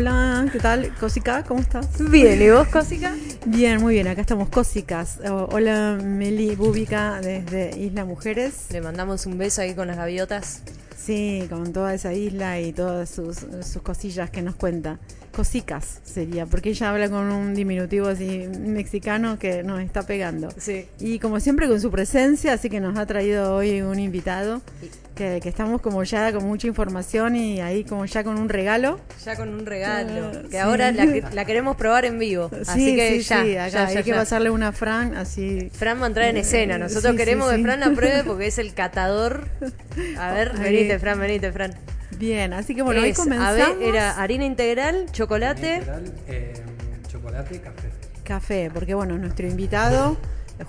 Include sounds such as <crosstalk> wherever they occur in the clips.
Hola, ¿qué tal? Cosica, ¿cómo estás? Bien, ¿y vos, Cosica? Bien, muy bien, acá estamos Cosicas. Hola, Meli Búbica desde Isla Mujeres. Le mandamos un beso ahí con las gaviotas. Sí, con toda esa isla y todas sus, sus cosillas que nos cuenta. Cosicas sería, porque ella habla con un diminutivo así mexicano que nos está pegando. Sí. Y como siempre con su presencia, así que nos ha traído hoy un invitado, que, que estamos como ya con mucha información y ahí como ya con un regalo. Ya con un regalo. Ah, que sí. ahora la, la queremos probar en vivo. Sí, así que ya, sí, acá ya, hay ya, que ya. pasarle una Fran así. Fran va a entrar en escena. Nosotros queremos que. Fran la pruebe porque es el <laughs> catador. A ver, Ahí. venite, Fran, venite, Fran. Bien, así que bueno, hoy comenzamos. a ver, era harina integral, chocolate. Literal, eh, chocolate y café. Café, porque bueno, nuestro invitado,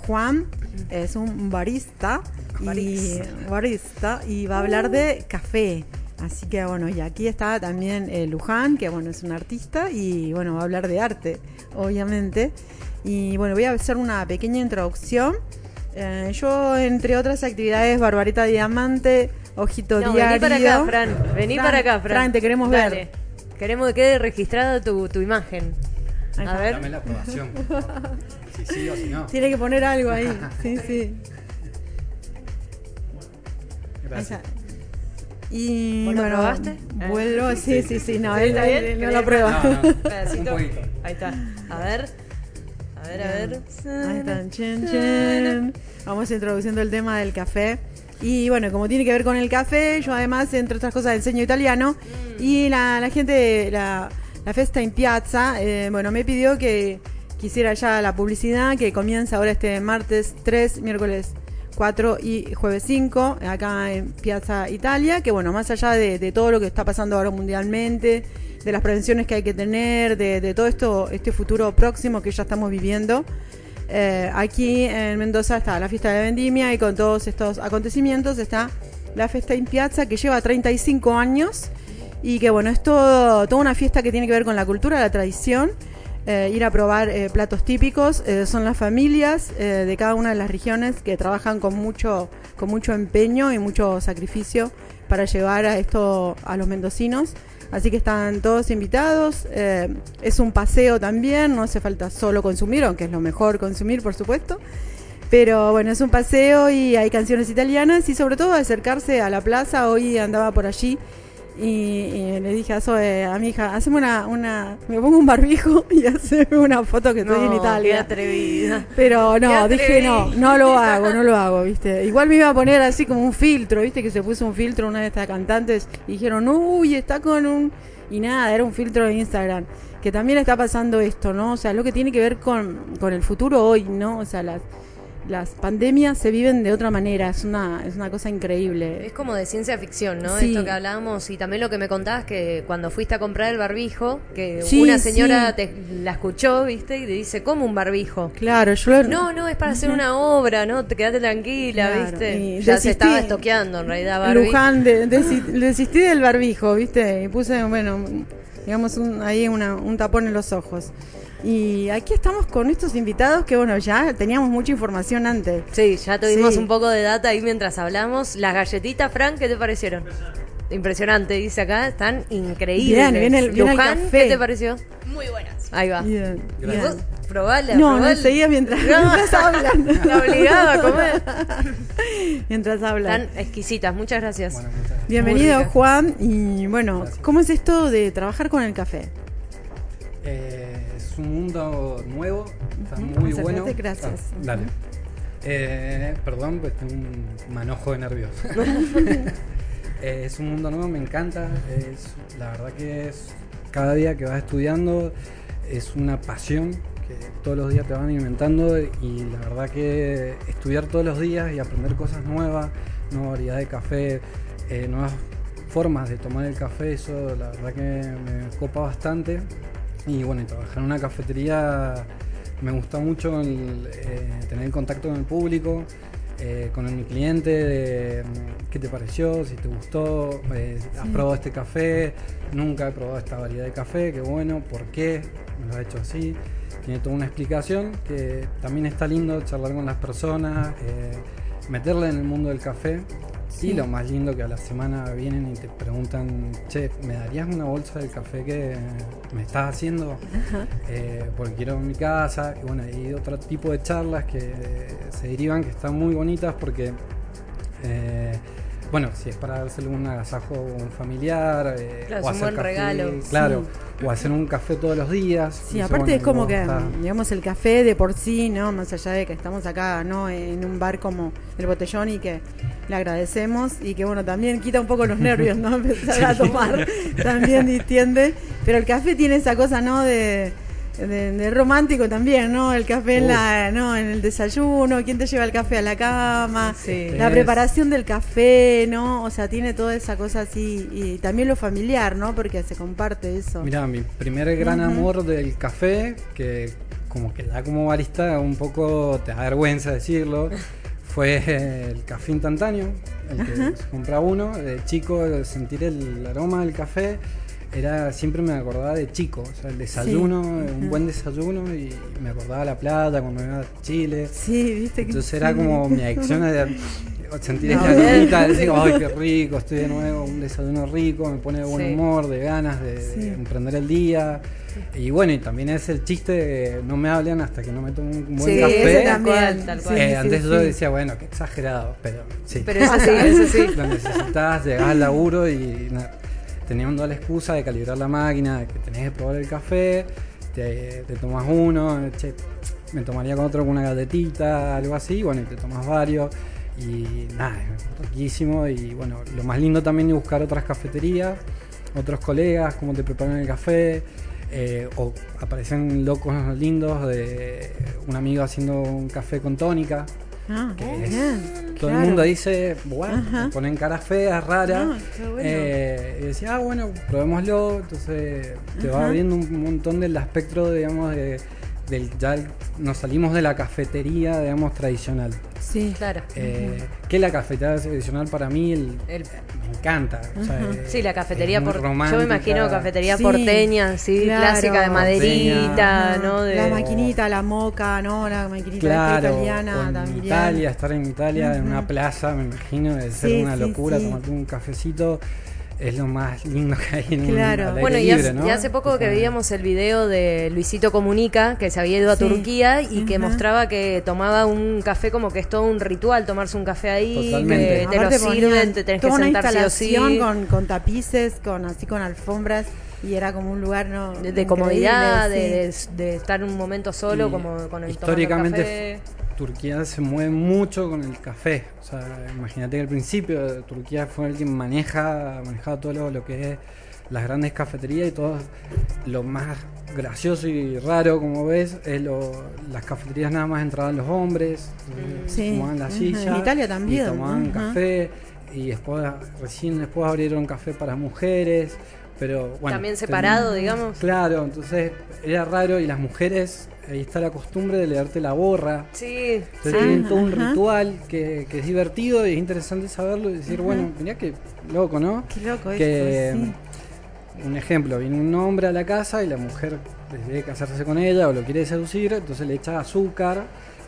Juan, es un barista. Y, Barista. barista y va a hablar de café. Así que bueno, y aquí está también eh, Luján, que bueno, es un artista y bueno, va a hablar de arte, obviamente. Y bueno, voy a hacer una pequeña introducción. Eh, yo, entre otras actividades, Barbarita Diamante, Ojito No, Diario. vení para acá, Fran. Vení Fran, para acá, Fran. Fran, te queremos Dale. ver. Queremos que quede registrada tu, tu imagen. A ver. Dame la aprobación. <laughs> si sí o si no. Tiene que poner algo ahí. <laughs> Sí, sí. Gracias. Y ¿Vos lo bueno, probaste? Vuelvo, sí, sí, sí, no, él, ¿Está bien? él no lo prueba. No, no. <laughs> Un pedacito. Un. Ahí está. A ver. A ver, a ver. Ahí está, chen, chen. Vamos introduciendo el tema del café. Y bueno, como tiene que ver con el café, yo además, entre otras cosas, enseño italiano. Y la, la gente, la, la Festa in Piazza, eh, bueno, me pidió que quisiera ya la publicidad que comienza ahora este martes 3, miércoles 4 y jueves 5, acá en Piazza Italia, que bueno, más allá de, de todo lo que está pasando ahora mundialmente, de las prevenciones que hay que tener, de, de todo esto, este futuro próximo que ya estamos viviendo, eh, aquí en Mendoza está la fiesta de vendimia y con todos estos acontecimientos está la Festa in Piazza que lleva 35 años y que bueno, es todo, toda una fiesta que tiene que ver con la cultura, la tradición, eh, ir a probar eh, platos típicos, son las familias de cada una de las regiones que trabajan con mucho, con mucho empeño y mucho sacrificio para llevar a esto a los mendocinos. Así que están todos invitados. eh, es un paseo también, no hace falta solo consumir, aunque es lo mejor consumir, por supuesto. Pero bueno, es un paseo y hay canciones italianas y sobre todo acercarse a la plaza. Hoy andaba por allí y, y le dije a, Zoe, a mi hija, haceme una, una, me pongo un barbijo <laughs> y haceme una foto que estoy en Qué Italia. atrevida. Pero no, Qué dije no, no lo hago, no lo hago, ¿viste? Igual me iba a poner así como un filtro, ¿viste? Que se puso un filtro una de estas cantantes y dijeron, uy, está con un... Y nada, era un filtro de Instagram. Que también está pasando esto, ¿no? O sea, lo que tiene que ver con, con el futuro hoy, ¿no? O sea, las, las pandemias se viven de otra manera, es una, es una cosa increíble. Es como de ciencia ficción, ¿no? Sí. Esto que hablábamos y también lo que me contabas que cuando fuiste a comprar el barbijo, que Sí, una señora sí. te, la escuchó, ¿viste? Y te dice, ¿cómo un barbijo? Claro, yo... No, no, es para hacer una obra, ¿no? Te quedaste tranquila, Claro, ¿viste? y Ya se estaba estoqueando en realidad Barbie. Luján, de- <laughs> desi- desistí del barbijo, ¿viste? Y puse, bueno, digamos, un- ahí una- un tapón en los ojos. Y aquí estamos con estos invitados que, bueno, ya teníamos mucha información antes. Sí, ya tuvimos Sí. un poco de data ahí mientras hablamos. Las galletitas, Frank, ¿qué te parecieron? Impresionante, dice acá, están increíbles. Bien, viene el- café. ¿qué te pareció? Muy buenas. Ahí va. Bien, ¿Y bien. vos? Probala, No, no, seguía mientras, No. mientras hablan. <laughs> La obligaba a comer. <laughs> mientras hablan. Están exquisitas, muchas gracias. Bueno, muchas gracias. Bienvenido. Juan. Y bueno, Gracias. ¿cómo es esto de trabajar con el café? Eh, es un mundo nuevo, está muy acércate, bueno. gracias. Ah, dale. Eh, perdón, pues tengo un manojo de nervios. <laughs> Eh, es un mundo nuevo, me encanta. Es, la verdad que es cada día que vas estudiando es una pasión que todos los días te van inventando y la verdad que estudiar todos los días y aprender cosas nuevas, nueva variedad de café, eh, nuevas formas de tomar el café, eso la verdad que me copa bastante. Y bueno, y trabajar en una cafetería me gusta mucho el, eh, tener contacto con el público, eh, con el, mi cliente, de, qué te pareció, si te gustó, eh, has probado este café, nunca he probado esta variedad de café, qué bueno, por qué, me lo ha hecho así. Tiene toda una explicación que también está lindo charlar con las personas, eh, meterle en el mundo del café Sí. Y lo más lindo que a la semana vienen y te preguntan, che, ¿me darías una bolsa del café que me estás haciendo? Eh, porque quiero en mi casa. Y bueno, hay otro tipo de charlas que se derivan que están muy bonitas porque, eh, bueno, si es para dárselo un agasajo a un familiar, eh, Claro, o es un hacer buen regalo. Claro, o hacer un café todos los días. Sí, aparte bueno, es como que, está- digamos, el café de por sí, ¿no? Más allá de que estamos acá, ¿no? En un bar como el Botellón y que le agradecemos y que, bueno, también quita un poco los <laughs> nervios, ¿no? Empezar a tomar, <laughs> también distiende. Pero el café tiene esa cosa, ¿no? De, de, de romántico también, ¿no? El café en, la, ¿no? en el desayuno, quién te lleva el café a la cama, Sí. la Es- preparación del café, ¿no? O sea, tiene toda esa cosa así y también lo familiar, ¿no? Porque se comparte eso. Mira, mi primer gran amor del café, que como que da como barista un poco, te da vergüenza decirlo, <laughs> fue el café instantáneo, el que se compra uno. De chico, sentir el aroma del café, era siempre me acordaba de chico, o sea, el desayuno, un buen desayuno, y me acordaba la plata cuando iba a Chile. Sí, viste que Entonces era sí. como mi adicción a sentir <laughs> No, esta aromita, decir, ay, qué rico, estoy de nuevo, un desayuno rico, me pone de buen Sí. humor, de ganas de, emprender el día. Y bueno, y también es el chiste de no me hablen hasta que no me tomen un buen Sí, café. Tal también. cual, tal cual. Eh, Sí, antes sí, yo sí. decía, bueno, qué exagerado, pero sí. Pero eso sí, eso sí. <laughs> Lo necesitas, llegás al laburo y na- teniendo la excusa de calibrar la máquina, de que tenés que probar el café, te, tomas uno, me tomaría con otro con una galletita, algo así, bueno, y te tomas varios. Y nada, es riquísimo. Y bueno, lo más lindo también es buscar otras cafeterías, otros colegas, cómo te preparan el café. eh, o aparecen locos lindos de un amigo haciendo un café con tónica. Ah, bien. Todo claro. el mundo dice, bueno, ponen caras feas, raras. No, qué bueno. Eh, y decía, ah, bueno, probémoslo. Entonces te va Ajá. abriendo un montón del espectro, digamos, de, del, ya el- nos salimos de la cafetería, digamos, tradicional. Sí, Claro. Eh, Que la cafetería tradicional para mí el- El- me encanta. o sea, Sí, la cafetería por, yo me romántica. imagino cafetería Sí, porteña, sí, claro. clásica de maderita. ¿no? De, La maquinita, la moca, ¿no? La maquinita Claro, italiana en también. Italia, estar en Italia, en una plaza, me imagino, de ser Sí, una sí, locura, sí. tomarte un cafecito, es lo más lindo que hay en un Claro. aire Bueno, y libre, hace, ¿no? y hace poco que veíamos el video de Luisito Comunica, que se había ido a Sí. Turquía y que mostraba que tomaba un café como que es todo un ritual, tomarse un café ahí, Totalmente. que te lo sirven, te tenés que una sentar sí o instalación sí. con, con tapices, con así con alfombras y era como un lugar no De, comodidad, sí. de, de- de estar un momento solo, Y como con el históricamente café. Turquía se mueve mucho con el café. O sea, imagínate que al principio Turquía fue el que maneja, manejaba todo lo, lo que es las grandes cafeterías y todo lo más gracioso y raro, como ves, es lo, las cafeterías nada más entraban los hombres, eh, Sí. tomaban la silla, En Italia también, y tomaban ajá. café y después recién después abrieron café para mujeres, pero bueno, También separado, digamos. Claro, entonces era raro y las mujeres, ahí está la costumbre de leerte la borra. Sí, Entonces sí. tienen todo un Ajá. ritual que, que es divertido y es interesante saberlo y decir, bueno, mirá que loco, ¿no? Qué loco que esto, sí. un ejemplo, viene un hombre a la casa y la mujer debe casarse con ella o lo quiere seducir, entonces le echa azúcar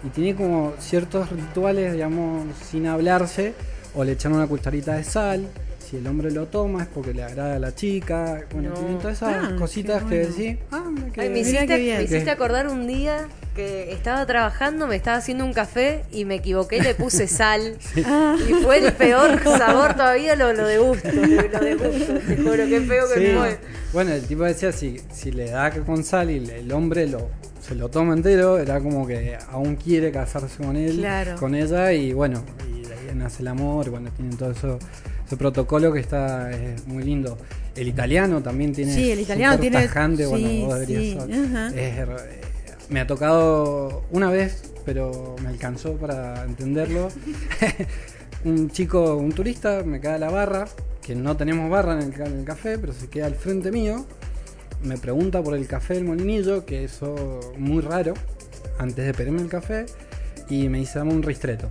y tiene como ciertos rituales, digamos, sin hablarse, o le echan una cucharita de sal. Si el hombre lo toma es porque le agrada a la chica. Bueno, No. tienen todas esas Ah, cositas que bueno. decís. Ah, mira que- Ay, me hiciste, bien. me hiciste acordar un día que estaba trabajando, me estaba haciendo un café y me equivoqué y le puse sal. <laughs> Ah, Y fue el peor sabor todavía, lo, lo de gusto, lo de gusto, te juro, qué feo que Sí. fue. Bueno, el tipo decía, si, si le da con sal y le- el hombre lo, se lo toma entero, era como que aún quiere casarse con él, Claro. con ella, y bueno, y de ahí nace el amor, bueno, tienen todo eso, ese protocolo que está es muy lindo. El italiano también tiene Sí, el italiano tiene- tajante, sí, bueno, vos sí. Es, me ha tocado una vez, pero me alcanzó para entenderlo. <laughs> un chico, un turista, me cae a la barra, que no tenemos barra en el, en el café, pero se queda al frente mío. Me pregunta por el café del molinillo, que eso muy raro, antes de pedirme el café, y me dice, dame un ristreto.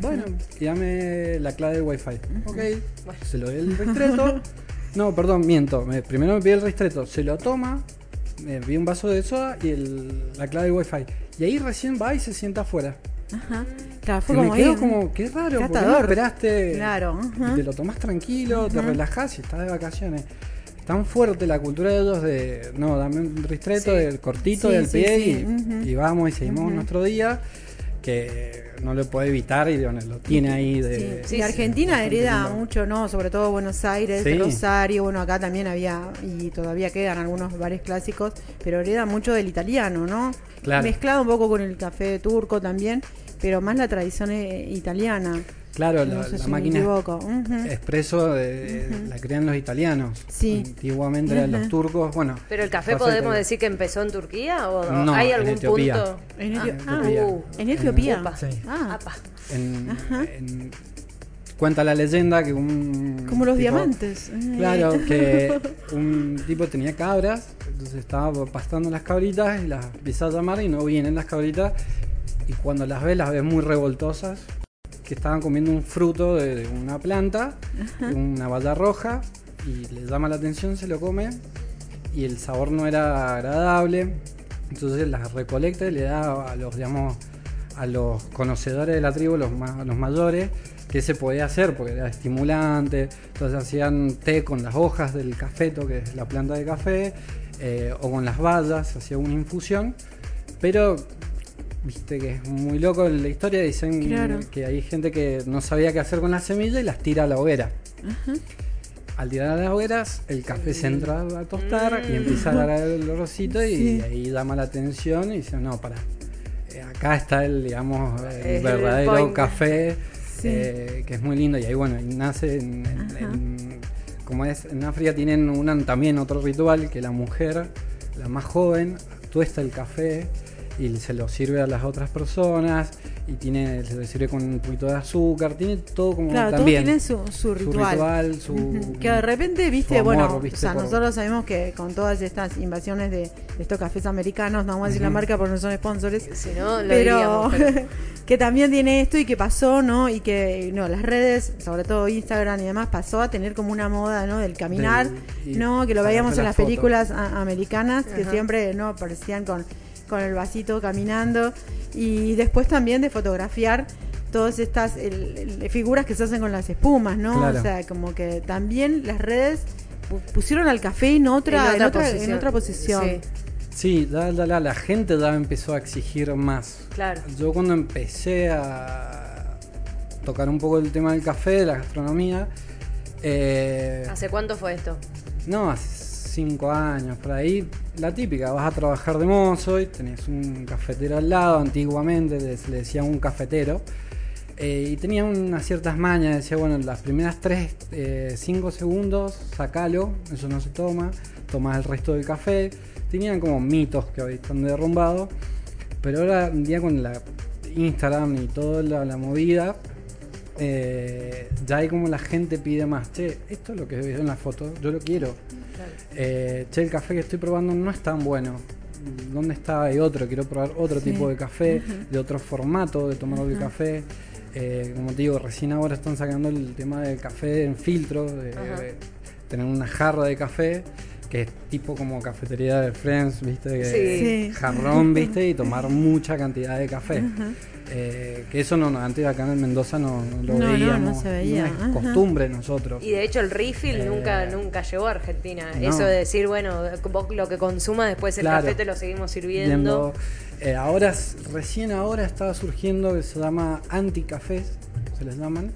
Bueno, y dame la clave del wifi. Ok, se lo doy el <laughs> ristreto. No, perdón, miento. Me- primero me pide el ristreto, se lo toma, me pide un vaso de soda y el- la clave del wifi. Y ahí recién va y se sienta afuera. ajá. Claro, fue que como me quedó ahí, como, qué raro, porque no esperaste. Claro, y ajá. Te lo tomás tranquilo, te relajás y estás de vacaciones. Tan fuerte la cultura de ellos de, no, dame un ristreto Sí. del cortito Sí, del sí, pie y, vamos y seguimos nuestro día, que no lo puede evitar y bueno, lo tiene ahí de... Sí, Argentina hereda mucho, ¿no? Sobre todo Buenos Aires. Rosario, bueno, acá también había, y todavía quedan algunos bares clásicos, pero hereda mucho del italiano, ¿no? Claro. Mezclado un poco con el café turco también, pero más la tradición eh, italiana. Claro, No la, sé la si me máquina expreso de- la crean los italianos. Sí. Antiguamente eran los turcos, bueno. Pero el café podemos decir que empezó en Turquía o No, hay en algún Etiopía. punto. En, Ah, en ah, Etiopía. uh, ¿en Etiopía. Sí. Ah. En- cuenta la leyenda que un. como los tipo- diamantes. Claro, que <laughs> un tipo tenía cabras, entonces estaba pastando las cabritas y las empieza a llamar y no vienen las cabritas. Y cuando las ve, las ve muy revoltosas, que estaban comiendo un fruto de, de una planta, una valla roja, y le llama la atención, se lo come, y el sabor no era agradable. Entonces las recolecta y le da a los, digamos, a los conocedores de la tribu, los, ma- los mayores, que se podía hacer porque era estimulante. Entonces hacían té con las hojas del cafeto, que es la planta de café, eh, o con las bayas, hacía una infusión. Pero, viste que es muy loco la historia, dicen Claro. que hay gente que no sabía qué hacer con las semillas y las tira a la hoguera. Al tirar a las hogueras, el café se entra a tostar y empieza a dar el olorcito y Sí. ahí llama la atención y dice, no, para, acá está el, digamos, el El verdadero point. café, Sí. eh, que es muy lindo. Y ahí, bueno, y nace, en, en- en- como es, en África tienen también otro ritual, que la mujer, la más joven, tuesta el café y se lo sirve a las otras personas y tiene se lo sirve con un poquito de azúcar, tiene todo como Claro, todos también tienen su, su ritual. <laughs> su. Que de repente, viste, amor, bueno, viste, o sea, por- nosotros sabemos que con todas estas invasiones de, de estos cafés americanos, no vamos a decir la marca porque no son sponsors, Si no, lo pero, diríamos. pero- <laughs> que también tiene esto y que pasó, ¿no? Y que, no, las redes, sobre todo Instagram y demás, pasó a tener como una moda, ¿no? Del caminar, Del- ¿no? Que lo veíamos en las fotos. películas a- americanas, que siempre, ¿no? Aparecían con, con el vasito caminando. Y después también de fotografiar todas estas el- el- figuras que se hacen con las espumas, ¿no? Claro. O sea, como que también las redes pu- pusieron al café en otra, en otra, en otra posición. Sí, Sí, ya, ya la, la gente ya empezó a exigir más. claro. Yo cuando empecé a tocar un poco el tema del café, de la gastronomía, eh, ¿Hace cuánto fue esto? no, hace cinco años, por ahí, la típica, vas a trabajar de mozo y tenés un cafetero al lado, antiguamente le- decía un cafetero, eh, y tenía unas ciertas mañas, decía, bueno, las primeras 3, 5 segundos, sacalo, eso no se toma, tomás el resto del café, tenían como mitos que hoy están derrumbados, pero ahora un día con la Instagram y toda la movida, eh, ya hay como la gente pide más, che, esto es lo que veo en la foto, yo lo quiero. Eh, che, el café que estoy probando no es tan bueno. ¿Dónde está? Hay otro, quiero probar otro Sí. tipo de café, de otro formato de tomar el café. Eh, como te digo, recién ahora están sacando el tema del café en filtro, de, tener una jarra de café, que es tipo como cafetería de Friends, ¿viste? Que- Sí. Sí. Jarrón, ¿viste? <laughs> Y tomar mucha cantidad de café. Eh, que eso no, no, antes acá en Mendoza no, no lo No, no, no veíamos. se veía. No es Ajá. costumbre nosotros. Y de hecho el refill Eh, nunca nunca llegó a Argentina. no. Eso de decir, bueno, vos lo que consumas después el Claro. café te lo seguimos sirviendo. Viendo, eh, ahora, recién ahora está surgiendo que se llama anticafés, se les llaman,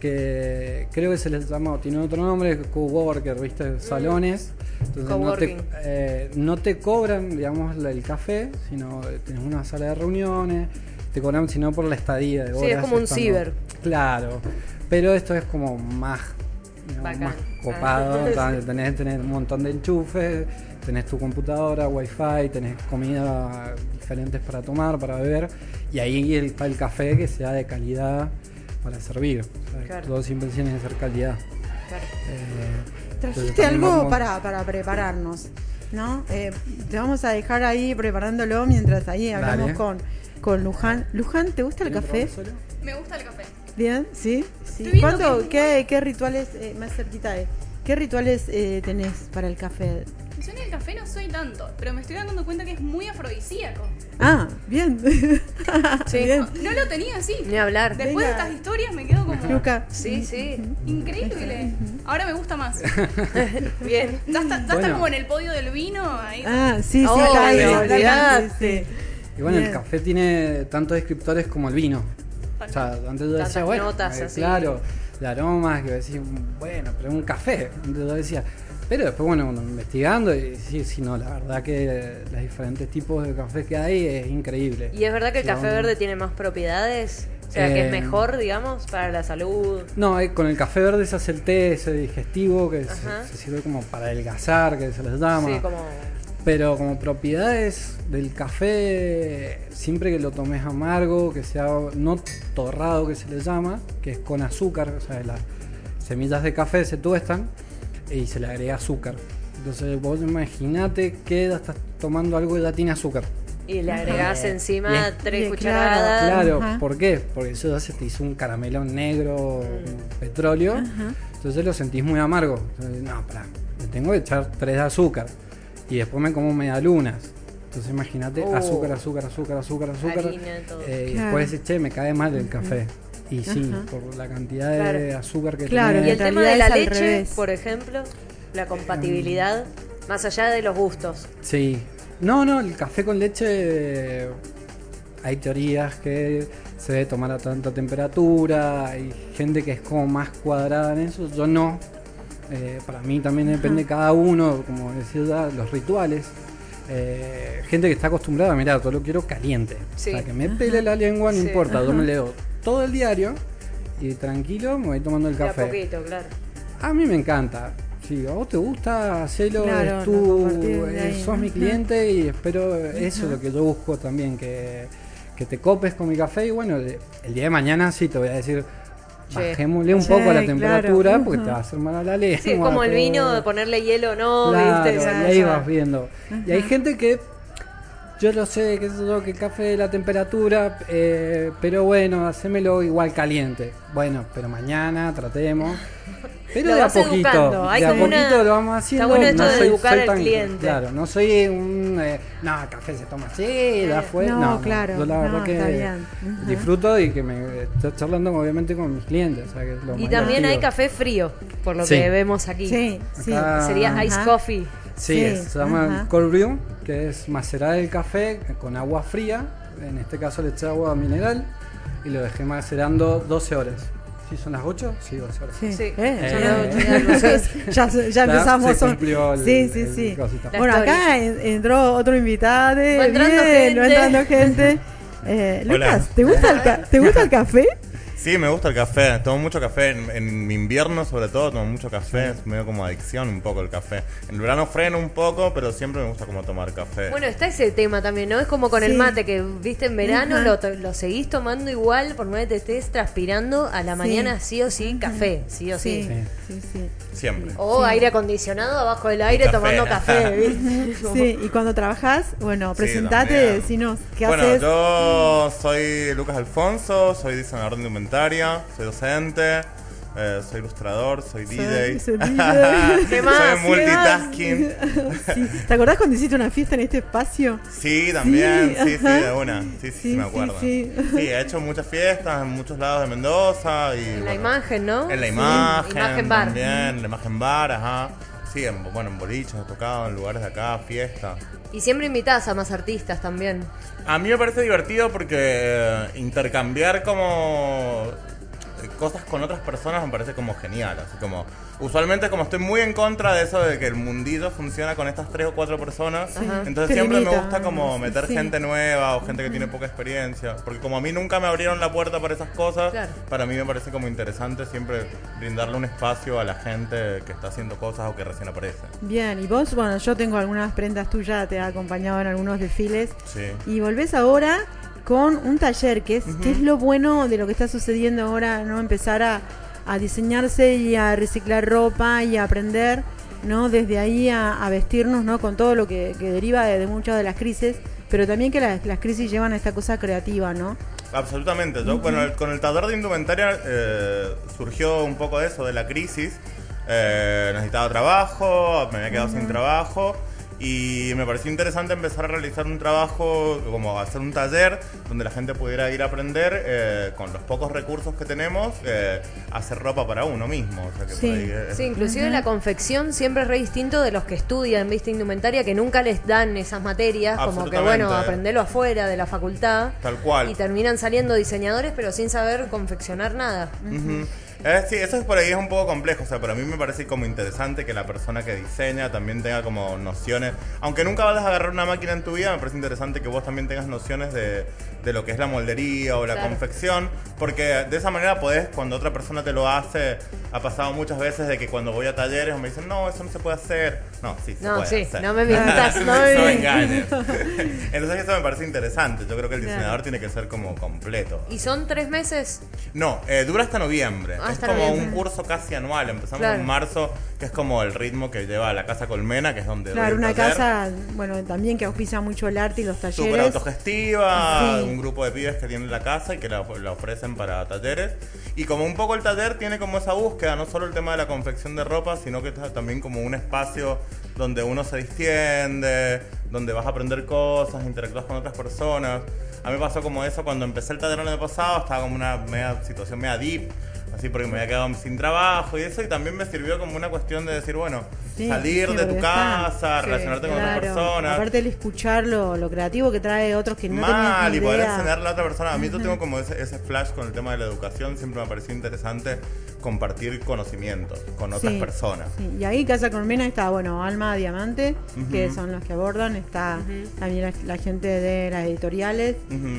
que creo que se les llama, o tiene otro nombre, coworker, ¿viste? Salones. Entonces no te, eh, no te cobran, digamos, el café, sino tienes una sala de reuniones, te cobran sino por la estadía de Sí, horas es como un estando- ciber. Claro, pero esto es como más, digamos, más copado, <laughs> Ah, sí. tenés, tenés un montón de enchufes, tenés tu computadora, wifi, tenés comida diferentes para tomar, para beber, y ahí el- está el café que sea de calidad para servir. O sea, Claro. Todo siempre tiene que ser calidad. Claro. Eh, Trajiste algo vamos- para, para prepararnos, ¿no? Eh, te vamos a dejar ahí preparándolo mientras ahí hablamos Dale. con, con Luján. Luján, ¿te gusta el ¿Querés café? Me gusta el café. Bien, ¿sí? ¿Cuánto, qué, qué rituales, eh, más cerquita qué rituales eh, tenés para el café? Yo en el café no soy tanto, pero me estoy dando cuenta que es muy afrodisíaco. Ah, bien. <laughs> Sí. Bien. No lo tenía así. Ni hablar. Después Venga. de estas historias me quedo como Luca. Sí, sí. increíble. Ahora me gusta más. <laughs> Bien. Ya está, ya está Bueno. como en el podio del vino. Ahí. Ah, sí, sí, Oh, está ahí. sí, está ahí, olvidate. sí. Y bueno, Bien. el café tiene tantos descriptores como el vino. O sea, antes yo decía, bueno, notas eh, así. claro, de aromas, que decís, bueno, pero un café. Antes yo decía, pero después, bueno, investigando, y sí, sí, no, la verdad que los diferentes tipos de café que hay es increíble. ¿Y es verdad que el Sí, café vamos. verde tiene más propiedades? O sea, que es Eh, mejor, digamos, para la salud. No, eh, con el café verde se hace el té ese digestivo que se sirve como para adelgazar, que se les llama. Sí, como... Pero como propiedades del café, siempre que lo tomes amargo, que sea no torrado que se le llama, que es con azúcar, o sea, las semillas de café se tuestan y se le agrega azúcar. Entonces vos imaginate que estás tomando algo que ya tiene azúcar. Y le agregás encima bien. tres Bien, cucharadas. Claro, Ajá. ¿por qué? Porque eso ya se te hizo un caramelo negro, un petróleo, entonces lo sentís muy amargo. Entonces, no, pará, le tengo que echar tres de azúcar y después me como medialunas. Entonces imagínate Oh. azúcar, azúcar, azúcar, azúcar, azúcar. Eh, y Claro. después decís, che, me cae mal el café. Y sí, Ajá. por la cantidad de Claro. azúcar que Claro, tiene. Y el tema de la leche, revés. por ejemplo, la compatibilidad, más allá de los gustos. Sí. No, no, el café con leche. Hay teorías que se debe tomar a tanta temperatura. Hay gente que es como más cuadrada en eso. Yo no. Eh, para mí también depende de cada uno, como decía, los rituales. Eh, gente que está acostumbrada, mira, todo lo quiero caliente. Sí. O sea, que me pele la lengua, no Sí. importa. Yo me leo todo el diario y tranquilo me voy tomando el a café. poquito, claro. A mí me encanta. Si a vos te gusta, hacelo, Claro, tú, eh, sos mi cliente y espero eso es lo que yo busco también, que, que te copes con mi café y bueno, el, día de mañana sí te voy a decir. Bajémosle un poco la claro, temperatura porque te va a hacer mal a la lengua. Sí, es <laughs> como el vino, de ponerle hielo no, Claro, ¿viste? y ahí vas viendo. Y hay gente que, yo lo sé, que yo, que el café de la temperatura, eh, pero bueno, hacémelo igual caliente. Bueno, pero mañana tratemos. Pero Lo de a poquito, educando, hay de a una- poquito lo vamos haciendo. está bueno esto no de soy, educar soy al tan- cliente. Claro, no soy un, eh, no, café se toma así, ya fue. No, No, claro, Yo la verdad no, que disfruto y que me estoy charlando obviamente con mis clientes. o sea, que es lo Y más también hay café frío, por lo Sí. que vemos aquí. Sí, sí. Acá- Sería ice Ajá. coffee. Sí, Sí, es- se llama ajá. cold brew, que es macerar el café con agua fría. En este caso le eché agua mineral y lo dejé macerando 12 horas. ¿Sí son las 8? Sí, 12 horas. Sí, Sí. Eh, Eh, son eh, las ocho y eh. algo. Sí, <laughs> ya, ya Ya empezamos. se son- cumplió el- sí, sí, sí. Bueno, acá en- entró otro invitado. Va entrando bien, gente. va entrando gente. <laughs> Eh. Lucas, ¿te gusta, el ca- ¿te gusta el café? Sí, me gusta el café. Tomo mucho café. En, en mi invierno, sobre todo, tomo mucho café. Es medio como adicción un poco el café. En el verano freno un poco, pero siempre me gusta como tomar café. Bueno, está ese tema también, ¿no? Es como con el mate, que viste en verano lo, seguís tomando igual, por más que te estés transpirando, a la Sí. mañana sí o sí café, sí o sí. Sí, sí, sí. Siempre. O aire acondicionado abajo del aire Café. tomando café, <laughs> ¿viste? <laughs> Sí, y cuando trabajas, bueno, Sí, presentate, también. decinos qué bueno, haces. yo soy Lucas Alfonso, soy diseñador de indumentaria, soy docente, eh, soy ilustrador, soy DJ. soy DJ. <laughs> <laughs> ¿Qué más? Soy ¿Qué multitasking. <laughs> Sí. ¿Te acordás cuando hiciste una fiesta en este espacio? Sí, también, sí, sí, de una. Sí, sí, sí, Sí, me sí, acuerdo. sí. he hecho muchas fiestas en muchos lados de Mendoza. Y, En la imagen, ¿no? En la Sí. imagen, Imagen bar. también, en la imagen bar, ajá. Sí, en, bueno, en boliches he tocado, en lugares de acá, fiestas. Y siempre invitás a más artistas también. A mí me parece divertido porque eh, intercambiar como cosas con otras personas me parece como genial. Así como, usualmente como estoy muy en contra de eso de que el mundillo funciona con estas tres o cuatro personas, entonces Te siempre me gusta como meter sí. gente nueva o gente que tiene poca experiencia. Porque como a mí nunca me abrieron la puerta para esas cosas, Claro. para mí me parece como interesante siempre brindarle un espacio a la gente que está haciendo cosas o que recién aparece. Bien, y vos, bueno, yo tengo algunas prendas tuyas, te he acompañado en algunos desfiles. Sí. Y volvés ahora con un taller, que es, que es lo bueno de lo que está sucediendo ahora, ¿no? Empezar a, a diseñarse y a reciclar ropa y a aprender, ¿no? Desde ahí a, a vestirnos, ¿no? Con todo lo que, que deriva de, de muchas de las crisis, pero también que las, las crisis llevan a esta cosa creativa, ¿no? Absolutamente. Yo, bueno, el- con el taller de indumentaria eh, surgió un poco de eso, de la crisis. Eh, necesitaba trabajo, me había quedado sin trabajo. Y me pareció interesante empezar a realizar un trabajo, como hacer un taller donde la gente pudiera ir a aprender eh, con los pocos recursos que tenemos, eh, hacer ropa para uno mismo. O sea que Sí. ahí es- Sí, inclusive la confección siempre es re distinto de los que estudian, viste, indumentaria, que nunca les dan esas materias, como que bueno, aprenderlo afuera de la facultad. Tal cual. Y terminan saliendo diseñadores, pero sin saber confeccionar nada. Eh, sí, eso es por ahí es un poco complejo, o sea, para mí me parece como interesante que la persona que diseña también tenga como nociones, aunque nunca vas a agarrar una máquina en tu vida, me parece interesante que vos también tengas nociones de, de lo que es la moldería o la Claro. confección, porque de esa manera podés, cuando otra persona te lo hace, ha pasado muchas veces de que cuando voy a talleres me dicen, no, eso no se puede hacer. No, sí, se No, puede sí, hacer. no me mientas, <laughs> no me mientas. engañes. <laughs> Entonces eso me parece interesante, yo creo que el Claro. diseñador tiene que ser como completo. ¿Y son tres meses? No, eh, dura hasta noviembre. Ah, es como un curso casi anual. Empezamos Claro. en marzo, que es como el ritmo que lleva la Casa Colmena, que es donde Claro, una taller. casa, bueno, también que auspicia mucho el arte y los Súper talleres. autogestiva, Sí. un grupo de pibes que tienen la casa y que la, la ofrecen para talleres. Y como un poco el taller tiene como esa búsqueda, no solo el tema de la confección de ropa, sino que también como un espacio donde uno se distiende, donde vas a aprender cosas, interactúas con otras personas. A mí pasó como eso cuando empecé el taller el año pasado, estaba como una media, situación media deep, así porque me había quedado sin trabajo y eso, y también me sirvió como una cuestión de decir, bueno, Sí, salir sí, de tu casa, sí, relacionarte con otras Claro, personas. aparte el escuchar lo, lo creativo que trae otros que no Mal, ni y poder enseñarle a otra persona. A mí yo tengo como ese, ese flash con el tema de la educación, siempre me pareció interesante compartir conocimientos con otras Sí, personas. sí. Y ahí Casa Colmena está, bueno, Alma Diamante, que son los que abordan, está también la, la gente de las editoriales,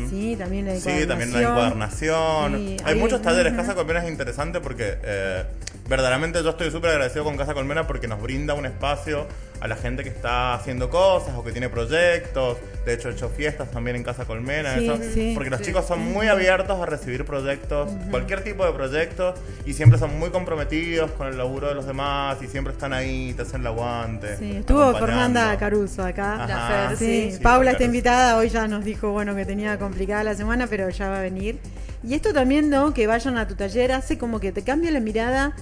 sí, también la Sí, también la encuadernación. Sí, Hay ahí- muchos talleres. Casa Colmena es interesante porque eh, verdaderamente yo estoy súper agradecido con Casa Colmena porque nos brinda un espacio a la gente que está haciendo cosas o que tiene proyectos. De hecho, he hecho fiestas también en Casa Colmena. Sí, eso, sí. porque los Sí. chicos son muy abiertos a recibir proyectos, cualquier tipo de proyectos, y siempre son muy comprometidos con el laburo de los demás y siempre están ahí, te hacen el aguante. Sí, estuvo. Fernanda Caruso acá. Ajá. Fer, Paula está invitada, hoy ya nos dijo bueno que tenía complicada la semana, pero ya va a venir. Y esto también, ¿no? Que vayan a tu taller hace como que te cambia la mirada.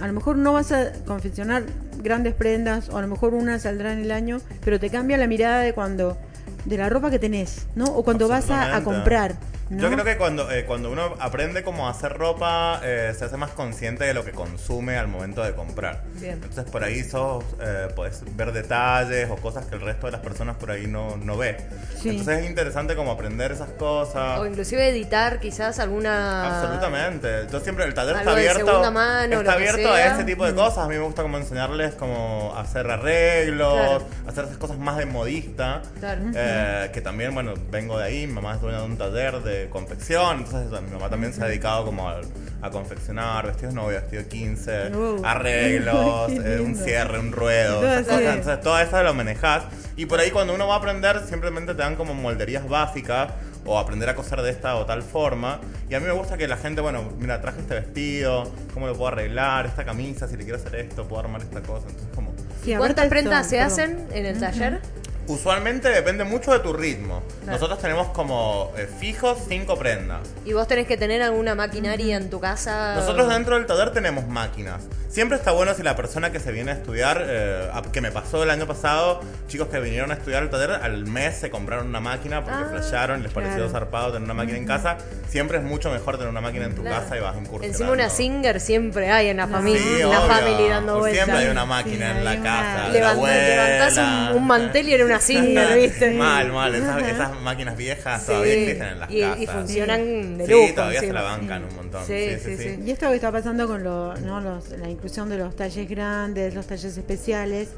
A lo mejor no vas a confeccionar grandes prendas, o a lo mejor una saldrá en el año, pero te cambia la mirada de cuando de la ropa que tenés, ¿no? O cuando vas a, a comprar. ¿No? Yo creo que cuando, eh, cuando uno aprende cómo hacer ropa, eh, se hace más consciente de lo que consume al momento de comprar. Bien. Entonces por ahí sos, eh, podés ver detalles o cosas que el resto de las personas por ahí no, no ve. Sí. Entonces es interesante como aprender esas cosas. O inclusive editar quizás alguna... Absolutamente. Yo siempre el taller Algo está abierto. mano, está abierto a ese tipo de cosas. A mí me gusta como enseñarles como hacer arreglos, Claro. hacer esas cosas más de modista. Claro. Eh, que también, bueno, vengo de ahí. Mi mamá es dueña de un taller de confección. Entonces mi mamá también se ha dedicado como a, a confeccionar vestidos novios, vestido 15, Uh. arreglos, <laughs> eh, un cierre, un ruedo, esas así. cosas. Entonces todo eso lo manejás. Y por ahí cuando uno va a aprender, simplemente te dan como molderías básicas o aprender a coser de esta o tal forma. Y a mí me gusta que la gente, bueno, mira, traje este vestido, cómo lo puedo arreglar, esta camisa, si le quiero hacer esto, puedo armar esta cosa. Entonces como... Sí, ¿Cuántas esto, prendas se hacen en el taller? Usualmente depende mucho de tu ritmo. Claro. Nosotros tenemos como eh, fijos cinco prendas. ¿Y vos tenés que tener alguna maquinaria en tu casa? Nosotros dentro del taller tenemos máquinas. Siempre está bueno si la persona que se viene a estudiar, eh, a- que me pasó el año pasado, chicos que vinieron a estudiar el taller, al mes se compraron una máquina porque Ah, flasharon, les pareció claro. zarpado tener una máquina en casa. Siempre es mucho mejor tener una máquina en tu Claro. casa y vas incursionando. Encima una singer siempre hay en la familia, Sí, en la obvio. family dando vueltas. Siempre hay una máquina Sí, en la una- casa. de la Levantás, un, un mantel y era una singer, ¿viste? Mal, mal. Esas, esas máquinas viejas Sí, todavía existen en las y, casas. y funcionan de Sí, lujo. todavía se la bancan un montón. Sí, Sí, sí, sí, sí. sí. Y esto que está pasando con lo, ¿no? los, la inclusión de los talleres grandes, los talleres especiales,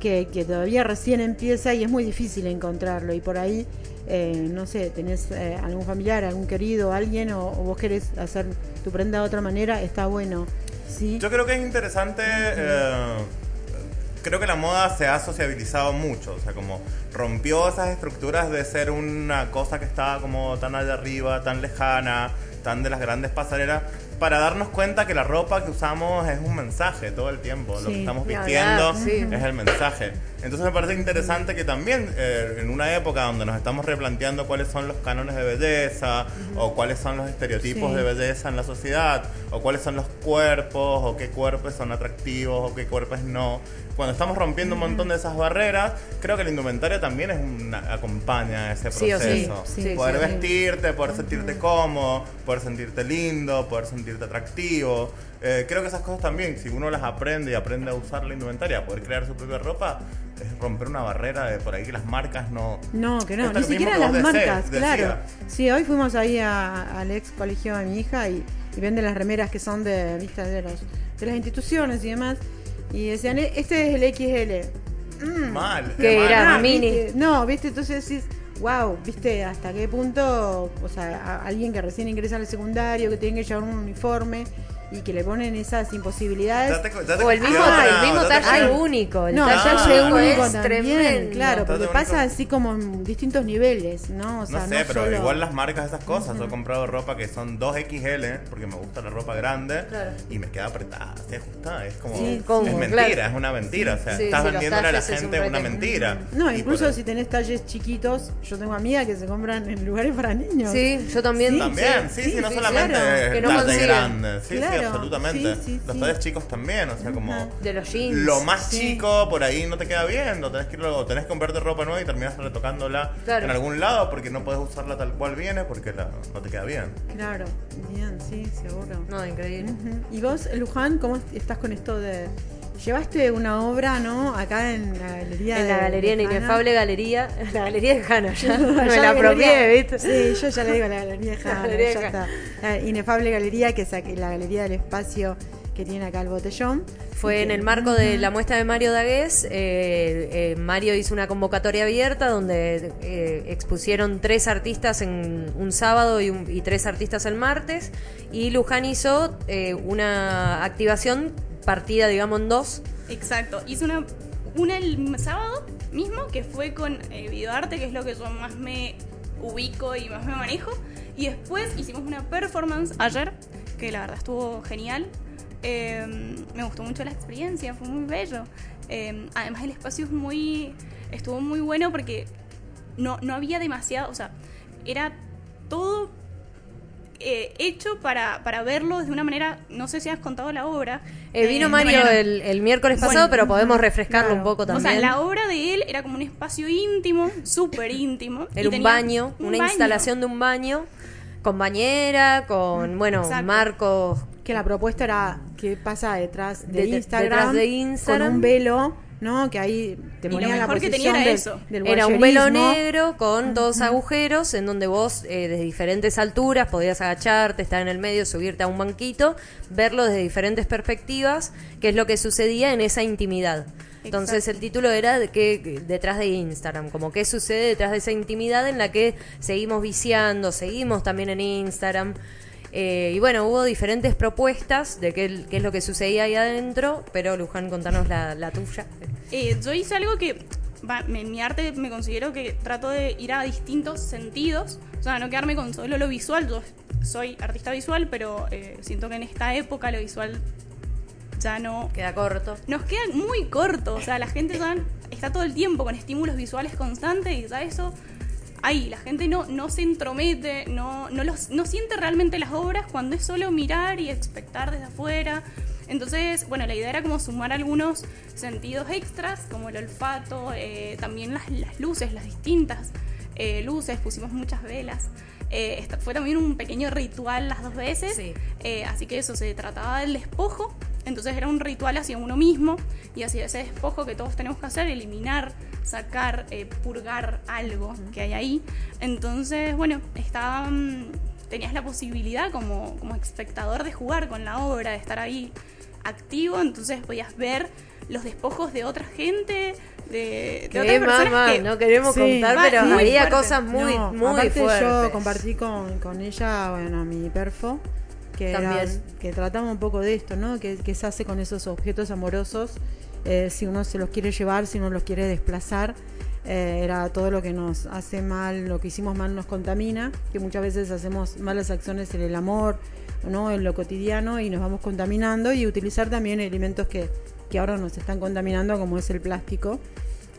que, que todavía recién empieza y es muy difícil encontrarlo. Y por ahí, eh, no sé, tenés eh, algún familiar, algún querido, alguien, o, o vos querés hacer tu prenda de otra manera, está bueno. ¿sí? Yo creo que es interesante. eh, creo que la moda se ha sociabilizado mucho. O sea, como rompió esas estructuras de ser una cosa que estaba como tan allá arriba, tan lejana, tan de las grandes pasarelas. Para darnos cuenta que la ropa que usamos es un mensaje todo el tiempo. Lo Sí, que estamos vistiendo hablar, sí. es el mensaje. Entonces me parece interesante que también eh, en una época donde nos estamos replanteando cuáles son los cánones de belleza o cuáles son los estereotipos Sí. de belleza en la sociedad o cuáles son los cuerpos o qué cuerpos son atractivos o qué cuerpos no. Cuando estamos rompiendo un montón de esas barreras, creo que la indumentaria también es una, acompaña a ese Sí o sí. proceso. Sí, poder sí. vestirte, poder sentirte cómodo, poder sentirte lindo, poder sentirte atractivo. Eh, creo que esas cosas también, si uno las aprende y aprende a usar la indumentaria, a poder crear su propia ropa, es romper una barrera de por ahí que las marcas no... No, que no, ni siquiera las marcas, decía. claro. Sí, hoy fuimos ahí a- al ex colegio de mi hija y, y venden las remeras que son de, ¿viste? de, los, de las instituciones y demás. Y decían, "E- este es el XL. Mm. Mal. Que era Ah, mini. No, viste, entonces decís, wow, viste, hasta qué punto, o sea, alguien que recién ingresa al secundario, que tiene que llevar un uniforme y que le ponen esas imposibilidades. Date cu- date O el mismo, cuenta, el mismo date talle único. El No, talle talle único es también, tremendo. claro, porque pasa único. así como en distintos niveles, ¿no? O sea, no sé, pero solo- igual las marcas esas cosas. Yo he comprado ropa que son 2XL porque me gusta la ropa grande Claro. y me queda apretada, se ajusta. Es como. Sí, es mentira, claro. es una mentira. O sea, Sí, estás vendiéndole a la talles gente una mentira. No, incluso si tenés talles chiquitos, yo tengo amigas que se compran en lugares para niños. Sí, yo también. Sí, También, sí, sí, no solamente claro. Que no talle consiguen. grande. Sí, sí, Claro, absolutamente. sí, sí, Los sí. talles chicos también, o sea, como. De los jeans. Lo más Sí. chico por ahí no te queda bien, o tenés que, ir- o tenés que comprarte ropa nueva y terminas retocándola Claro. en algún lado porque no puedes usarla tal cual viene porque la- no te queda bien. Claro, bien, sí, seguro. No, increíble. ¿Y vos, Luján, cómo estás con esto de... Llevaste una obra, ¿no? Acá en la galería En de- la galería, en Hanna. Inefable Galería. La <laughs> galería de Hanna, <laughs> ya me la apropié, ¿viste? Sí, yo ya le digo la galería de <laughs> La Hanna, galería ya está. La inefable galería, que es la galería del espacio que tiene acá el botellón. Fue en el marco de la muestra de Mario Dagués. eh, eh, Mario hizo una convocatoria abierta donde eh, expusieron tres artistas en un sábado y, un- y tres artistas el martes. Y Luján hizo una activación partida, digamos, en dos. Exacto. Hice una, una el sábado mismo que fue con eh, videoarte, que es lo que yo más me ubico y más me manejo. Y después hicimos una performance ayer, que la verdad estuvo genial. Eh, me gustó mucho la experiencia, fue muy bello. Eh, además el espacio es muy, estuvo muy bueno porque no, no había demasiado, o sea, era todo eh, hecho para, para verlo de una manera, no sé si has contado la obra. Eh, vino de Mario manera- el, el miércoles Bueno, pasado, pero podemos refrescarlo claro. un poco O también. sea, la obra de él era como un espacio íntimo, súper íntimo. Era un baño, un una baño. instalación de un baño con bañera, con, bueno, Exacto. marcos Que la propuesta era que pasa detrás de, De- de- Instagram, detrás de Instagram. con un velo, ¿no? Que ahí te Y lo ponía la mejor que posición tenía era eso. del Era un velo negro con dos agujeros en donde vos eh, desde diferentes alturas podías agacharte, estar en el medio, subirte a un banquito, verlo desde diferentes perspectivas, que es lo que sucedía en esa intimidad. Entonces el título era de que detrás de Instagram, como qué sucede detrás de esa intimidad en la que seguimos viciando, seguimos también en Instagram. Eh, y bueno, hubo diferentes propuestas de qué, qué es lo que sucedía ahí adentro, pero Luján, contanos la, la tuya. Eh, yo hice algo que va, en mi arte me considero que trato de ir a distintos sentidos, o sea, no quedarme con solo lo visual. Yo soy artista visual, pero eh, siento que en esta época lo visual ya no Queda corto. nos queda muy corto. O sea, la gente ya está todo el tiempo con estímulos visuales constantes y ya eso. Ahí, la gente no, no se entromete, no, no, los, no siente realmente las obras cuando es solo mirar y expectar desde afuera. Entonces, bueno, la idea era como sumar algunos sentidos extras, como el olfato, eh, también las, las luces, las distintas eh, luces, pusimos muchas velas. Eh, fue también un pequeño ritual las dos veces. Sí. Eh, así que eso, se trataba del despojo. Entonces era un ritual hacia uno mismo y hacia ese despojo que todos tenemos que hacer, eliminar, sacar, eh, purgar algo que hay ahí. Entonces, bueno, estaba, mm, tenías la posibilidad como, como espectador de jugar con la obra, de estar ahí activo, entonces podías ver los despojos de otra gente, de, de Que otras personas que- no queremos Sí. contar, Va, pero muy había fuerte. cosas muy, No, muy fuertes. yo compartí con, con ella, bueno, mi perfo, que, era- que trataba un poco de esto, ¿no? Que, que se hace con esos objetos amorosos, eh, si uno se los quiere llevar, si uno los quiere desplazar. eh, era todo lo que nos hace mal, lo que hicimos mal nos contamina, que muchas veces hacemos malas acciones en el amor ¿no? en lo cotidiano y nos vamos contaminando y utilizar también elementos que, que ahora nos están contaminando como es el plástico.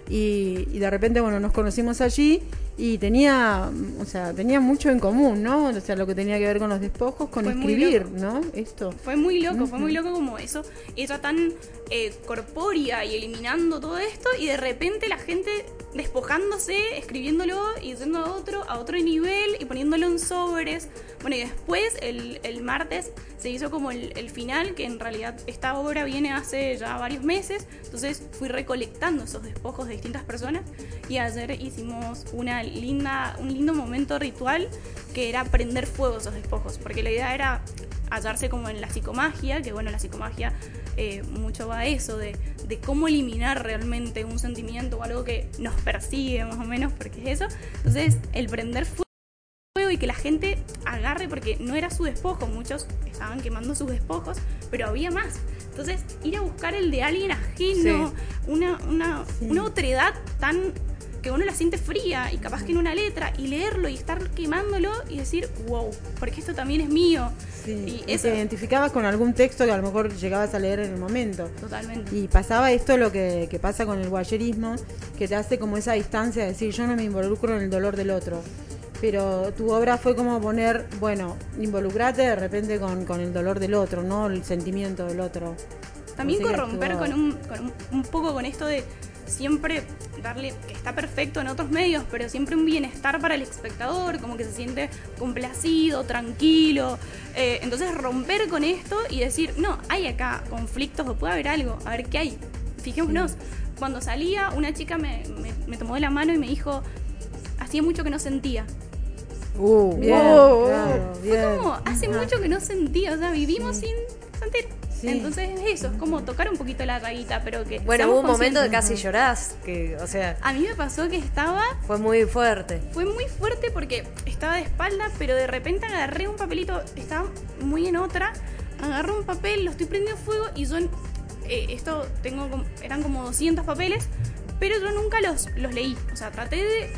Y, y de repente, bueno, nos conocimos allí y tenía, o sea, tenía mucho en común, ¿no? O sea, lo que tenía que ver con los despojos, con Fue escribir. ¿no? Esto. Fue muy loco, fue muy loco como eso. Ella tan eh, corpórea y eliminando todo esto y de repente la gente despojándose, escribiéndolo y yendo a otro, a otro nivel y poniéndolo en sobres. Bueno, y después el, el martes se hizo como el, el final, que en realidad esta obra viene hace ya varios meses. Entonces fui recolectando esos despojos de distintas personas y ayer hicimos una linda, un lindo momento ritual que era prender fuego a esos despojos, porque la idea era hallarse como en la psicomagia, que bueno, la psicomagia eh, mucho va a eso, de, de cómo eliminar realmente un sentimiento o algo que nos persigue más o menos, porque es eso. Entonces, el prender fuego y que la gente agarre, porque no era su despojo, muchos estaban quemando sus despojos, pero había más. Entonces, ir a buscar el de alguien ajeno, una, una, Sí. una otredad tan que uno la siente fría y capaz que en una letra y leerlo y estar quemándolo y decir, wow, porque esto también es mío. Sí, Y y eso, te identificabas con algún texto que a lo mejor llegabas a leer en el momento. totalmente. Y pasaba esto lo que, que pasa con el guayerismo, que te hace como esa distancia de decir yo no me involucro en el dolor del otro. Pero tu obra fue como poner, bueno, involucrate de repente con, con el dolor del otro, no el sentimiento del otro. También corromper con, un, con un, un poco con esto de siempre darle, que está perfecto en otros medios, pero siempre un bienestar para el espectador, como que se siente complacido, tranquilo. Eh, entonces romper con esto y decir, no, hay acá conflictos o puede haber algo, a ver qué hay. Fijémonos, cuando salía una chica me, me- me tomó de la mano y me dijo, hacía mucho que no sentía. Uh, Bien, wow. claro, Fue como, hace Ajá. mucho que no sentía, o sea, vivimos sin sentir. Sí. Entonces es eso, es como tocar un poquito la rayita, pero que. Bueno, hubo un momento de casi llorás, que, o sea, A mí me pasó que estaba. fue muy fuerte. Fue muy fuerte porque estaba de espalda, pero de repente agarré un papelito, estaba muy en otra. Agarré un papel, lo estoy prendiendo fuego y yo. en- eh, esto tengo como- eran como 200 papeles, pero yo nunca los, los leí. O sea, traté de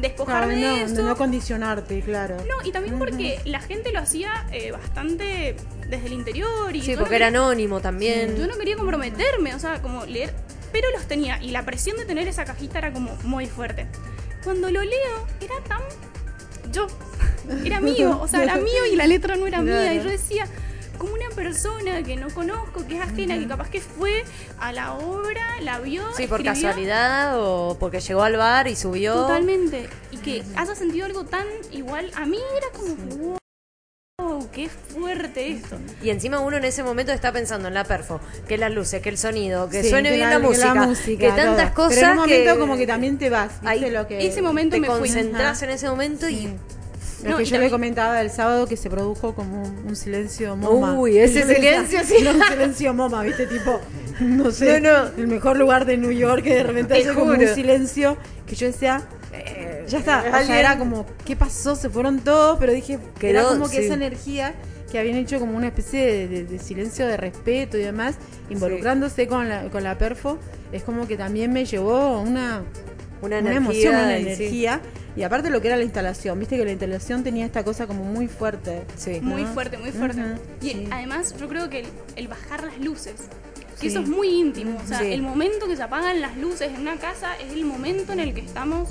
despojarme Claro, de no, eso. de no condicionarte, claro. No, y también porque la gente lo hacía eh, bastante desde el interior. Y Sí, porque no era anónimo también. Yo no quería comprometerme, o sea, como leer, pero los tenía. Y la presión de tener esa cajita era como muy fuerte. Cuando lo leo, era tan. Yo. Era mío, o sea, era <laughs> mío y la letra no era mía. Y yo decía, como una persona que no conozco, que es ajena, que capaz que fue a la obra, la vio. Sí, por casualidad o porque llegó al bar y subió. Totalmente. Y que haya sentido algo tan igual a mí, era como, wow, qué fuerte esto. Y encima uno en ese momento está pensando en la perfo, que las luces, que el sonido, que Sí, suene que bien la- la, que música, que tantas todo. cosas Pero en un momento que como que también te vas, ¿viste? Ahí- lo que, Ese momento te me fui. concentras en ese momento y Lo No, que y yo le también- comentaba el sábado que se produjo como un, un silencio moma. Uy, ese silencio, sí. no, un silencio moma, ¿viste? Tipo, no sé, No, no. el mejor lugar de New York que de repente Te hace como un juro. silencio que yo decía, eh, ya está, o sea, alguien- era como, ¿qué pasó? Se fueron todos, pero dije, era Quedó, como que sí. esa energía que habían hecho como una especie de, de- de silencio de respeto y demás, involucrándose con, la, con la perfo, es como que también me llevó una, una, una energía. emoción, una y sí. energía. Y aparte lo que era la instalación, viste que la instalación tenía esta cosa como muy fuerte. Sí. Muy ¿no? fuerte, muy fuerte. Ujú, y sí. además yo creo que el, el bajar las luces, que Sí. eso es muy íntimo. O sea, Sí. el momento que se apagan las luces en una casa es el momento en el que estamos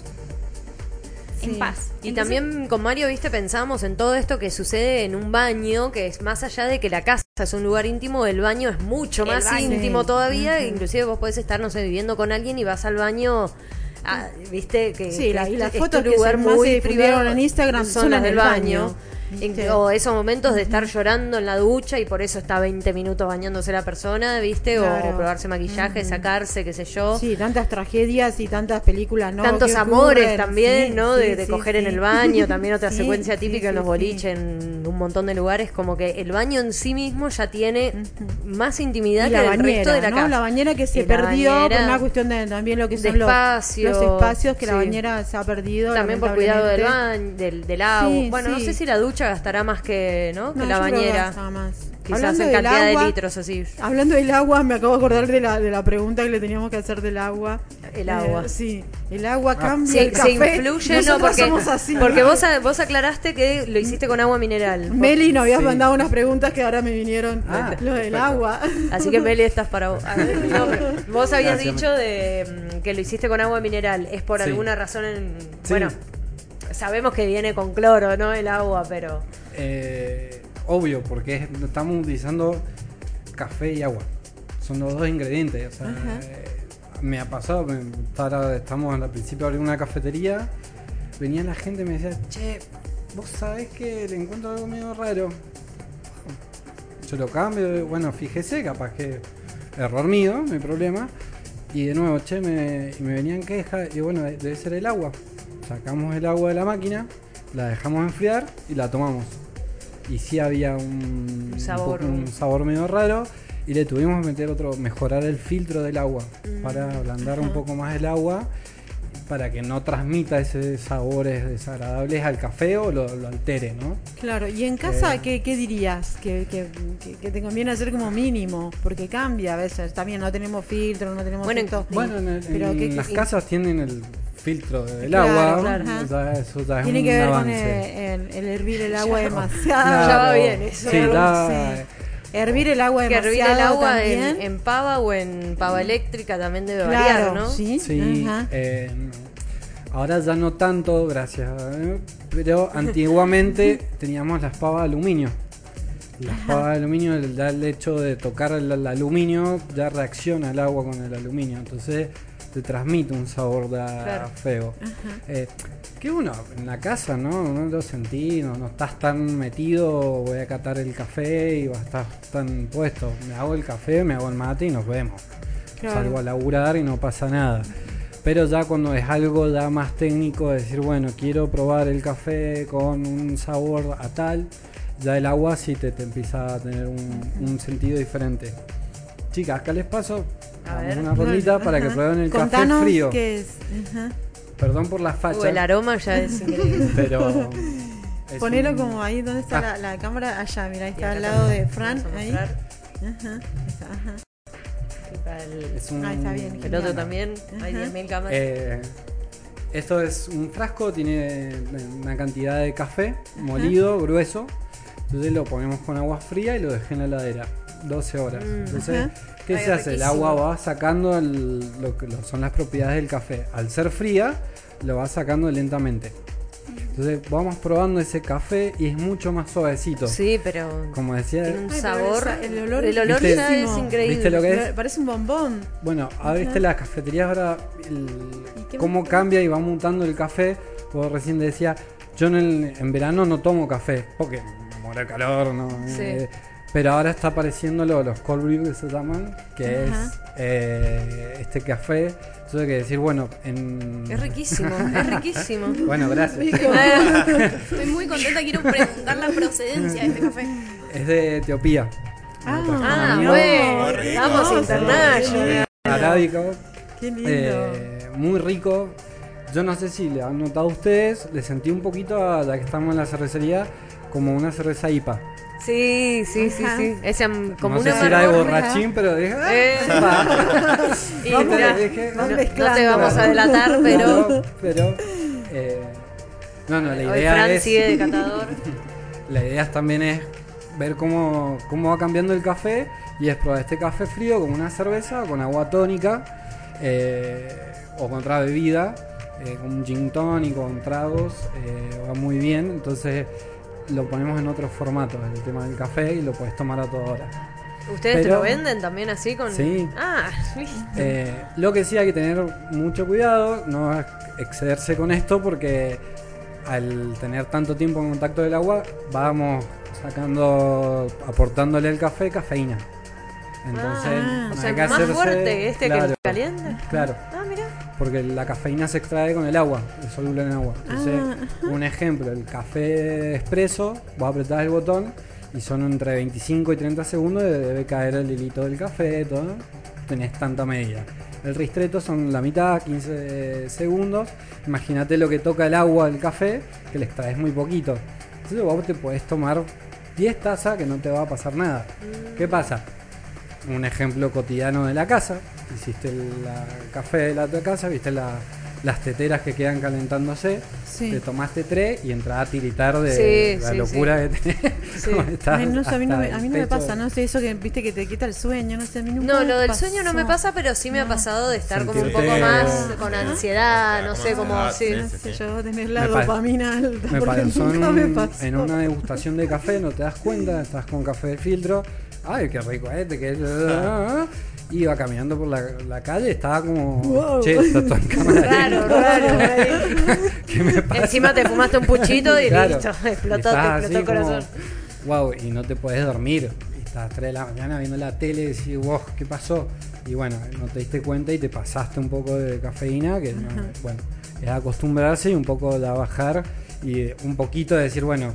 Sí. en paz. Y Entonces, también con Mario, viste, pensamos en todo esto que sucede en un baño, que es más allá de que la casa es un lugar íntimo, el baño es mucho más baño. íntimo todavía. Ujú. Inclusive vos podés estar, no sé, viviendo con alguien y vas al baño, ah, viste, que, Sí, que la- y las fotos que lugar se- muy privado en Instagram son, las del el baño. baño, O esos momentos de estar llorando en la ducha y por eso está 20 minutos bañándose la persona, ¿viste? O- Claro. O, probarse maquillaje, sacarse, qué sé yo. Sí, tantas tragedias y tantas películas, ¿no? Tantos amores ocurren. también, Sí, ¿no? sí, de, de coger en el baño, también otra <laughs> secuencia típica en los boliches, en un montón de lugares, como que el baño en sí mismo ya tiene más intimidad Y que la el resto de la ¿no? casa. La bañera que se perdió por una cuestión de también lo que son los, espacio, los espacios que la bañera se ha perdido. También por cuidado del baño, del, del agua. Bueno, no sé si la ducha gastará más que, ¿no? que No, la que bañera. más. Quizás Hablando en del cantidad agua- de litros así. Hablando del agua, me acabo de acordar de la, de la pregunta que le teníamos que hacer del agua. El agua. Eh, sí, el agua Ah. cambia Sí, el se café. influye, no, porque, somos así. porque vos, vos aclaraste que lo hiciste con agua mineral. Meli nos habías Sí. mandado unas preguntas que ahora me vinieron. Ah, <laughs> lo del perfecto. agua. Así que Meli, estás para vos. <laughs> No, vos habías Gracias, dicho de, mm, que lo hiciste con agua mineral. ¿Es por Sí. alguna razón en...? Sí. Bueno, sabemos que viene con cloro, ¿no? El agua, pero... Eh, obvio, porque es- estamos utilizando café y agua. Son los dos ingredientes. O sea, Ajá. eh, me ha pasado, me- estamos al principio de una cafetería, venía la gente y me decía, che, vos sabés que le encuentro algo medio raro. Yo lo cambio, bueno, fíjese, capaz que error mío, no hay problema. Y de nuevo, che, me, me venían quejas, y bueno, de- debe ser el agua. Sacamos el agua de la máquina, la dejamos enfriar y la tomamos. Y sí había un, sabor. un sabor medio raro. Y le tuvimos que meter otro, mejorar el filtro del agua Mm. para ablandar un poco más el agua para que no transmita esos sabores desagradables al café o lo, lo altere, ¿no? Claro, y en casa, Eh. ¿qué, qué dirías? Que, que, que- que te conviene hacer como mínimo, porque cambia a veces. También no tenemos filtro, no tenemos Bueno. Bueno, en, el- Pero en ¿qué- qué- las casas tienen el filtro del Claro, agua, claro. ya eso ya es Tiene un que ver con el, el- el hervir el agua demasiado. Ya va bien eso. Sí, da- Sí. Hervir el agua Que demasiado hervir el agua en, pava o en pava eléctrica también debe claro, variar, ¿no? sí. Sí, ajá. eh, ahora ya no tanto, gracias, eh, pero antiguamente <laughs> teníamos las pavas de aluminio. Las pavas de aluminio, el, ya el hecho de tocar el, el aluminio ya reacciona el agua con el aluminio, entonces te transmite un sabor da Claro. feo. Eh, que uno en la casa, ¿no? No lo sentí, no, no estás tan metido, voy a catar el café y vas a estar tan puesto. Me hago el café, me hago el mate y nos vemos. Claro. Salgo a laburar y no pasa nada. Pero ya cuando es algo ya más técnico, de decir, bueno, quiero probar el café con un sabor a tal, ya el agua sí te, te empieza a tener un, un sentido diferente. Chicas, acá les paso A damos ver. una rondita <laughs> para que prueben el Contanos café frío. qué es. Ajá. Perdón por la facha, Uh, el aroma ya es increíble. pero... <laughs> es Ponelo un- como ahí, ¿dónde está Ah. la, la cámara? Allá, mira, ahí está al lado de Fran. Ahí. Ajá, está, ajá. Es un- Ahí está bien. el otro también, hay Ajá. 10.000 cámaras. Eh, esto es un frasco, tiene una cantidad de café molido, grueso. Entonces lo ponemos con agua fría y lo dejé en la heladera 12 horas. Mm. Entonces, Ajá. ¿qué Ay, se hace? El agua va sacando el- lo que lo- son las propiedades del café. Al ser fría, lo va sacando lentamente. Entonces vamos probando ese café y es mucho más suavecito. sí, pero Como decía, tiene un Ay, pero sabor. el olor el es olor ¿Viste? ya es increíble. ¿Viste lo que es? Parece un bombón. Bueno, ahora viste las cafeterías ahora el- ¿Y qué cómo cambia y va mutando el café. Vos recién decía, yo en, el- en verano no tomo café porque me muero de calor, ¿no? Sí. Eh, pero ahora está apareciendo lo- los cold brew que se llaman, que Ajá. es eh, este café. Hay que decir, bueno, en... Es riquísimo, es riquísimo. <laughs> Bueno, gracias. <laughs> Estoy muy contenta, quiero preguntar la procedencia de este café. es de Etiopía. Ah, Ah, bueno, estamos No, international. Arábico. Qué lindo. Eh, muy rico. Yo no sé si le han notado ustedes, le sentí un poquito, a, ya que estamos en la cervecería, como una cerveza IPA. Sí, sí, sí, Ajá. sí. Ese, mm, como no una sé si era de borrachín, pero dije, "Ah, Eh, IPA". <laughs> y Vamos, mirá, dije, no, "Van no mezclando". te vamos a delatar, pero No, pero, eh, no, no, la hoy idea Fran es, sigue de <laughs> catador. la idea es también es ver cómo, cómo va cambiando el café y es probar este café frío con una cerveza, con agua tónica eh, o con otra bebida, eh, con un gin tonic, con tragos, eh, va muy bien. Entonces lo ponemos en otros formatos, el tema del café y lo puedes tomar a toda hora. ¿Ustedes te lo venden también así con...? Sí. Ah. <laughs> Eh, lo que sí hay que tener mucho cuidado, no excederse con esto porque al tener tanto tiempo en contacto del agua, vamos sacando, aportándole al café cafeína. Entonces, Ah, o hay sea, que más hacerse- fuerte este que el caliente. Claro, Ah. Porque la cafeína se extrae con el agua, es soluble en agua. Entonces, Ah, un ejemplo, el café expreso, vos apretás el botón y son entre 25 y 30 segundos y debe caer el hilito del café, todo. Tenés tanta medida. El ristreto son la mitad, 15 segundos. Imagínate lo que toca el agua del café, que le extraes muy poquito. Entonces vos te podés tomar 10 tazas que no te va a pasar nada. ¿Qué pasa? Un ejemplo cotidiano de la casa. Hiciste el café de la tu casa, viste la- las teteras que quedan calentándose. Sí. Te tomaste tres y entras a tiritar de Sí, la sí, locura que tenés. <laughs> Ay, no sé, a mí no, me, a mí no me pasa, no sé, eso que viste que te quita el sueño, no sé, a mí nunca No, me lo del pasó. sueño no me pasa, pero sí me ha pasado de estar como un poco más con ansiedad, no sé, como Ah, sí. sí, No sí, sé, sí. yo tener la Me pa- dopamina alta, Me porque nunca me un- pasó. en una degustación de café, no te das cuenta, estás con café de filtro. Ay, qué rico este, que Iba caminando por la, la calle, estaba como. Wow. Che, está todo en <laughs> cámara Raro, lenta. raro. <laughs> ¿Qué me pasa? Encima te fumaste un puchito y Claro. listo, explotó, te explotó el como, corazón. Wow, y no te podés dormir. Estás a las 3 de la mañana viendo la tele y decís, wow, ¿qué pasó? Y bueno, no te diste cuenta y te pasaste un poco de cafeína, que no- bueno, es acostumbrarse y un poco de bajar y un poquito de decir, bueno,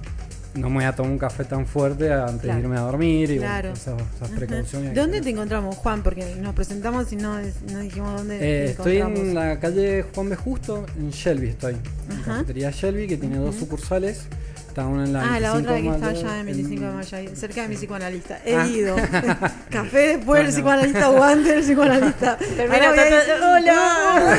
no me voy a tomar un café tan fuerte antes Claro. de irme a dormir y Claro. bueno, esas, esas precauciones. ¿Dónde te encontramos, Juan? Porque nos presentamos y no, no dijimos dónde Eh, te estoy encontramos. en la calle Juan B. Justo, en Shelby estoy. En cafetería Shelby, que tiene dos sucursales. Está una en la Ah, la 25 otra que está allá en 25 de en- mayo, ahí, cerca de mi psicoanalista. He Ah. ido. <laughs> Café después del Bueno. psicoanalista o antes del psicoanalista. <laughs> Termina ¡Hola!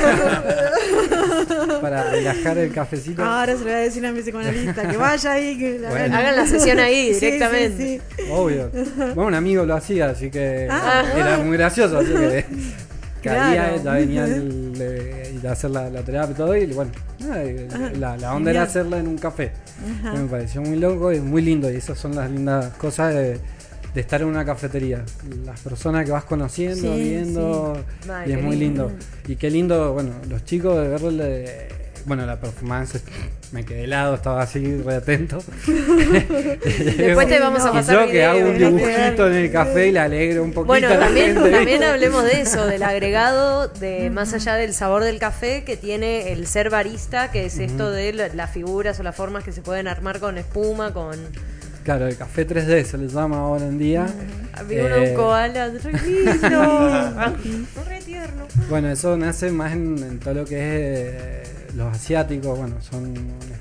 <laughs> <laughs> para relajar el cafecito. Ahora se lo voy a decir a mi psicoanalista que vaya ahí. Que la Bueno. Hagan la sesión ahí <laughs> directamente. sí, sí. Obvio. Bueno, un amigo lo hacía, así que Ah. era muy gracioso, así que <laughs> caía, Claro. ya venía el- de, de hacer la, la terapia y todo, y bueno, y la, la onda era hacerla en un café. Ajá. Me pareció muy loco y muy lindo, y esas son las lindas cosas de, de estar en una cafetería. Las personas que vas conociendo, Sí, viendo, Ay, y es muy lindo. lindo. Y qué lindo, bueno, los chicos de verle, bueno, la performance, me quedé helado, estaba así re atento. <laughs> Después te vamos a Y pasar yo que hago un dibujito en el café y le alegro un poquito Bueno, a la también, gente. también hablemos de eso, del agregado, de <laughs> más allá del sabor del café, que tiene el ser barista, que es esto de la- las figuras o las formas que se pueden armar con espuma, con... Claro, el café 3D se le llama ahora en día. Uno un Eh, koala, <laughs> re lindo. <laughs> re tierno. Bueno, eso nace más en, en todo lo que es eh, los asiáticos, bueno, son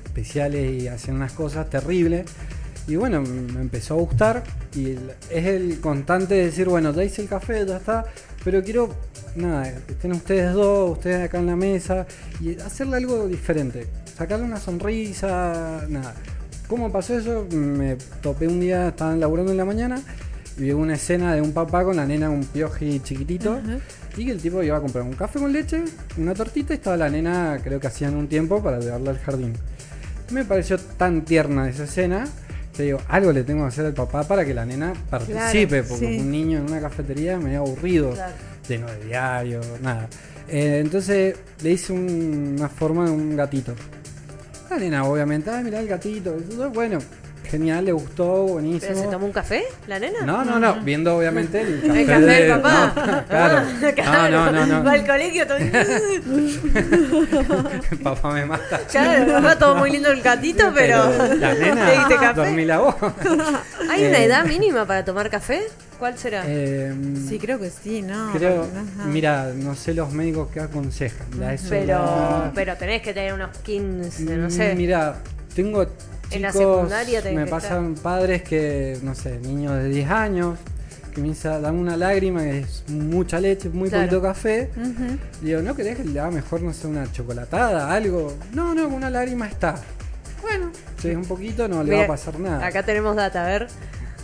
especiales y hacen unas cosas terribles. Y bueno, me empezó a gustar y es el constante de decir, bueno, ya hice el café, ya está, pero quiero, nada, que estén ustedes dos, ustedes acá en la mesa y hacerle algo diferente, sacarle una sonrisa, nada. ¿Cómo pasó eso? Me topé un día, estaban laburando en la mañana y vi una escena de un papá con la nena, un pioji chiquitito. Y el tipo iba a comprar un café con leche, una tortita y estaba la nena, creo que hacían un tiempo para llevarla al jardín. Me pareció tan tierna esa escena que digo, algo le tengo que hacer al papá para que la nena participe, Claro, porque sí. un niño en una cafetería me aburrido, Claro. lleno de diario, nada. Eh, entonces le hice un- una forma de un gatito. Obviamente, ah, mirá el gatito. Bueno, genial, le gustó, buenísimo. ¿Pero se tomó un café, la nena? No, no, no, viendo obviamente el café, El café del de- papá. no, claro. <laughs> Claro, No, no, no, no. Va al colegio todo... Papá me mata. Claro, papá, todo muy lindo el gatito, pero... la nena, ¿Le diste café? dormí la voz. ¿Hay una Eh, edad mínima para tomar café? ¿Cuál será? Eh, Sí, creo que sí, ¿no? creo, Ajá. mira, no sé los médicos que aconsejan. La pero, la- pero tenés que tener unos 15, no sé. Mira, tengo En la secundaria me pasan padres que, no sé, niños de 10 años, que me dan una lágrima, que es mucha leche, muy Claro. poquito café. Ujú. Digo, ¿no querés que le haga mejor, no sé, una chocolatada, algo? No, no, una lágrima está. Bueno, si es un poquito, no le va a pasar nada. Acá tenemos data, a ver.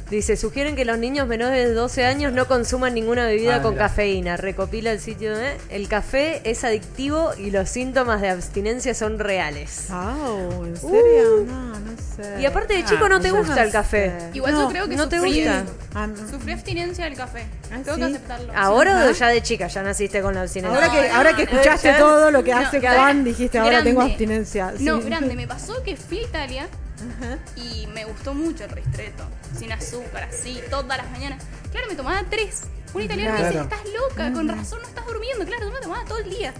Dice, sugieren que los niños menores de 12 años no consuman ninguna bebida Ah, con mirá. cafeína. Recopila el sitio de... El café es adictivo y los síntomas de abstinencia son reales. Au, ¿en serio? no, no sé. Y aparte de chico no te gusta el sé. café. Igual No, yo creo que ¿no te sufrí, gusta? Ah, sufrí abstinencia del café. Ah, Tengo ¿sí? que aceptarlo. ¿Ahora o ya de chica? Ya naciste con la abstinencia. Ahora que, No, ahora que escuchaste <laughs> todo lo que No, hace. Juan, dijiste, ahora tengo abstinencia. Sí. No, grande. Me pasó que fui a Italia Ajá. y me gustó mucho el ristretto. Sin azúcar, así, todas las mañanas. Claro, me tomaba tres. Un italiano me Claro. dice, estás loca, con razón no estás durmiendo. Claro, yo me tomaba todo el día.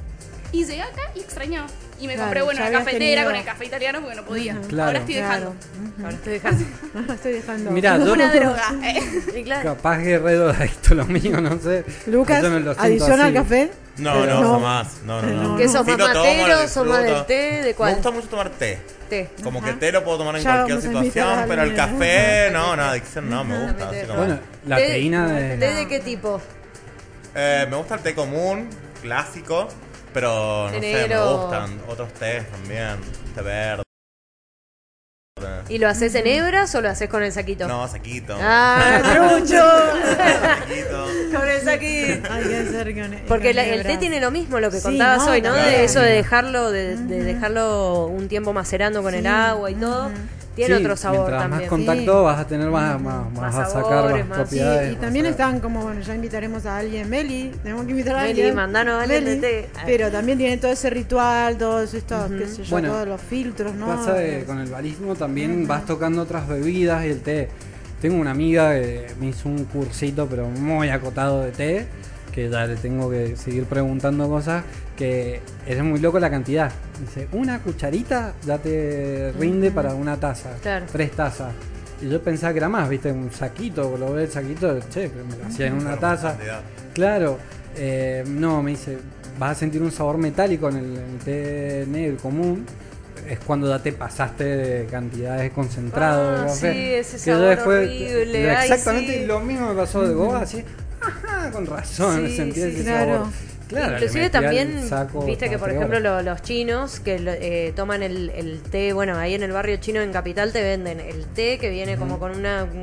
Y llegué acá y extrañaba. Y me Claro, compré, bueno, habías cafetera tenido- con el café italiano porque no podía. Claro. Ahora estoy dejando. <laughs> Ahora estoy dejando. estoy dejando. Mirá, yo Una droga. eh. <laughs> Y claro. capaz drogadicto <laughs> lo mío, no sé. Lucas, me adiciona al café. No, no, No. jamás. No, no, no. ¿Qué sos Sí más lo tomo, lo matero? ¿Sos más del té? ¿De Me cuál? gusta mucho tomar té. Té. Como que Ajá. té lo puedo tomar en Ya cualquier situación, pero el café, no, no, adicción no, me gusta. así como- Bueno, la ¿Té- teína ¿Té de. de qué tipo? Eh, me gusta el té común, clásico, pero no sé, me gustan otros tés también, té verde. ¿Y lo haces en hebras o lo haces con el saquito? No, saquito. Ah, <laughs> trucho. Saquito. con el saquito. Hay que hacer con Porque con la- el té tiene lo mismo, lo que Sí, contabas no, hoy, ¿no? claro. De eso de dejarlo, de, de dejarlo un tiempo macerando con el agua y todo. Tiene Sí, otro sabor mientras también. más contacto Sí. vas a tener más, más, Más vas a sacar sabores, más más- Sí, propiedades. y vas también están como, bueno, ya invitaremos a alguien, Meli, tenemos que invitar a Meli, alguien. mandanos a alguien de Meli, té. Pero también tiene todo ese ritual, todos estos, qué sé yo, Bueno, todos los filtros, ¿no? Pasa de- con el barismo también vas tocando otras bebidas y el té. Tengo una amiga que me hizo un cursito, pero muy acotado de té, que ya le tengo que seguir preguntando cosas, que es muy loco la cantidad. Dice, una cucharita ya te rinde para una taza, Claro. tres tazas. Y yo pensaba que era más, viste, un saquito, lo ves el saquito, che, pero me lo hacía en una Claro, taza. Claro, eh, no, me dice, vas a sentir un sabor metálico en el, en el té negro común. Es cuando ya te pasaste de cantidades concentradas Ah, de café. sí, ese Que sabor después- horrible, ay, exactamente sí. lo mismo me pasó de Goa, así. Ajá, con razón, Sí, sentí sí, ese claro. sabor. Claro, Inclusive también, saco viste que por ejemplo lo- los chinos que lo- eh, toman el, el té, bueno, ahí en el barrio chino en Capital te venden el té que viene como con una, un-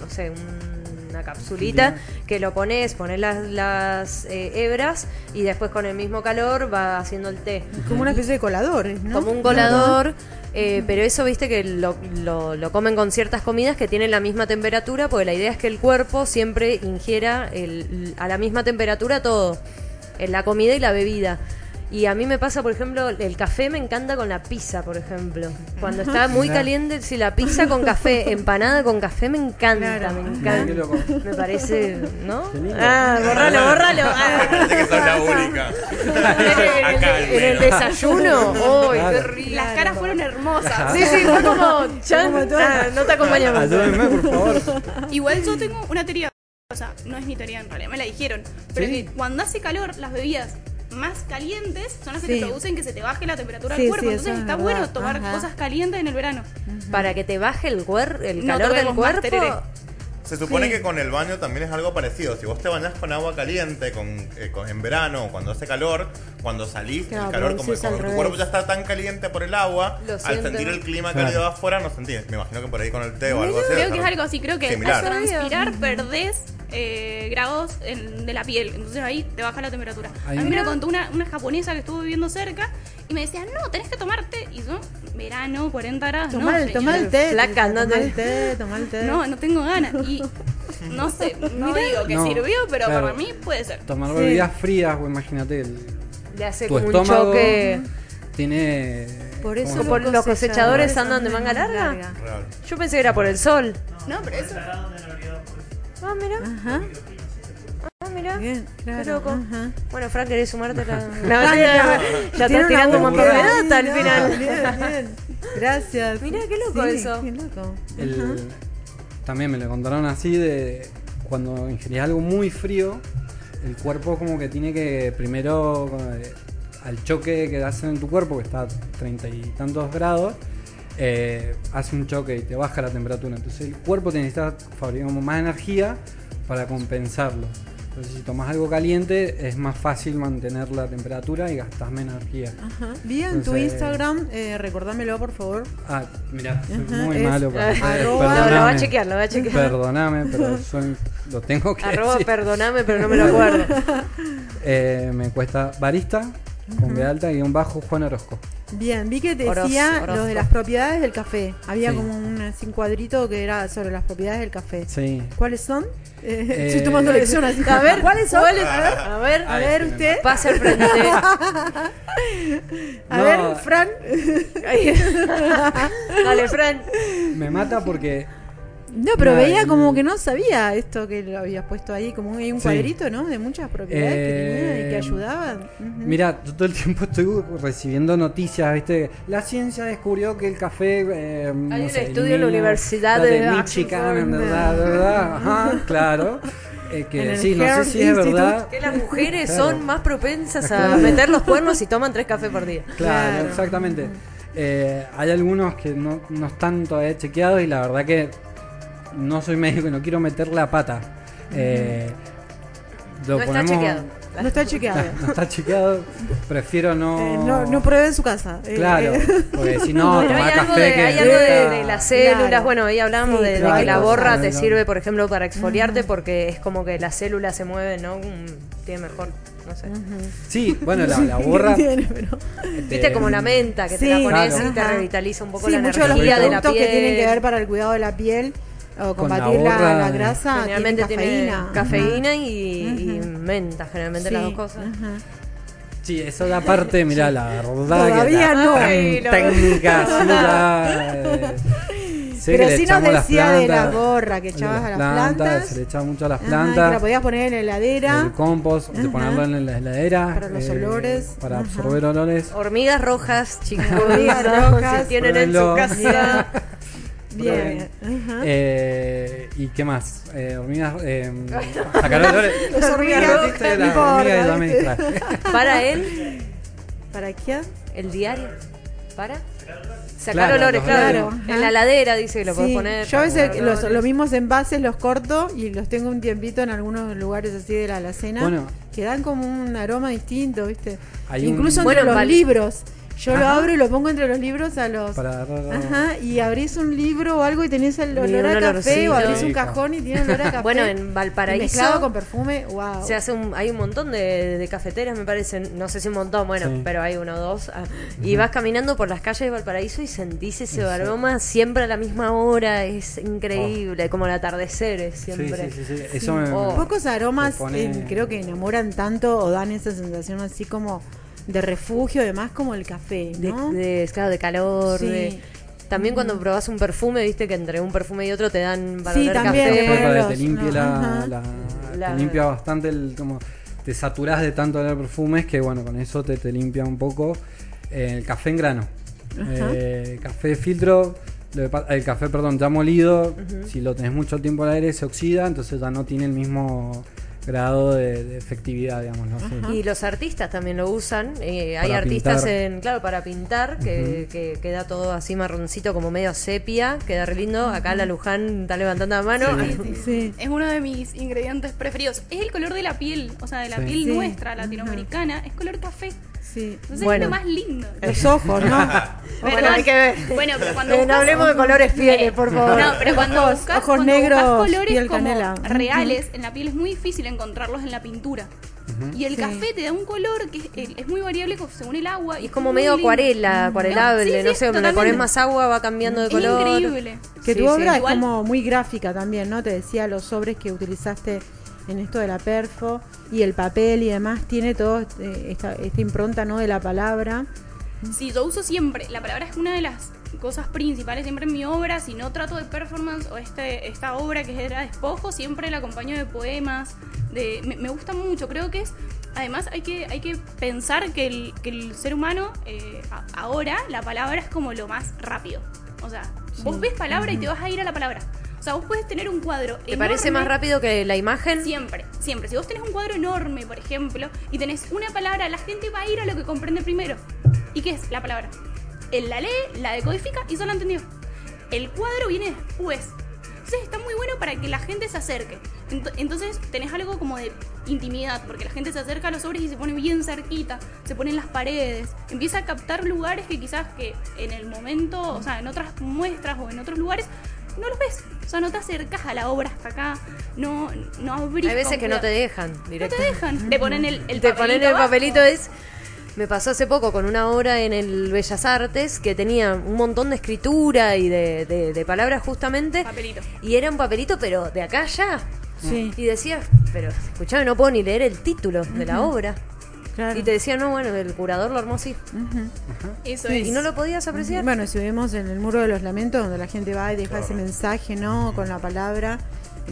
no sé, un- una capsulita que lo pones, pones las, las eh, hebras y después con el mismo calor va haciendo el té. Como una especie de coladores, ¿no? Como un colador, eh, pero eso viste que lo, lo- lo comen con ciertas comidas que tienen la misma temperatura, porque la idea es que el cuerpo siempre ingiera el- a la misma temperatura todo, en la comida y la bebida. Y a mí me pasa, por ejemplo, el café me encanta con la pizza, por ejemplo. Cuando está muy caliente, si la pizza con café, <laughs> empanada con café, me encanta, Claro. me encanta. Me parece, ¿no? Ah, borralo, borralo. Ah. <laughs> Parece que sos la única. <laughs> Acá al en el desayuno, ¡uy, qué Claro. rico! Las caras fueron hermosas. Sí, sí, fue como, chan, ah, no te acompañamos. Ayúdenme, por favor. Igual yo tengo una teoría. O sea, no es mi teoría en realidad, me la dijeron. Pero Sí. que cuando hace calor, las bebidas más calientes son las que Sí. te producen que se te baje la temperatura Sí, del cuerpo. sí, Entonces es está bueno tomar Ajá. cosas calientes en el verano. Para que te baje el, el No calor del tereré. Se supone Sí. que con el baño también es algo parecido. Si vos te bañás con agua caliente con, eh, con- en verano o cuando hace calor, cuando salís, Claro, el calor, como, como tu revés. cuerpo ya está tan caliente por el agua, Lo al siento. sentir el clima Claro. cálido afuera, no sentís. Me imagino que por ahí con el té o algo así. Creo que es algo así, creo que Similar. al transpirar perdés eh, grados en- de la piel. Entonces ahí te baja la temperatura. Ahí a mí me lo contó una, una japonesa que estuvo viviendo cerca y me decía, no, tenés que tomarte. Y yo, verano, 40 grados. Tomá, no, el- tomá el té. Flaca, no tomá el té, tomá el té. No, no tengo ganas. Y <laughs> no sé, no digo que No, sirvió, pero claro. para mí puede ser. Tomar Sí. bebidas frías, o imagínate, el, Le hace tu como un estómago choque. tiene... Por eso los cosechadores andan de manga larga. Yo pensé que era por el sol. No, pero eso. Ah, mira. Ajá. Bien, claro. Qué loco. ajá. Bueno, Frank, ¿querés sumarte <laughs> <laughs> No, ya, ya estás tirando un montón de muy data al final. Bien, bien. Gracias. Mirá, qué loco Sí, eso. Qué loco. El- también me lo contaron así de cuando ingerís algo muy frío, el cuerpo como que tiene que primero eh, al choque que hacen en tu cuerpo, que está a treinta y tantos grados, eh, hace un choque y te baja la temperatura. Entonces el cuerpo te necesita fabricar como más energía para compensarlo. Entonces si tomas algo caliente es más fácil mantener la temperatura y gastas menos energía. Ajá. Vi en tu Instagram, eh, recordámelo por favor. Ah, mira, soy Ajá, muy es malo para arroba- Lo- va a chequear, lo va a chequear. Perdóname, pero <laughs> soy- lo tengo que Arroba, decir. perdoname, pero no me lo acuerdo. <laughs> Eh, me cuesta barista, con B alta, y un bajo Juan Orozco. Bien, vi que te decía Orozco. lo de las propiedades del café. Había Sí. como un, así, un cuadrito que era sobre las propiedades del café. Sí. ¿Cuáles son? Eh, <laughs> Eh, estoy tomando lección así. A ver, ¿cuáles son? ¿cuáles? A ver, A ver, a ver usted. pasa al frente. A No. ver, Fran. <laughs> Dale, Fran. Me mata porque No, pero veía el- como que no sabía esto que lo habías puesto ahí, como hay un Sí. cuadrito, ¿no? De muchas propiedades que tenía y que Eh, ayudaban. Ujú. Mira, yo todo el tiempo estoy recibiendo noticias, ¿viste? La ciencia descubrió que el café. eh, no Hay un sé, estudio en la Universidad de Michigan, en verdad, verdad. Ajá, <laughs> claro. Eh, que sí, no sé si es verdad. Que las mujeres Claro. son más propensas a meter los cuernos y toman tres cafés por día. Claro, Claro. exactamente. Eh, hay algunos que no, no están todavía chequeados y la verdad que no soy médico y no quiero meter la pata. Eh, lo No está ponemos- chequeado. No está chequeado. <laughs> No está chequeado, prefiero no. Eh, no, no pruebe en su casa. Eh, Claro, porque si no, <laughs> Pero tomar hay algo, café de, que hay algo de, está- de las células, Claro. bueno, ahí hablamos Sí, de, de claro, que la borra te sirve, por ejemplo, para exfoliarte porque es como que las células se mueven, ¿no? Mm, Tiene mejor, no sé. Sí, bueno, la, la <laughs> borra. tiene, pero- Viste como la menta que te Sí, la pones claro. y te revitaliza un poco Sí, la muchos de los energía de la productos piel. que tienen que ver para el cuidado de la piel o Con la combatir la, la de- grasa. Generalmente tiene cafeína. cafeína, Ajá. y, y menta, generalmente Sí, las dos cosas. ajá. Sí, eso da parte, mirá, la verdad Todavía que la no. Ay, no. técnica, <laughs> sí, eh, sé que Pero sí nos las decía de la plantas, gorra que de echabas a las plantas. Se le echaba mucho a las Ajá, plantas. que la podías poner en la heladera. El compost, de Ajá. ponerlo en la heladera. eh, Para los olores. Para Ajá. absorber olores. Hormigas rojas, chicos. Hormigas <laughs> rojas. Si tienen en su casa. <laughs> Bien. Ajá. Eh, ¿Y qué más? Eh, hormigas. Eh, <laughs> sacar olores. Las hormigas de ¿viste? distraje. <laughs> Para él, ¿Para qué? el diario. ¿Para? Sacar Claro, olores, claro. En la ladera dice que lo puedes Sí, poner. yo a veces los, mismos envases los corto y los tengo un tiempito en algunos lugares así de la alacena Bueno. que dan como un aroma distinto, ¿viste? Hay Incluso un- entre Bueno, los libros. Yo lo abro y lo pongo entre los libros a los... Para agarrar- Ajá, y abrís un libro o algo y tenés el olor a café olorcito. o abrís un cajón y tiene olor a <laughs> café. Bueno, en Y mezclado Valparaíso con perfume, wow. se hace un, hay un montón de, de cafeteras, me parece. No sé si un montón, bueno, Sí. pero hay uno o dos. ah, Y vas caminando por las calles de Valparaíso y sentís ese aroma siempre a la misma hora. Es increíble, como el atardecer es siempre. sí, sí, sí. Eso me, Oh. Pocos aromas pone- eh, creo que enamoran tanto o dan esa sensación así como de refugio, además como el café, De, ¿no? de- claro, de calor. Sí. de- También cuando probas un perfume, viste que entre un perfume y otro te dan para Sí, también, café. Después para que te limpie no, la, ajá. la- La- te limpia bastante el como te saturás de tanto de perfumes que bueno con eso te, te limpia un poco Eh, el café en grano. Eh, café de filtro el café perdón ya molido si lo tenés mucho tiempo al aire se oxida entonces ya no tiene el mismo grado de, de efectividad digamos ¿no? Sí. Y los artistas también lo usan. eh, hay artistas pintar. en, claro, para pintar, que, que queda todo así marroncito, como medio sepia, queda re lindo. Acá la Luján está levantando la mano. <laughs> Sí. Es uno de mis ingredientes preferidos. Es el color de la piel, o sea, de la Sí. piel Sí. nuestra, latinoamericana. Es color café. Sí. Entonces Bueno. es lo más lindo. Los ojos, ¿no? <laughs> Bueno, hay que ver. Bueno, pero cuando Eh, no hablemos de colores pieles, por favor. No, pero cuando Ojos- buscas, ojos cuando negros, buscas colores piel como canela. reales en la piel es muy difícil encontrarlos en la pintura. Y el Sí. café te da un color que es, es muy variable según el agua. Y es como medio lindo. acuarela, acuarelable, No, sí, no sé, le totalmente. pones más agua, va cambiando de Es color. increíble. Que Sí, tu sí. obra Igual- es como muy gráfica también, ¿no? Te decía los sobres que utilizaste en esto de la perfo y el papel y demás, tiene todo este- esta, esta impronta, ¿no? De la palabra. Sí, yo uso siempre, la palabra es una de las cosas principales siempre en mi obra, si no trato de performance o este, esta obra que era despojo, siempre la acompaño de poemas, de, me, me gusta mucho, creo que es, además hay que, hay que pensar que el, que el ser humano, eh, a- ahora la palabra es como lo más rápido, o sea, vos ves palabra y te vas a ir a la palabra, o sea, vos puedes tener un cuadro. ¿Te parece enorme- más rápido que la imagen? Siempre, siempre. Si vos tenés un cuadro enorme, por ejemplo, y tenés una palabra, la gente va a ir a lo que comprende primero. ¿Y qué es la palabra? Él la lee, la decodifica y solo entendió. El cuadro viene después. Entonces está muy bueno para que la gente se acerque. Ent- Entonces tenés algo como de intimidad, porque la gente se acerca a los sobres y se pone bien cerquita, se pone en las paredes, empieza a captar lugares que quizás que en el momento, o sea, en otras muestras o en otros lugares, no los ves. O sea, no te acercas a la obra hasta acá, no, no abrís Hay veces que no te dejan No te dejan. Te ponen el, el te ponen el abajo. papelito es me pasó hace poco con una obra en el Bellas Artes que tenía un montón de escritura y de, de- de palabras justamente Papelito. y era un papelito pero de acá ya Sí. y decía pero escuchame no puedo ni leer el título de la obra Claro. Y te decía, no, bueno, el curador lo armó así. Eso Sí. es. Y no lo podías apreciar. Bueno, si vemos en el muro de los lamentos, donde la gente va y deja ese mensaje, ¿no? Con la palabra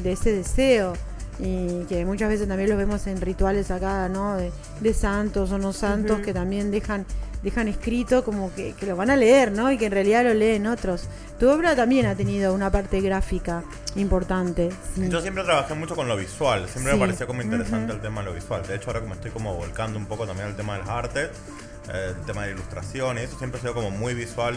de ese deseo. Y que muchas veces también los vemos en rituales acá, ¿no? De, de santos o no santos que también dejan dejan escrito como que, que lo van a leer, ¿no? Y que en realidad lo leen otros. Tu obra también ha tenido una parte gráfica importante. sí. Yo siempre trabajé mucho con lo visual, siempre Sí. me pareció como interesante el tema de lo visual. De hecho, ahora que me estoy como volcando un poco también al tema de las artes, eh, el tema de la ilustración, y eso siempre ha sido como muy visual.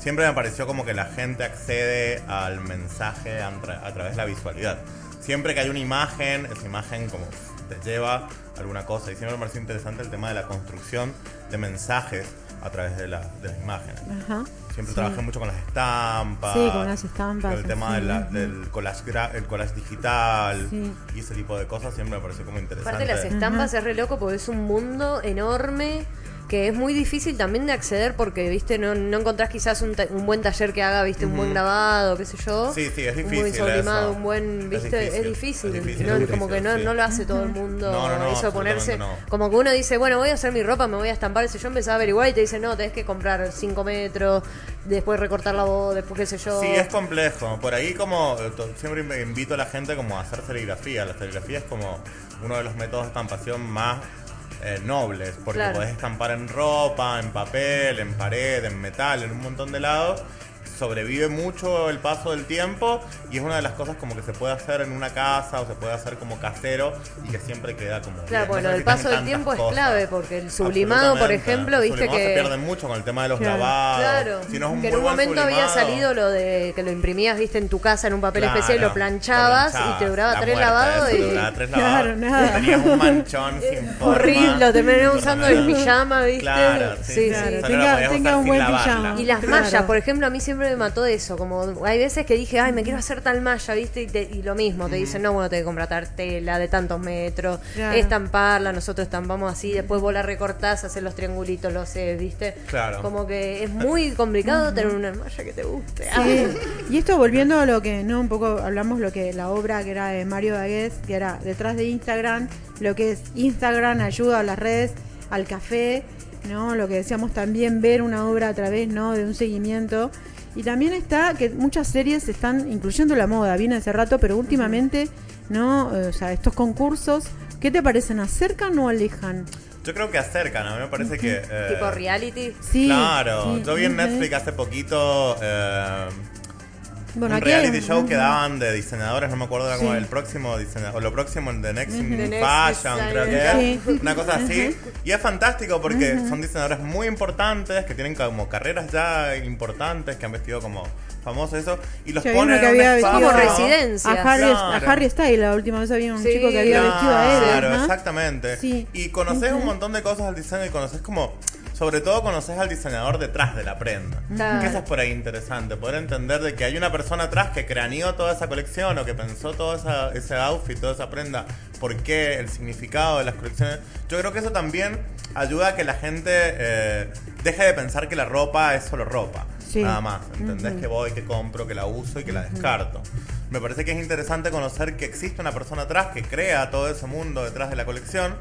Siempre me pareció como que la gente accede al mensaje a, tra- a través de la visualidad. Siempre que hay una imagen, esa imagen como te lleva alguna cosa. Y siempre me pareció interesante el tema de la construcción de mensajes a través de, la, de las imágenes. Ajá. Siempre Sí. trabajé mucho con las estampas. Sí, con las estampas, El tema de la- del collage, gra- el collage digital Sí. y ese tipo de cosas siempre me pareció como interesante. Aparte las estampas es re loco porque es un mundo enorme que es muy difícil también de acceder porque, viste, no, no encontrás quizás un, ta- un buen taller que haga, viste, un buen grabado, qué sé yo. Sí, sí, es Un difícil buen sublimado, eso. un buen, Es viste, difícil, es difícil. es difícil, ¿no? es como que no, sí. no lo hace todo el mundo. No, no, no, eso ponerse, como que uno dice, bueno, voy a hacer mi ropa, me voy a estampar. Si yo empecé a averiguar y te dice, no, tenés que comprar 5 metros, después recortar la voz, después qué sé yo. Sí, es complejo. Por ahí como eh, siempre inv- invito a la gente como a hacer serigrafía. La serigrafía es como uno de los métodos de estampación más eh, nobles, porque Claro. podés estampar en ropa, en papel, en pared, en metal, en un montón de lados. Sobrevive mucho el paso del tiempo y es una de las cosas como que se puede hacer en una casa o se puede hacer como casero y que siempre queda como Claro, bien. bueno, No el necesitan paso del tiempo es cosas. clave porque el sublimado, por ejemplo, El viste que se pierde mucho con el tema de los Claro. grabados. Claro, Si no es un que muy en un momento había sublimado, salido lo de que lo imprimías, viste, en tu casa en un papel Claro, especial y lo lo planchabas, planchabas, y te duraba la tres lavados y duraba tres Claro, lavados. nada. Tenías un manchón <laughs> sin forma. horrible, lo terminé usando en Horrible. pijama, viste. Claro, sí, sí. Tenga- tenga un buen pijama. Y las mallas, por ejemplo, a mí siempre me mató eso. Como hay veces que dije, ay, me quiero hacer tal malla, ¿viste? Y, te- y lo mismo, te dicen, no, bueno, te que comprar tela de tantos metros, Claro. estamparla, nosotros estampamos así, después vos la recortás, haces los triangulitos, lo haces, ¿viste? Claro. Como que es muy complicado tener una malla que te guste. Sí. Y esto volviendo a lo que, no, un poco hablamos lo que la obra que era de Mario Bagués, que era detrás de Instagram, lo que es Instagram ayuda a las redes, al café, ¿no? Lo que decíamos también ver una obra a través, ¿no? De un seguimiento. Y también está que muchas series están incluyendo la moda, viene hace rato, pero últimamente, ¿no? Eh, O sea, estos concursos, ¿qué te parecen? ¿Acercan o alejan? Yo creo que acercan, a mí me parece que... eh, Tipo reality. Sí. Claro, sí, yo vi en. Netflix hace poquito eh, Bueno, un aquí hay reality un- show que daban de diseñadores, no me acuerdo era como Sí. el próximo diseñador, o lo próximo en The Next in The Next Fashion, creo que es, Sí. una cosa así. Y es fantástico porque son diseñadores muy importantes, que tienen como carreras ya importantes, que han vestido como famosos eso, y los ponen uno que en un había espacio- vestido Como residencia. A Harry, Claro. a Harry Styles, la última vez había un Sí, chico que había vestido a él. Claro, exactamente. Sí. Y conoces un montón de cosas del diseño y conoces como, sobre todo conoces al diseñador detrás de la prenda. Claro. Que eso es por ahí interesante, poder entender de que hay una persona atrás que craneó toda esa colección o que pensó todo esa, ese outfit, toda esa prenda, por qué, el significado de las colecciones. Yo creo que eso también ayuda a que la gente eh, deje de pensar que la ropa es solo ropa. Sí. Nada más. ¿Entendés? Que voy, que compro, que la uso y que la descarto. Me parece que es interesante conocer que existe una persona atrás que crea todo ese mundo detrás de la colección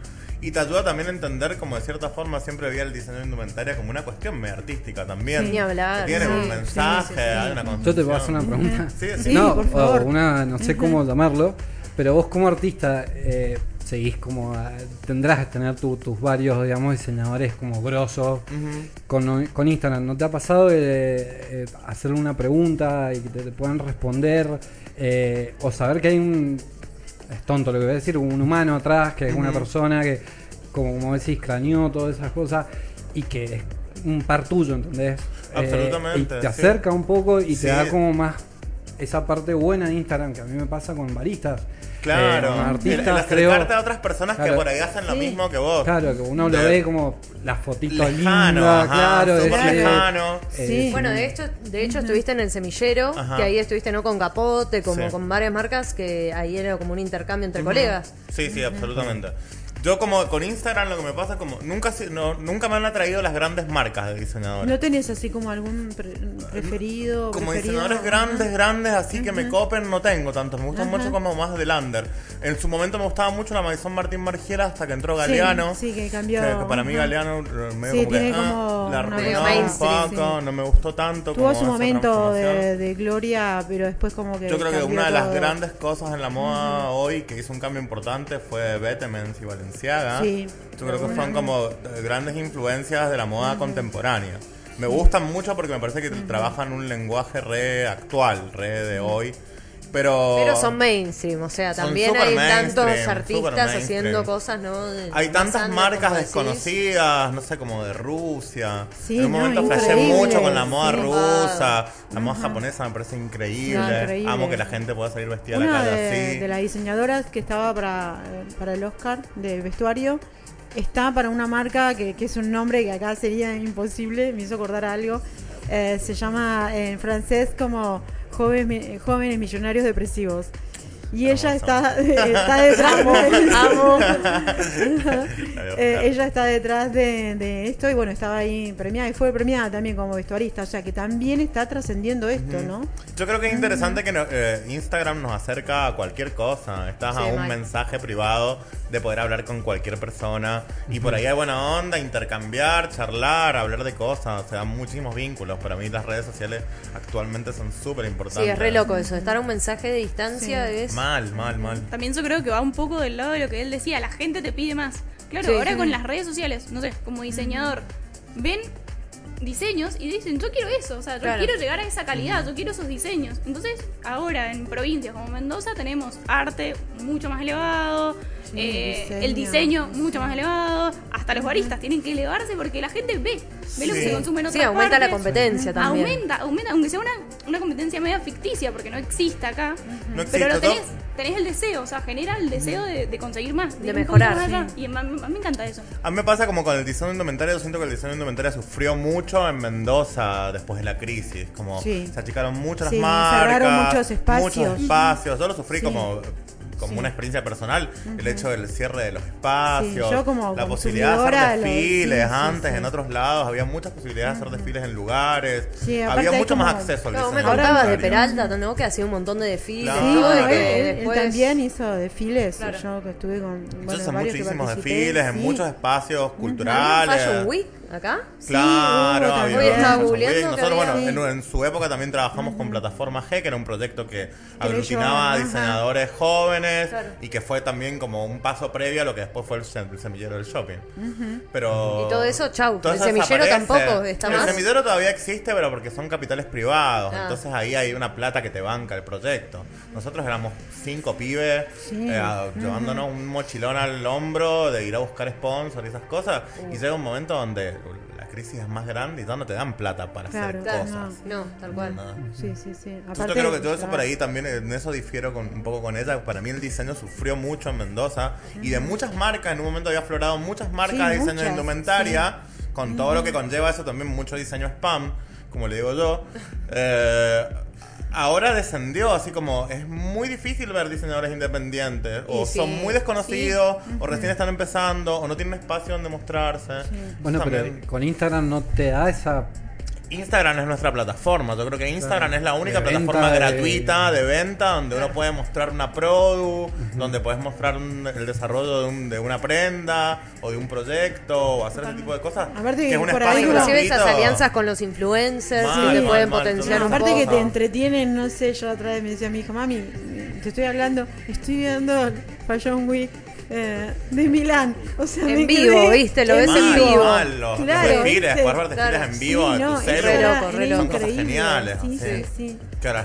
y te ayuda también a entender como de cierta forma siempre veía el diseño de indumentaria como una cuestión muy artística también. Ni hablar, Que tiene sí, un mensaje, sí, sí. hay una Yo te puedo hacer una construcción. pregunta. Sí, sí. Sí, no, por favor. o una, no sé cómo llamarlo, pero vos como artista eh, seguís como, a- tendrás que tener tu- tus varios, digamos, diseñadores como grosos con, con Instagram. ¿No te ha pasado de eh, hacerle una pregunta y que te, te puedan responder? eh, o saber que hay un, es tonto lo que voy a decir, un humano atrás, que es una persona que, como, decís, craneó todas esas cosas y que es un par tuyo, ¿entendés? Eh, Absolutamente, y te sí. acerca un poco y Sí. te da como más esa parte buena de Instagram que a mí me pasa con baristas. Claro, Eh, con el, artistas, el acercarte a otras personas que por ahí hacen lo Sí. mismo que vos. Claro, que uno lo ve como las fotitos lindas, claro, ese- lejano. eh, Sí. Bueno, de hecho, de hecho estuviste en el semillero, Ajá. que ahí estuviste no con capote, como Sí. con varias marcas, que ahí era como un intercambio entre colegas. Sí, sí, absolutamente. Yo como con Instagram lo que me pasa como nunca no, nunca me han atraído las grandes marcas de diseñadores. ¿No tenés así como algún pre- preferido? como preferido? diseñadores grandes, grandes, así que me copen, no tengo tantos. Me gustan mucho como más del under. En su momento me gustaba mucho la Maison Martín Margiela hasta que entró Galeano. sí, que cambió. Que, que para mí Ajá. Galeano eh, medio Sí, como que tiene ah, la arruinó un poco, no me gustó tanto. Tuvo como su momento de, de gloria, pero después como que. Yo creo que una de las grandes cosas en la moda hoy que hizo un cambio importante fue Betemens y Sí, Yo creo que alguna como grandes influencias de la moda contemporánea. Me gustan mucho porque me parece que trabajan un lenguaje re actual, re de hoy. Pero, Pero son mainstream, o sea, también hay tantos artistas haciendo cosas, ¿no? De- Hay tantas marcas desconocidas, no sé, como de Rusia. Sí, en un no, momento flashé mucho con la moda sí. rusa. La moda japonesa me parece increíble. No, increíble. Amo que la gente pueda salir vestida a la Una calle de, así. de las diseñadoras que estaba para, para el Oscar de vestuario está para una marca que, que es un nombre que acá sería imposible, me hizo acordar a algo. Eh, se llama en francés como jóvenes, jóvenes millonarios depresivos. Y ella está, está detrás. Amo. <laughs> Eh, ella está detrás de, de esto y bueno, estaba ahí premiada y fue premiada también como vestuarista, o sea que también está trascendiendo esto, ¿no? Yo creo que es interesante que no- eh, Instagram nos acerca a cualquier cosa. Estás Sí, a un mensaje privado de poder hablar con cualquier persona. Y por ahí hay buena onda, intercambiar, charlar, hablar de cosas. Se dan muchísimos vínculos. Para mí las redes sociales actualmente son súper importantes. Sí, es re loco eso. Estar a un mensaje de distancia Sí. es. Mal, mal, mal. También yo creo que va un poco del lado de lo que él decía, la gente te pide más. Claro, Sí, ahora sí. con las redes sociales, no sé, como diseñador, ven diseños y dicen, yo quiero eso, o sea, yo Claro. quiero llegar a esa calidad, yo quiero esos diseños. Entonces, ahora en provincias como Mendoza tenemos arte mucho más elevado, Sí, eh, diseño. el diseño mucho más elevado, hasta los baristas tienen que elevarse porque la gente ve, ve lo que Sí. se consume en Sí, otras aumenta la competencia también. Aumenta, aumenta, aunque sea una, una competencia media ficticia, porque no existe acá. No existe, Pero lo tenés, tenés el deseo, o sea, genera el deseo de, de conseguir más, De mejorar, más sí. Y a mí, a mí me encanta eso. A mí me pasa como con el diseño de indumentaria, yo siento que el diseño de indumentaria sufrió mucho en Mendoza después de la crisis, como Sí. se achicaron mucho las Sí, marcas, cerraron muchos espacios. muchos espacios. Yo lo sufrí Sí. como como Sí. una experiencia personal, el hecho del cierre de los espacios, Sí, yo como la posibilidad de hacer desfiles sí, antes sí. en otros lados, había muchas posibilidades de hacer desfiles en lugares, había mucho como- más acceso al No, diseño me Ahora contaba de. Peralta, ¿no? Que hacía un montón de desfiles. Claro. Él, él después- también hizo desfiles. Claro. Yo que estuve con. Bueno, que muchísimos desfiles en muchos espacios ¿No había un culturales. Acá? Claro, hubo había estaba Nosotros, bueno, en, en su época también trabajamos con Plataforma G, que era un proyecto que aglutinaba a ajá. diseñadores jóvenes Claro. y que fue también como un paso previo a lo que después fue el, sem- el semillero del shopping. Pero Y todo eso, chau. todo El eso semillero tampoco está El más. semillero todavía existe, pero porque son capitales privados. Ah. Entonces ahí hay una plata que te banca el proyecto. Nosotros éramos cinco pibes Sí. eh, a- llevándonos un mochilón al hombro de ir a buscar sponsors y esas cosas. Y llega un momento donde la crisis es más grande y ya no te dan plata para Claro, hacer claro, cosas. No, tal cual. No. Sí, sí, sí. Aparte, yo creo que todo eso por ahí también, en eso difiero con, un poco con ella. Para mí el diseño sufrió mucho en Mendoza y de muchas marcas, en un momento había aflorado muchas marcas Sí, de diseño de indumentaria, con todo lo que conlleva eso también, mucho diseño spam, como le digo yo. Eh, <laughs> ahora descendió, así como es muy difícil ver diseñadores independientes, o sí, son muy desconocidos, o recién están empezando, o no tienen espacio donde mostrarse. Bueno, También- pero con Instagram no te da esa Instagram es nuestra plataforma. Yo creo que Instagram Claro. es la única De plataforma de- gratuita de venta donde uno puede mostrar una produ, donde puedes mostrar un- el desarrollo de, un- de una prenda o de un proyecto o hacer ese tipo de cosas. Aparte que que es un por espacio ahí- Inclusive esas alianzas con los influencers Mal, que te mal, pueden mal, potenciar un aparte poco. que te entretienen, no sé, yo la otra vez me decía mi hija, mami, te estoy hablando, estoy viendo Fashion Week eh, de Milán. O sea, En vivo, quedé ¿viste? Lo ves en vivo. mal, los, los Claro, desfiles, ¿viste? poder ver desfiles Claro. en vivo Sí, no, tu celu, loco, son loco. cosas increíble. geniales. Sí, sí, sí. sí.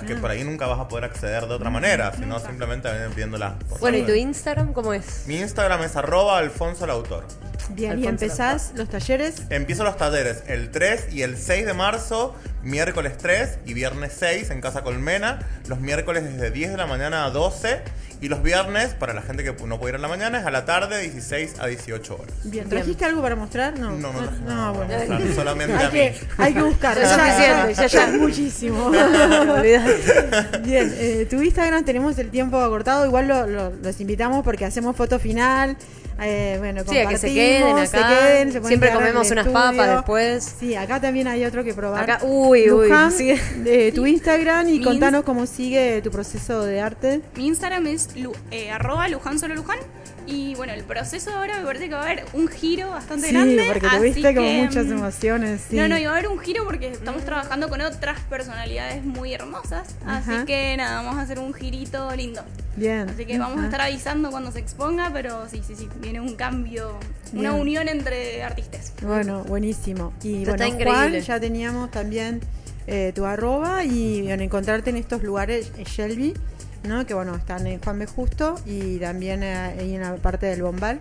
Que, por ahí nunca vas a poder acceder de otra manera, sino simplemente viéndolas. Bueno, ¿y tu. Instagram cómo es? Mi Instagram es arroba alfonso el autor. Bien, y empezás los talleres. Empiezo los talleres el 3 y el 6 de marzo, miércoles 3 y viernes 6 en Casa Colmena. Los miércoles desde 10 de la mañana a 12 y los viernes, para la gente que no puede ir en la mañana, es a la tarde 16 a 18 horas. Bien. ¿trajiste algo para mostrar? No, No, no nada no, bueno. mostrar, solamente Hay a mí. que, hay que buscar. Es suficiente, ya, ya. muchísimo. <laughs> Bien, eh, tu Instagram tenemos el tiempo acortado, igual lo- lo- los invitamos porque hacemos foto final, Eh, bueno, Sí, a que se queden se acá. queden, se pueden Siempre comemos unas estudio. papas después. Sí, acá también hay otro que probar. Acá- uy, uy, Luján, sí. tu Instagram y Mi contanos cómo sigue tu proceso de arte. Mi Instagram es lu- eh, arroba Luján solo Luján. Y bueno, el proceso ahora me parece que va a haber un giro bastante Sí, grande. porque así tuviste como que, muchas mm, emociones. Sí. No, no, y va a haber un giro porque estamos trabajando con otras personalidades muy hermosas. Ajá. Así que nada, vamos a hacer un girito lindo. Bien. Así que vamos a estar avisando cuando se exponga, pero sí, sí, sí, viene un cambio, una unión entre artistas. Bueno, buenísimo. Y Está bueno, increíble. Juan, ya teníamos también eh, tu arroba y bueno, encontrarte en estos lugares, en Shelby, ¿no? Que bueno, están en Juan B. Justo y también ahí en la parte del Bombal.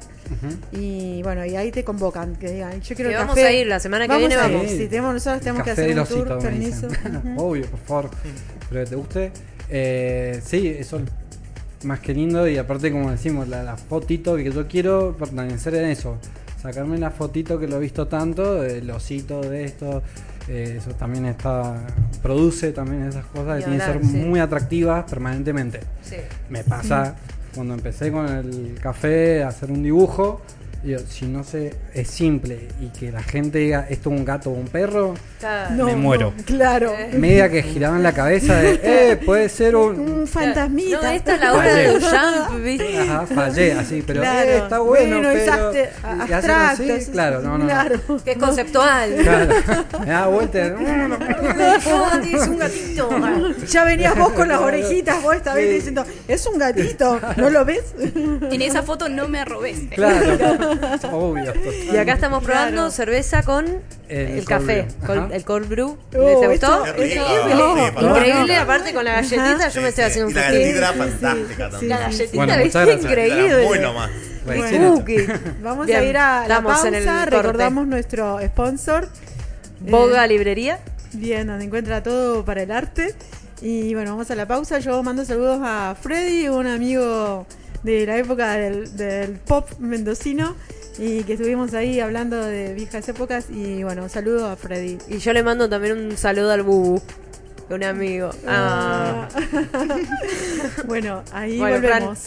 Y bueno, y ahí te convocan, que digan, yo quiero Que vamos café. a ir, la semana que Vamos viene vamos. ir. Si tenemos, nosotros tenemos que hacer un tour, osito, permiso. Ujú. Obvio, por favor. Pero que te guste. Eh, sí, eso es más que lindo. Y aparte, como decimos, la, la fotito que yo quiero permanecer en eso. Sacarme la fotito que lo he visto tanto, el osito de esto. Eh, eso también está. Produce también esas cosas Ni que tienen que ser sí. muy atractivas permanentemente. Sí. Me pasa <laughs> cuando empecé con el café a hacer un dibujo. Digo, si no sé, es simple y que la gente diga esto es un gato o un perro, No, Me muero. no, claro. media que giraban la cabeza de, <laughs> eh, puede ser un... Un fantasmita. No, esta es la obra de Duchamp, ¿viste? Ajá, fallé, así, pero Claro. eh, está bueno, Bueno, es pero... y abstracto, así, es- claro, no, no, claro. Que es conceptual. Claro, <laughs> me da vuelta, <laughs> es un gatito. Ya venías vos con las orejitas, vos esta vez diciendo, es un gatito, ¿no lo ves? En esa foto no me robes. claro, obvio. Y acá estamos probando Claro. cerveza con El café, Ajá. el cold brew. Oh, ¿Te gustó? no, para Increíble, aparte con la galletita, yo me estoy haciendo un Y la galletita era Sí, sí, fantástica sí, también. La galletita, Bueno. Increíble. Muy nomás. Bueno. Vamos Bien, a ir a la pausa, en el corte. recordamos nuestro sponsor. Boga Eh, Librería. Bien, donde encuentra todo para el arte. Y bueno, vamos a la pausa. Yo mando saludos a Freddy, un amigo de la época del, del pop mendocino. Y que estuvimos ahí hablando de viejas épocas. Y bueno, un saludo a Freddy. Y yo le mando también un saludo al Bubu, un amigo. Ah. <laughs> bueno, ahí Bueno, Fran.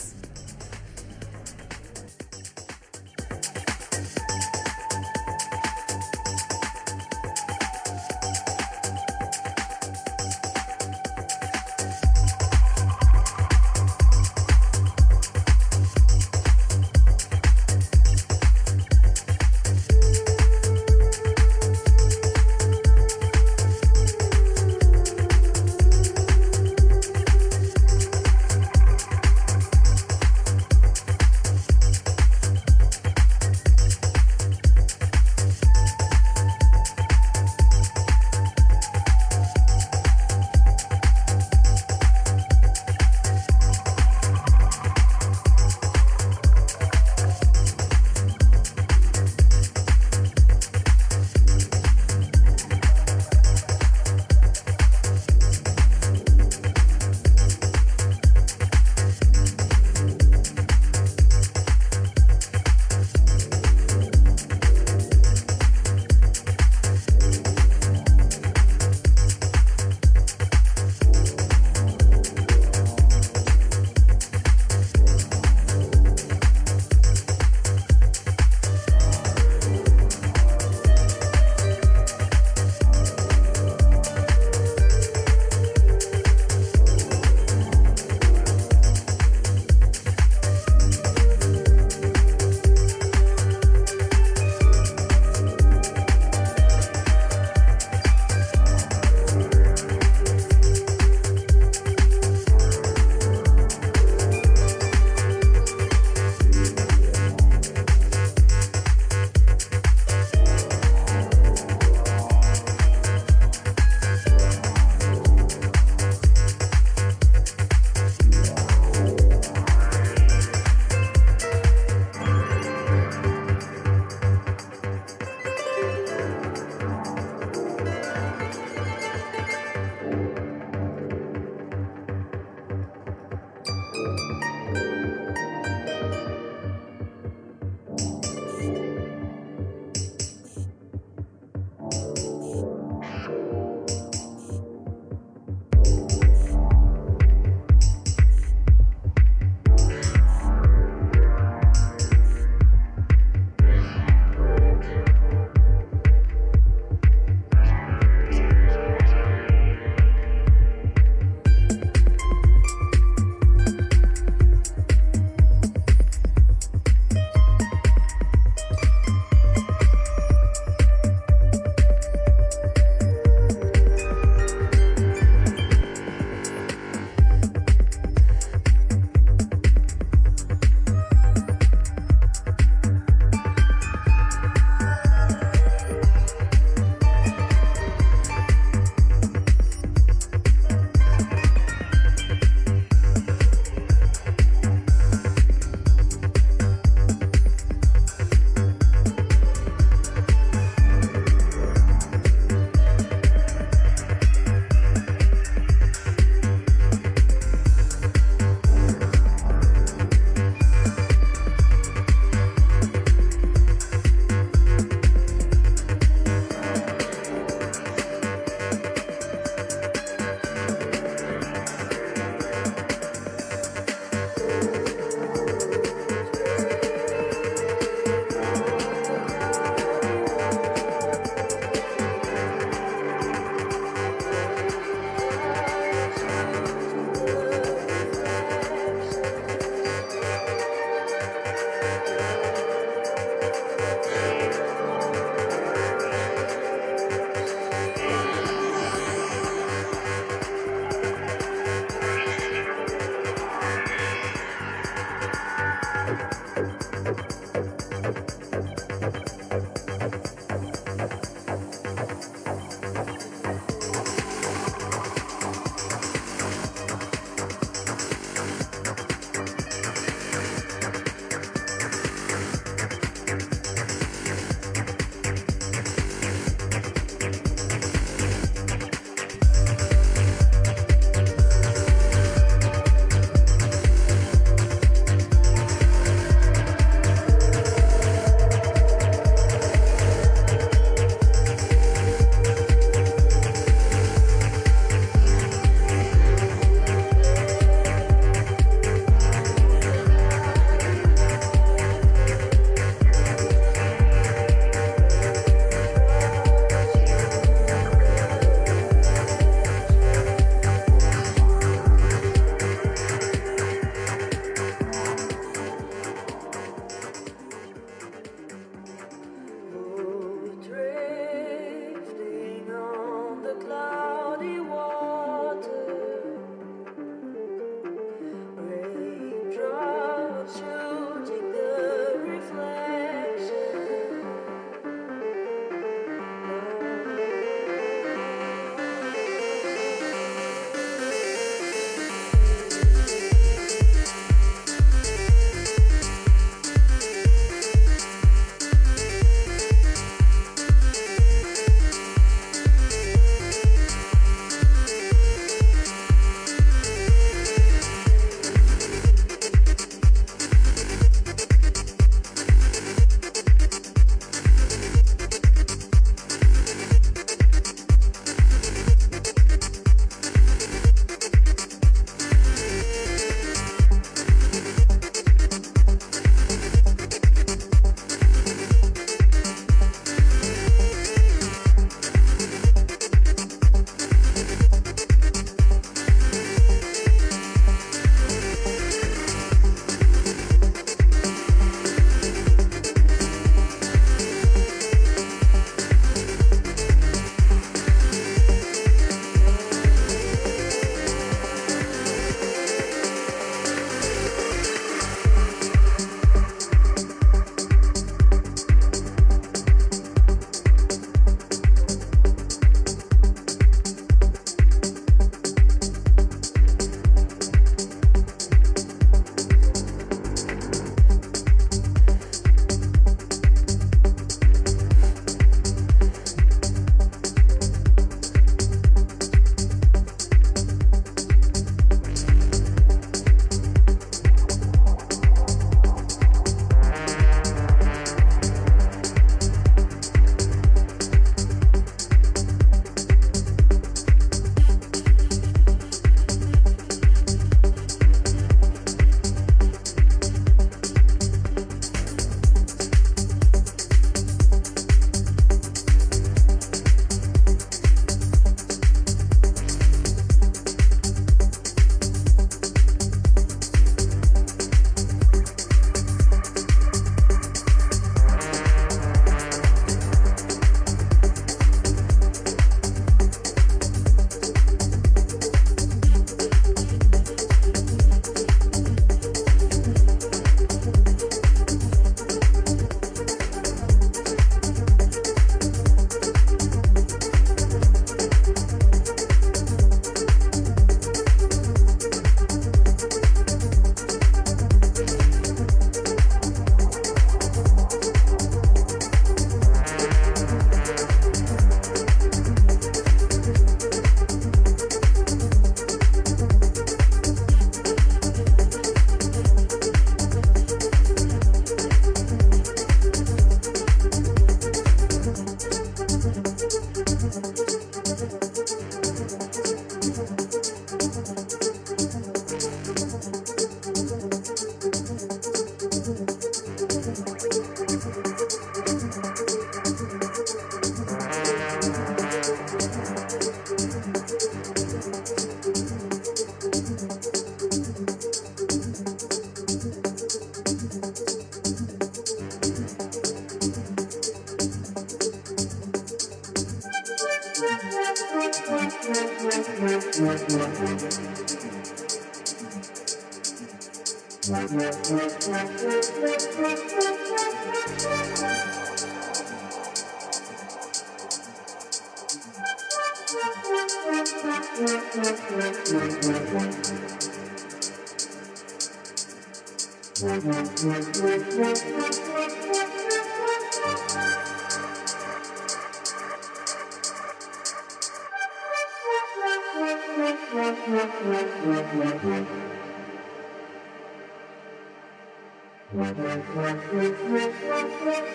Thank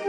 you.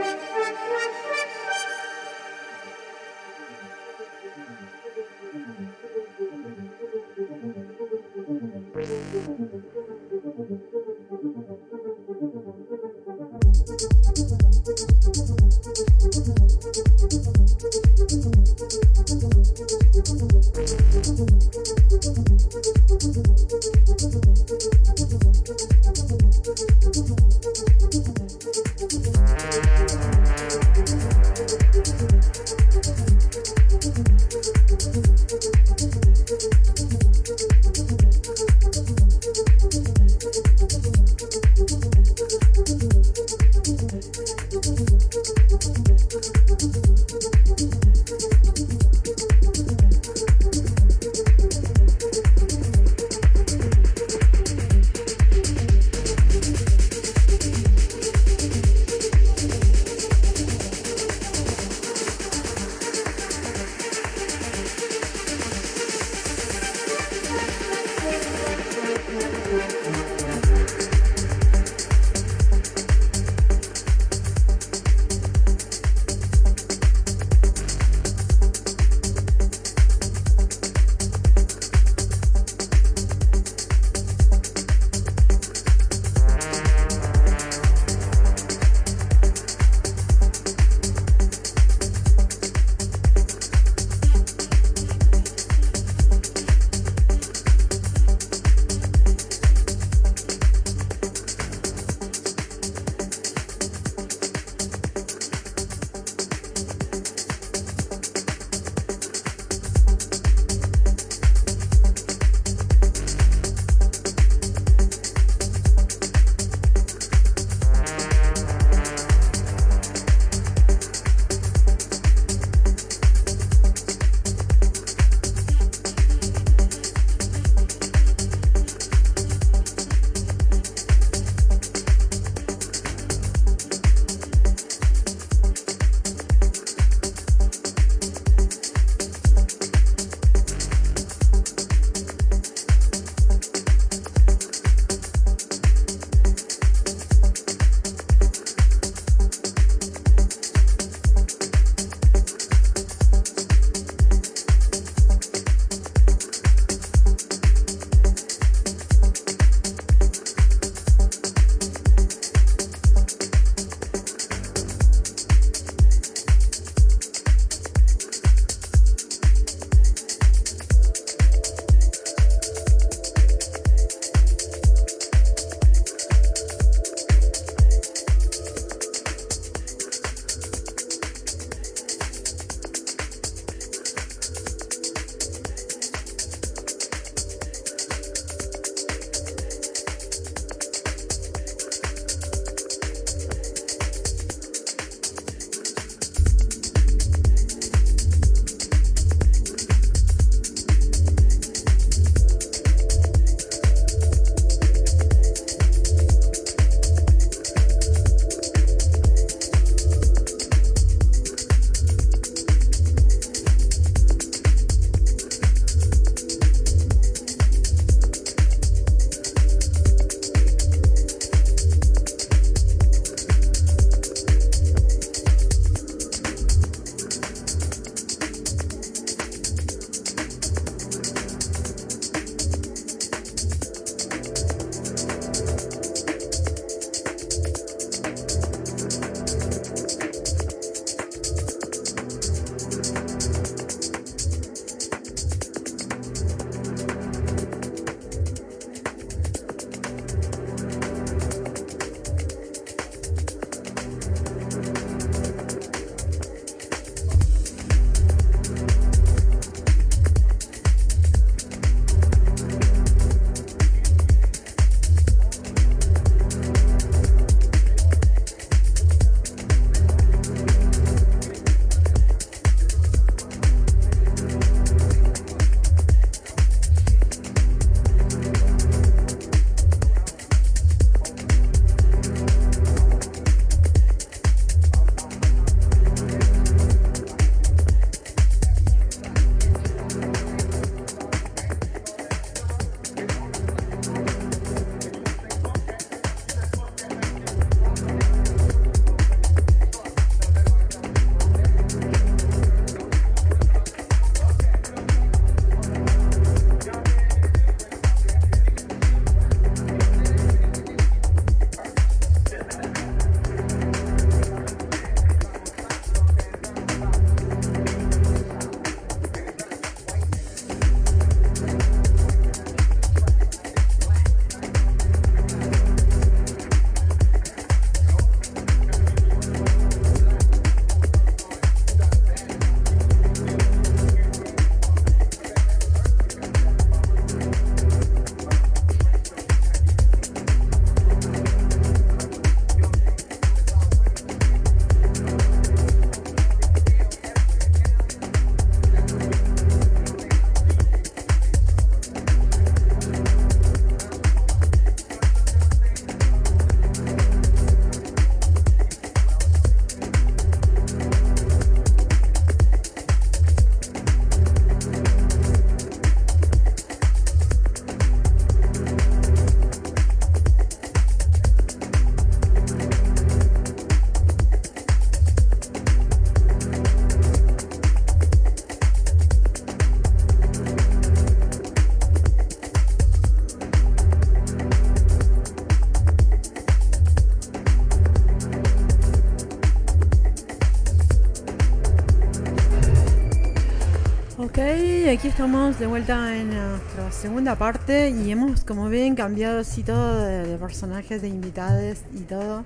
Aquí estamos de vuelta en nuestra segunda parte y hemos, como ven, cambiado así todo de, de personajes, de invitados y todo.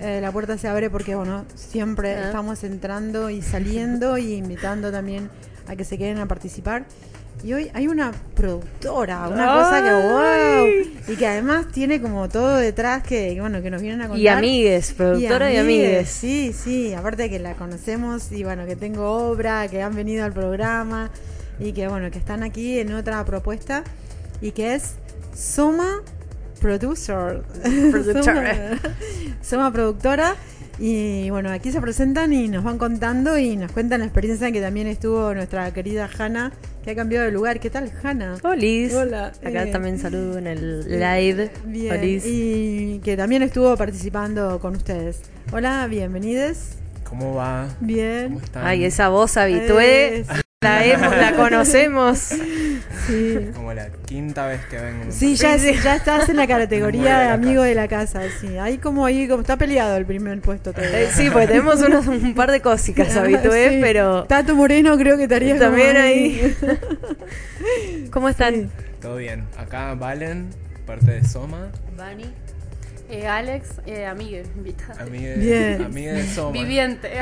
Eh, la puerta se abre porque, bueno, siempre Ah. estamos entrando y saliendo y invitando también a que se queden a participar. Y hoy hay una productora, una cosa que wow, y que además tiene como todo detrás que, bueno, que nos vienen a contar. Y amigues, productora y amigues. Sí, sí, aparte que la conocemos y bueno, que tengo obra, que han venido al programa y que bueno, que están aquí en otra propuesta y que es Soma Producer. <laughs> Soma, Soma Productora. Y bueno, aquí se presentan y nos van contando y nos cuentan la experiencia que también estuvo nuestra querida Hanna, que ha cambiado de lugar. ¿Qué tal, Hanna? Olis. Hola, Acá eh, también saludo en el live. Bien, Olis. y que también estuvo participando con ustedes. Hola, bienvenidos. ¿Cómo va? Bien. ¿Cómo están? Ay, esa voz habitué. Eh, La, <laughs> hemos- la conocemos. sí. Como la quinta vez que vengo. Sí, ya, ya estás en la categoría de la amigo casa. de la casa, sí. Ahí como ahí como está peleado el primer puesto todavía. Eh, sí, pues tenemos unos, un par de cositas habitué, <laughs> Sí. pero Tato Moreno creo que estaría también ahí. <laughs> ¿Cómo están? Sí. Todo bien. Acá Valen, parte de Soma. Bani. Eh, Alex, eh, amigue, invitada. Amiga Bien. de, amiga de Soma. Viviente. <laughs>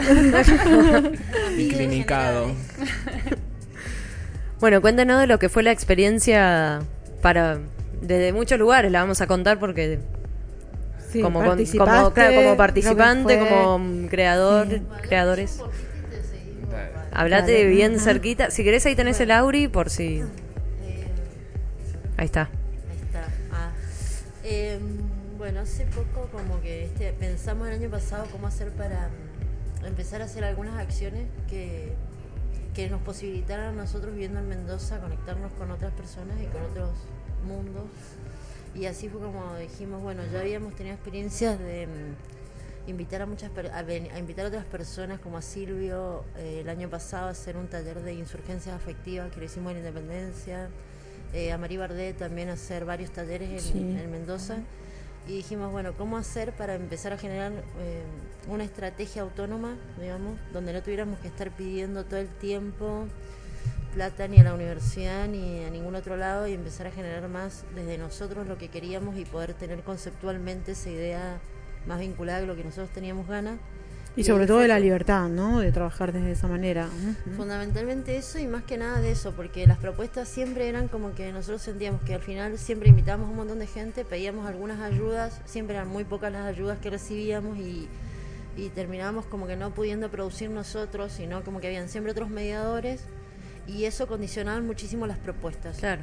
Y clinicado. <laughs> Bueno, cuéntanos de lo que fue la experiencia para desde muchos lugares, la vamos a contar porque Sí, como, con- como, claro, participante, fue. como creador, creadores. Hablate Dale. bien Ajá. cerquita. Si querés ahí tenés el Auri por si... Ahí está. Ahí está. Ah. Eh, bueno, hace poco como que este, pensamos el año pasado cómo hacer para mm, empezar a hacer algunas acciones que, que nos posibilitaran a nosotros viviendo en Mendoza conectarnos con otras personas y con otros mundos. Y así fue como dijimos, bueno, ya habíamos tenido experiencias de mm, invitar a muchas a, a invitar a otras personas como a Silvio eh, el año pasado a hacer un taller de insurgencias afectivas que lo hicimos en Independencia eh, a Marí Bardet también a hacer varios talleres en, Sí. en Mendoza y dijimos, bueno, ¿cómo hacer para empezar a generar eh, una estrategia autónoma, digamos, donde no tuviéramos que estar pidiendo todo el tiempo plata ni a la universidad ni a ningún otro lado y empezar a generar más desde nosotros lo que queríamos y poder tener conceptualmente esa idea más vinculada a lo que nosotros teníamos ganas. Y sobre todo de la libertad, ¿no? De trabajar desde esa manera. Fundamentalmente eso y más que nada de eso, porque las propuestas siempre eran como que nosotros sentíamos que al final siempre invitábamos a un montón de gente, pedíamos algunas ayudas, siempre eran muy pocas las ayudas que recibíamos y, y terminábamos como que no pudiendo producir nosotros, sino como que habían siempre otros mediadores y eso condicionaba muchísimo las propuestas. Claro.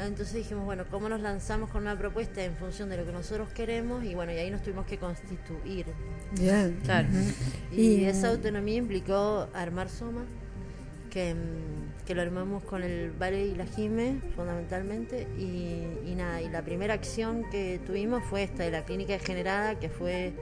Entonces dijimos, bueno, ¿cómo nos lanzamos con una propuesta en función de lo que nosotros queremos? Y bueno, y ahí nos tuvimos que constituir. Bien. Claro. Y, Y- esa autonomía implicó armar Soma, que, mm, que lo armamos con el Vale y la Jime, fundamentalmente. Y, y nada, y la primera acción que tuvimos fue esta de la clínica degenerada, que fue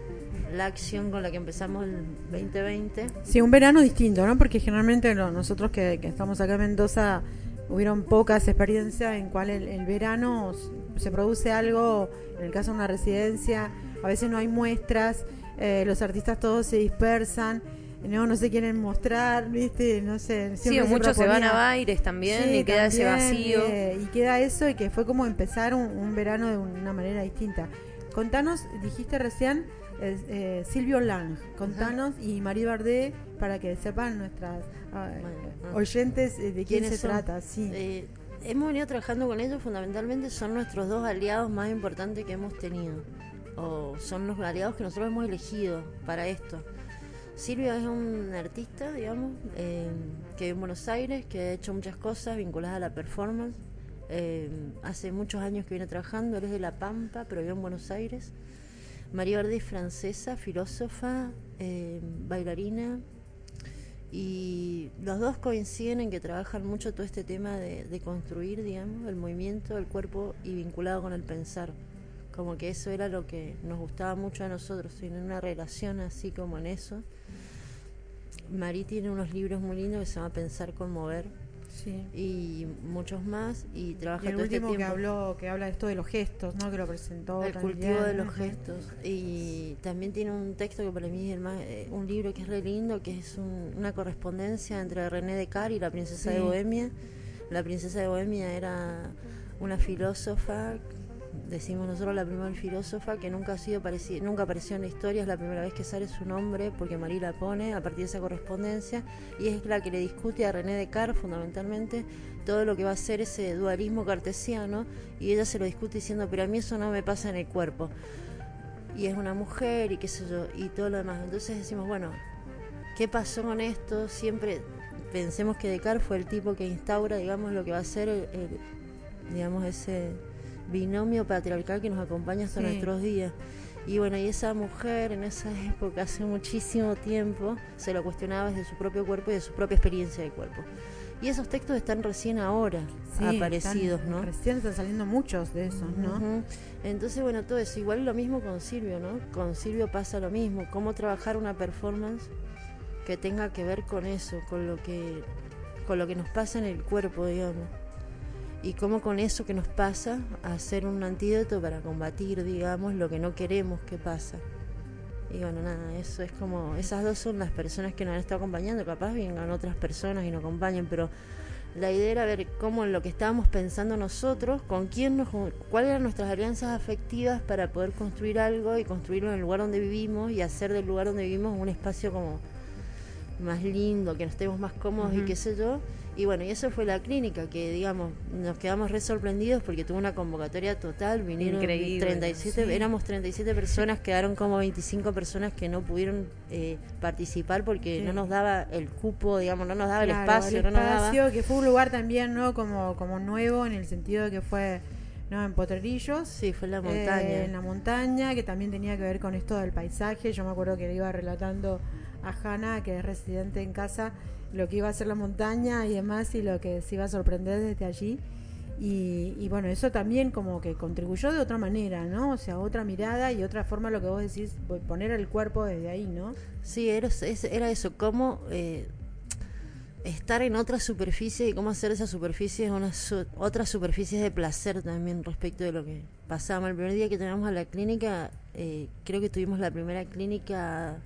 la acción con la que empezamos el 2020. Sí, un verano distinto, ¿no? Porque generalmente no- nosotros que, que estamos acá en Mendoza hubieron pocas experiencias en cual el, el verano se produce algo, en el caso de una residencia, a veces no hay muestras, eh, los artistas todos se dispersan, no, no se quieren mostrar, ¿viste? No sé. Sí, muchos se van a Baires también Sí, y queda ese vacío. eh, y queda eso y que fue como empezar un, un verano de una manera distinta. Contanos, dijiste recién eh, eh, Silvio Lang, contanos y María Bardé para que sepan nuestras Bueno, ah. oyentes eh, de quién se trata. Sí. Eh, hemos venido trabajando con ellos, fundamentalmente son nuestros dos aliados más importantes que hemos tenido. O son los aliados que nosotros hemos elegido para esto. Silvio es un artista, digamos, eh, que vive en Buenos Aires, que ha hecho muchas cosas vinculadas a la performance. Hace muchos años que viene trabajando, él es de La Pampa, pero vive en Buenos Aires. María Verdi es francesa, filósofa, eh, bailarina, y los dos coinciden en que trabajan mucho todo este tema de, de construir, digamos, el movimiento, el cuerpo y vinculado con el pensar. Como que eso era lo que nos gustaba mucho a nosotros, tener una relación así como en eso. Marí tiene unos libros muy lindos que se llama Pensar con Mover. Sí. y muchos más y trabaja Y el todo este último que tiempo. habló, que habla de esto de los gestos, ¿no? Que lo presentó. el también. cultivo de los gestos y también tiene un texto que para mí es el más, eh, un libro que es re lindo que es un- una correspondencia entre René Descartes y la princesa de. Bohemia la princesa de Bohemia era una filósofa decimos nosotros la primera filósofa que nunca ha sido pareci- nunca apareció en la historia es la primera vez que sale su nombre porque Marie la pone a partir de esa correspondencia y es la que le discute a René Descartes fundamentalmente todo lo que va a ser ese dualismo cartesiano y ella se lo discute diciendo pero a mí eso no me pasa en el cuerpo y es una mujer y qué sé yo y todo lo demás. Entonces decimos bueno qué pasó con esto siempre pensemos que Descartes fue el tipo que instaura digamos lo que va a ser el, el- digamos ese binomio patriarcal que nos acompaña hasta Sí. nuestros días y bueno y esa mujer en esa época hace muchísimo tiempo se lo cuestionaba desde su propio cuerpo y de su propia experiencia de cuerpo y esos textos están recién ahora Sí, aparecidos están- no Recién están saliendo muchos de esos, ¿no? Entonces, bueno, todo eso. Igual lo mismo con Silvio, ¿no? Con Silvio pasa lo mismo. Cómo trabajar una performance que tenga que ver con eso, con lo que, con lo que nos pasa en el cuerpo, digamos. Y cómo con eso que nos pasa, hacer un antídoto para combatir, digamos, lo que no queremos que pasa. Y bueno, nada, eso es como, esas dos son las personas que nos han estado acompañando, capaz vengan otras personas y nos acompañen, pero la idea era ver cómo en lo que estábamos pensando nosotros, con quién nos, cuáles eran nuestras alianzas afectivas para poder construir algo y construirlo en el lugar donde vivimos y hacer del lugar donde vivimos un espacio como más lindo, que nos estemos más cómodos y qué sé yo. Y bueno, y eso fue la clínica, que digamos, nos quedamos re sorprendidos porque tuvo una convocatoria total, vinieron Increíble, 37, sí. éramos 37 personas, quedaron como 25 personas que no pudieron eh, participar porque Sí. no nos daba el cupo, digamos, no nos daba el espacio, el no nos daba... espacio, que fue un lugar también, ¿no? Como, como nuevo en el sentido de que fue, ¿no? En Potrerillos. Sí, fue en la eh, montaña. en la montaña, que también tenía que ver con esto del paisaje. Yo me acuerdo que le iba relatando a Hanna, que es residente en casa, lo que iba a ser la montaña y demás, y lo que se iba a sorprender desde allí. Y, bueno, eso también como que contribuyó de otra manera, ¿no? O sea, otra mirada y otra forma, lo que vos decís, poner el cuerpo desde ahí, ¿no? Sí, era, es- era eso, cómo eh, estar en otra superficie y cómo hacer esa superficie una su- otras superficies de placer también respecto de lo que pasamos. El primer día que teníamos a la clínica, eh, creo que tuvimos la primera clínica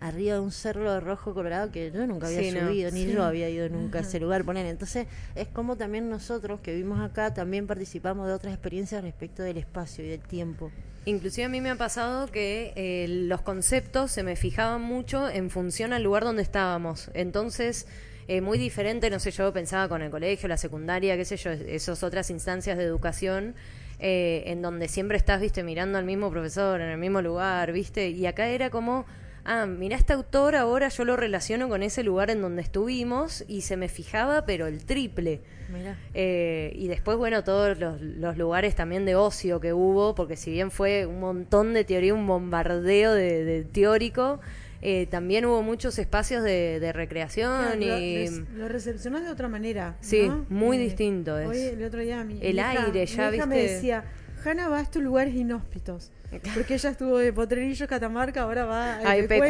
arriba de un cerro de rojo colorado que yo nunca había Sí, no. subido, ni Sí. yo había ido nunca a <laughs> ese lugar. Poner. Entonces, es como también nosotros que vivimos acá también participamos de otras experiencias respecto del espacio y del tiempo. Inclusive a mí me ha pasado que eh, los conceptos se me fijaban mucho en función al lugar donde estábamos. Entonces, eh, muy diferente, no sé, yo pensaba con el colegio, la secundaria, qué sé yo, esas otras instancias de educación. eh, en donde siempre estás, viste, mirando al mismo profesor, en el mismo lugar, viste, y acá era como, ah, mira este autor, ahora yo lo relaciono con ese lugar en donde estuvimos, y se me fijaba, pero el triple. Mira. Eh, y después, bueno, todos los, los lugares también de ocio que hubo, porque si bien fue un montón de teoría, un bombardeo de, de teórico, eh, también hubo muchos espacios de, de recreación Claro, y... lo, lo recepcionás de otra manera. Sí, ¿no? muy distinto es. Hoy, el otro día, mi, El mi hija- aire, mi ya, hija me ¿viste? decía: Hanna va a estos lugares inhóspitos. Porque ella estuvo de Potrerillos, Catamarca, ahora va a Ay, Epecuen.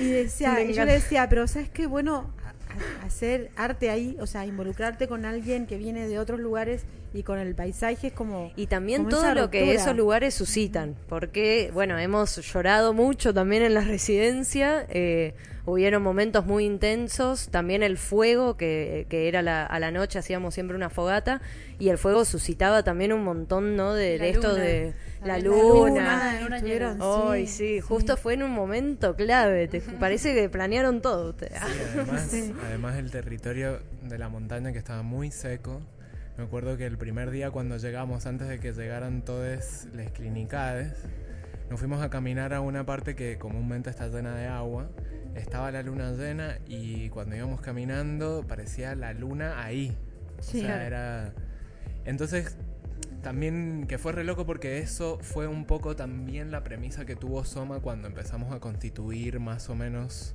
Y, decía, y yo le decía, pero ¿sabes qué? Bueno, a- a- hacer arte ahí, o sea, involucrarte con alguien que viene de otros lugares y con el paisaje es como. Y también como todo lo que esos lugares suscitan, porque, bueno, hemos llorado mucho también en la residencia, eh, hubieron momentos muy intensos, también el fuego, que, que era la- a la noche, hacíamos siempre una fogata, y el fuego suscitaba también un montón, ¿no? De, de esto luna. de la La luna. luna, La luna llena. Ay, sí, justo fue en un momento clave, te, parece que planearon todo. Sí, además, <laughs> Sí. además el territorio de la montaña que estaba muy seco. Me acuerdo que el primer día cuando llegamos, antes de que llegaran todas las clinicades, nos fuimos a caminar a una parte que comúnmente está llena de agua. Estaba la luna llena y cuando íbamos caminando parecía la luna ahí. Sí. O sea, era... Entonces, también que fue re loco porque eso fue un poco también la premisa que tuvo Soma cuando empezamos a constituir más o menos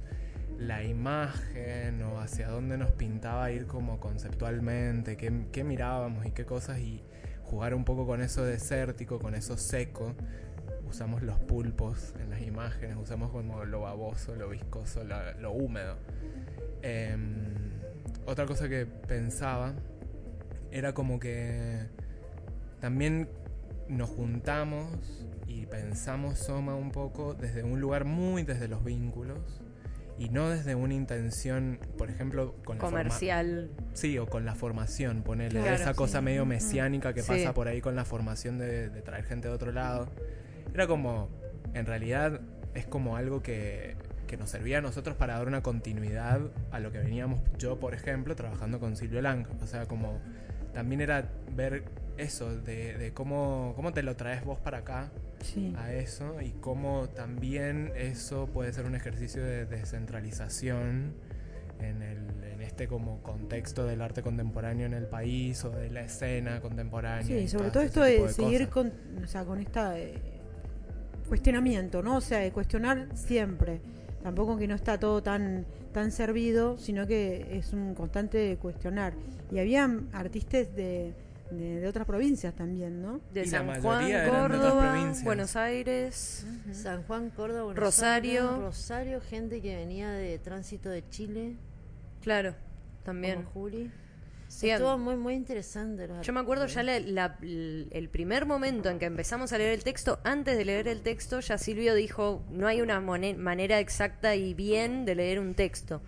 la imagen o hacia dónde nos pintaba ir como conceptualmente, qué, qué mirábamos y qué cosas y jugar un poco con eso desértico, con eso seco. Usamos los pulpos en las imágenes, usamos como lo baboso, lo viscoso, lo, lo húmedo. Em, otra cosa que pensaba era como que también nos juntamos y pensamos Soma un poco desde un lugar muy desde los vínculos y no desde una intención, por ejemplo, con la Comercial. Sí, o con la formación, ponerle Claro, esa sí. cosa medio mesiánica que Sí. pasa por ahí con la formación de, de traer gente de otro lado. Era como, en realidad, es como algo que, que nos servía a nosotros para dar una continuidad a lo que veníamos, yo por ejemplo, trabajando con Silvio Lang. O sea, como también era ver eso, de, de cómo, cómo te lo traes vos para acá Sí. a eso y cómo también eso puede ser un ejercicio de descentralización en, el, en este como contexto del arte contemporáneo en el país o de la escena contemporánea. Sí, sobre todo esto de, de seguir cosas. con, o sea, con esta eh, cuestionamiento, ¿no? O sea, de cuestionar siempre. Tampoco que no está todo tan tan servido, sino que es un constante cuestionar. Y había artistas de, de, de otras provincias también, ¿no? De Y San Juan, Córdoba. Buenos Aires. San Juan, Córdoba, Buenos Rosario. Aires, Rosario, gente que venía de tránsito de Chile, Claro, también. como Juli. Sí, Estuvo muy, muy interesante. los Yo me acuerdo ya la- la- el primer momento en que empezamos a leer el texto, antes de leer el texto, ya Silvio dijo, no hay una manera exacta y bien de leer un texto.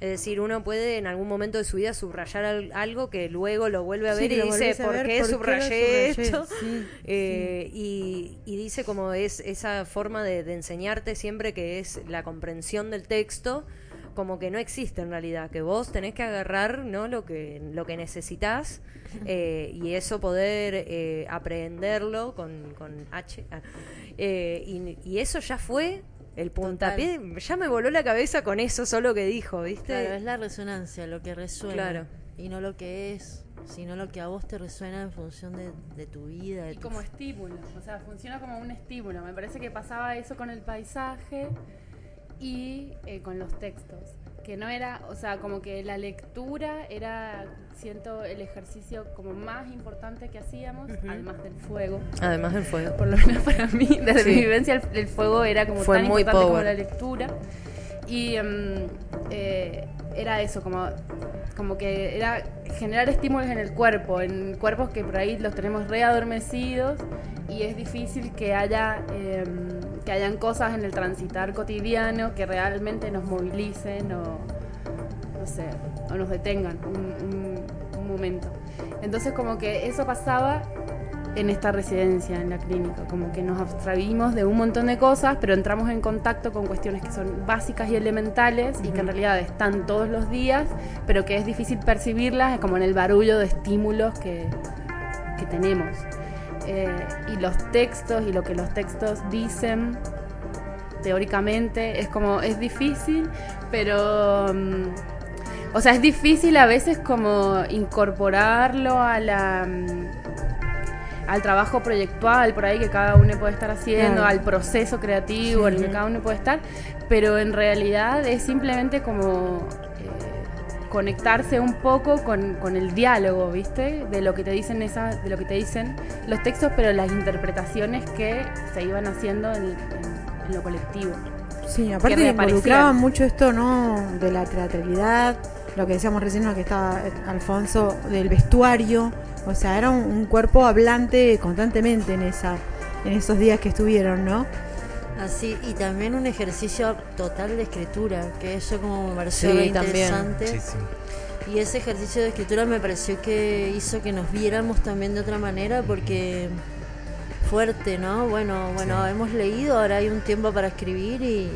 Es decir, uno puede en algún momento de su vida subrayar al- algo que luego lo vuelve a ver y dice, ¿por qué ¿por qué lo subrayé esto? <laughs> Sí, Eh, Y, y dice como es esa forma de, de enseñarte siempre que es la comprensión del texto, como que no existe en realidad, que vos tenés que agarrar no lo que lo que necesitas eh, y eso poder eh, aprenderlo con, con H ah, eh, y, y eso ya fue el puntapié, ya me voló la cabeza con eso solo que dijo, ¿viste? Claro, es la resonancia, lo que resuena. Claro. Y no lo que es, sino lo que a vos te resuena en función de, de tu vida. De Y tu- como estímulo, o sea, funciona como un estímulo. Me parece que pasaba eso con el paisaje y eh, con los textos. Que no era, o sea, como que la lectura era, siento, el ejercicio como más importante que hacíamos, además del fuego. Además del fuego. Por lo menos <laughs> para mí, desde Sí. mi vivencia, el, el fuego era como Fue tan muy importante como power. la lectura. Y em, eh, era eso, como, como que era generar estímulos en el cuerpo, en cuerpos que por ahí los tenemos readormecidos y es difícil que haya em, que hayan cosas en el transitar cotidiano que realmente nos movilicen o no sé, o nos detengan un, un- un momento. Entonces como que eso pasaba en esta residencia, en la clínica, como que nos abstraímos de un montón de cosas, pero entramos en contacto con cuestiones que son básicas y elementales y que en realidad están todos los días, pero que es difícil percibirlas como en el barullo de estímulos que, que tenemos. Eh, y los textos y lo que los textos dicen teóricamente es como es difícil pero mm, o sea es difícil a veces como incorporarlo a la mm, al trabajo proyectual por ahí que cada uno puede estar haciendo Claro. al proceso creativo en el que cada uno puede estar pero en realidad es simplemente como conectarse un poco con, con el diálogo, ¿viste? De lo que te dicen esas, de lo que te dicen los textos, pero las interpretaciones que se iban haciendo en, en- en lo colectivo. Sí, aparte involucraba mucho esto, ¿no? De la teatralidad, lo que decíamos recién, lo que estaba eh, Alfonso, del vestuario. O sea, era un, un cuerpo hablante constantemente en esa en esos días que estuvieron, ¿no? Así, y también un ejercicio total de escritura, que eso como me pareció Sí, interesante. Sí, sí. Y ese ejercicio de escritura me pareció que hizo que nos viéramos también de otra manera porque fuerte, ¿no? Bueno, bueno, hemos leído, ahora hay un tiempo para escribir y...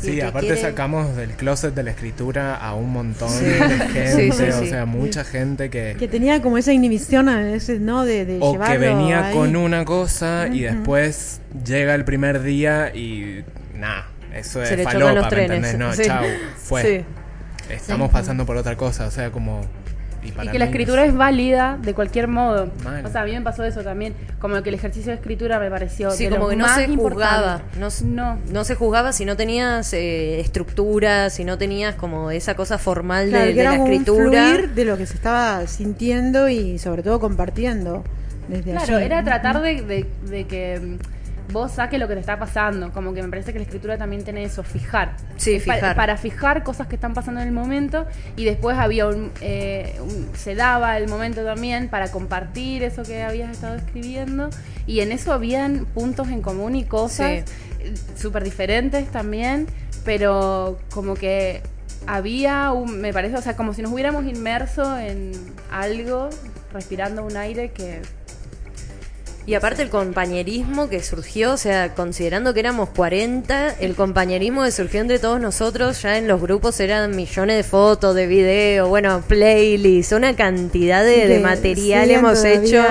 Sí, aparte quiere- sacamos del closet de la escritura a un montón Sí. de gente, Sí, sí, o sea, mucha gente que, Que tenía como esa inhibición a veces, ¿no? De, de o que venía ahí. con una cosa y después llega el primer día y nada, eso es Se falopa, los ¿me trenes. entendés? No, chau, fue. Estamos pasando por otra cosa, o sea, como... Y, que la escritura es válida de cualquier modo. Mal. O sea, a mí me pasó eso también. Como que el ejercicio de escritura me pareció. Sí, de como lo que no más se juzgaba. No, No. no se juzgaba si no tenías eh, estructura, si no tenías como esa cosa formal Claro, de, que de era la como un escritura. fluir de lo que se estaba sintiendo y sobre todo compartiendo desde Claro, allí. era tratar de, de- de que vos saques lo que te está pasando. Como que me parece que la escritura también tiene eso, fijar. Sí, Es pa- fijar. para fijar cosas que están pasando en el momento y después había un, eh, un- se daba el momento también para compartir eso que habías estado escribiendo y en eso habían puntos en común y cosas súper diferentes también, pero como que había un, me parece, o sea, como si nos hubiéramos inmerso en algo, respirando un aire que Y aparte el compañerismo que surgió, o sea, considerando que éramos 40, el compañerismo que surgió entre todos nosotros, ya en los grupos eran millones de fotos, de videos, bueno, playlists, una cantidad de, material hemos hecho.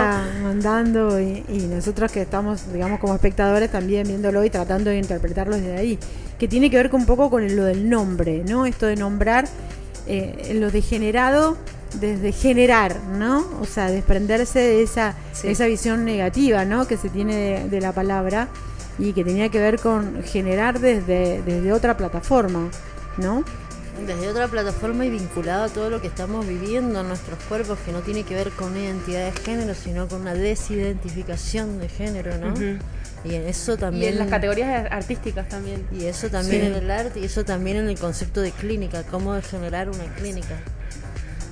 mandando y, y nosotros que estamos digamos como espectadores también viéndolo y tratando de interpretarlo desde ahí que tiene que ver con un poco con lo del nombre no esto de nombrar eh, lo degenerado desde generar no o sea desprenderse de esa Sí. esa visión negativa no que se tiene de, de la palabra y que tenía que ver con generar desde desde otra plataforma no Desde otra plataforma y vinculado a todo lo que estamos viviendo en nuestros cuerpos, que no tiene que ver con una identidad de género, sino con una desidentificación de género, ¿no? Y en eso y también. en las categorías artísticas también. Y eso también Sí. en el arte y eso también en el concepto de clínica, cómo generar una clínica.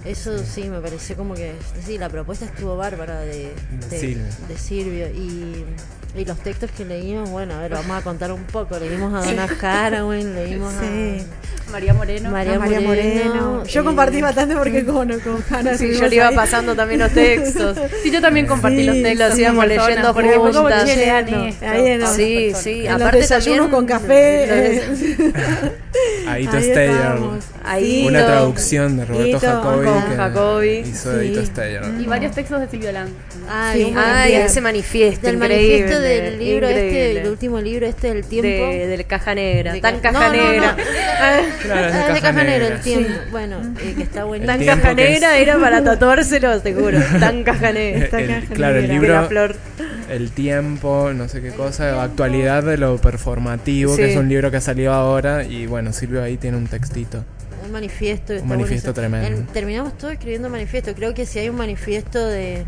Eso sí, me pareció como que, sí, la propuesta estuvo bárbara de, de, Silvio. de Silvio. Y, y los textos que leímos, bueno, a ver, vamos a contar un poco. Leímos a Donna Haraway, leímos Sí. María Moreno. María a María Moreno. Moreno, Yo eh, compartí bastante porque con, con Hanna Sí, yo le iba ahí. pasando también los textos. <laughs> Sí, yo también compartí Sí, los textos. los íbamos personas, leyendo porque juntas. lean. Ahí en a Sí, sí. En los Aparte desayunos también- con café. eh, Aito ahí Steyer. Ahí Una traducción de Roberto Jacobi con que Jacobi. hizo Sí. Aito Steyer. Y varios textos de Silvio Lang. Ay, ese manifiesto increíble. Del libro este, el último libro este del tiempo. de, del caja negra, De tan ca- caja no, no, no. negra. <laughs> <laughs> Claro, es de Ah, de caja Caja Negra, negra. el tiempo. Bueno, <laughs> eh, que está buenísimo. Tan caja negra era para tatuárselo, seguro. Tan caja negra. Esta El- caja claro, el negra. La libro, flor. el tiempo, no sé qué cosa, actualidad de lo performativo, Sí. que es un libro que ha salido ahora y bueno, Silvio ahí tiene un textito. Un manifiesto. está manifiesto buenísimo. tremendo. En- terminamos todo escribiendo manifiesto. Creo que si hay un manifiesto de.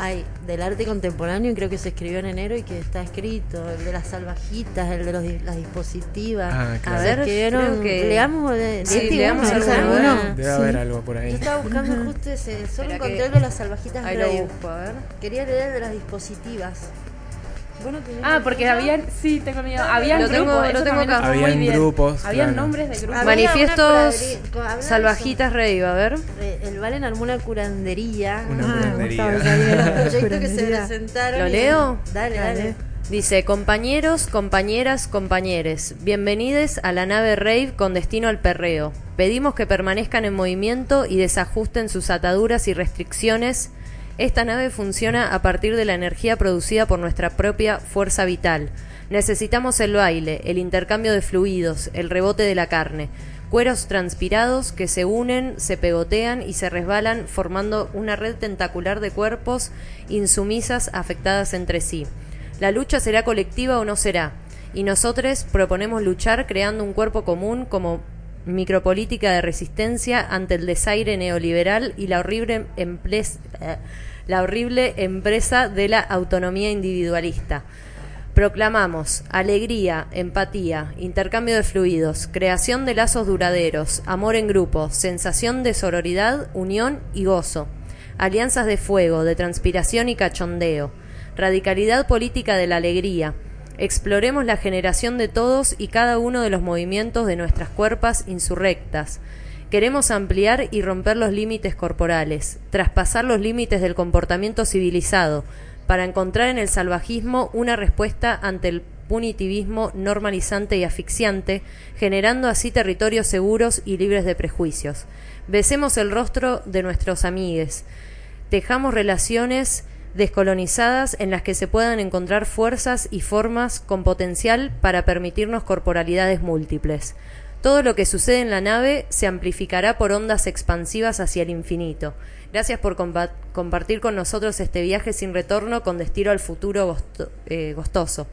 Ay, del arte contemporáneo, creo que se escribió en enero y que está escrito. El de las salvajitas, el de los, las dispositivas. Ah, claro. A ver, escribieron- creo que- Leamos, de, Sí, de leamos uno, alguno. Debe Sí. haber algo por Yo ahí. estaba buscando justo ese. Solo Espera encontré que- el de las salvajitas Ahí lo busco, a ver. Quería leer el de las dispositivas. Bueno, Ah, porque habían, sí, tengo miedo. Habían Lo tengo- grupos, lo tengo acá. estuvo muy Habían bien. grupos, Habían claro. nombres de grupos. Manifiestos Salvajitas Rey, a ver. Eh, El Valen armó una curandería. Una Ah, curandería. Gustavo, ya vi Un la proyecto que se curandería. presentaron. ¿Lo y- leo? Dale, dale. Dice, compañeros, compañeras, compañeres, bienvenidos a la nave Rave con destino al perreo. Pedimos que permanezcan en movimiento y desajusten sus ataduras y restricciones. Esta nave funciona a partir de la energía producida por nuestra propia fuerza vital. Necesitamos el baile, el intercambio de fluidos, el rebote de la carne. Cueros transpirados que se unen, se pegotean y se resbalan formando una red tentacular de cuerpos insumisas afectadas entre sí. La lucha será colectiva o no será. Y nosotros proponemos luchar creando un cuerpo común como micropolítica de resistencia ante el desaire neoliberal y la horrible, emples- eh, la horrible empresa de la autonomía individualista. Proclamamos alegría, empatía, intercambio de fluidos, creación de lazos duraderos, amor en grupo, sensación de sororidad, unión y gozo, alianzas de fuego, de transpiración y cachondeo, radicalidad política de la alegría. Exploremos la generación de todos y cada uno de los movimientos de nuestras cuerpas insurrectas. Queremos ampliar y romper los límites corporales, traspasar los límites del comportamiento civilizado, para encontrar en el salvajismo una respuesta ante el punitivismo normalizante y asfixiante, generando así territorios seguros y libres de prejuicios. Besemos el rostro de nuestros amigues, tejamos relaciones descolonizadas en las que se puedan encontrar fuerzas y formas con potencial para permitirnos corporalidades múltiples. Todo lo que sucede en la nave se amplificará por ondas expansivas hacia el infinito. Gracias por compa- compartir con nosotros este viaje sin retorno con destino al futuro gosto- eh, gostoso.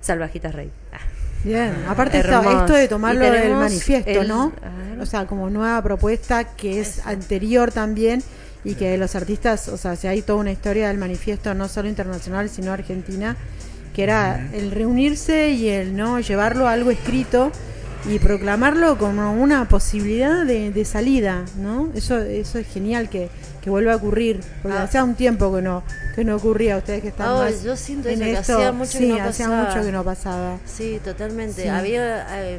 Salvajitas Rey. Ah. Bien, aparte esto, Hermoso. esto de tomarlo del manifiesto, el- ¿no? O sea, como nueva propuesta que es anterior también y que los artistas, o sea, si hay toda una historia del manifiesto no solo internacional, sino argentina, que era el reunirse y el no llevarlo a algo escrito y proclamarlo como una posibilidad de, de salida, ¿no? Eso, eso es genial que, que vuelva a ocurrir, porque Ah. hacía un tiempo que no, que no ocurría, ustedes que están Ah, más yo siento en eso, que esto, hacía mucho que sí, no hacía pasaba. mucho que no pasaba. Sí, totalmente. Sí. Había eh,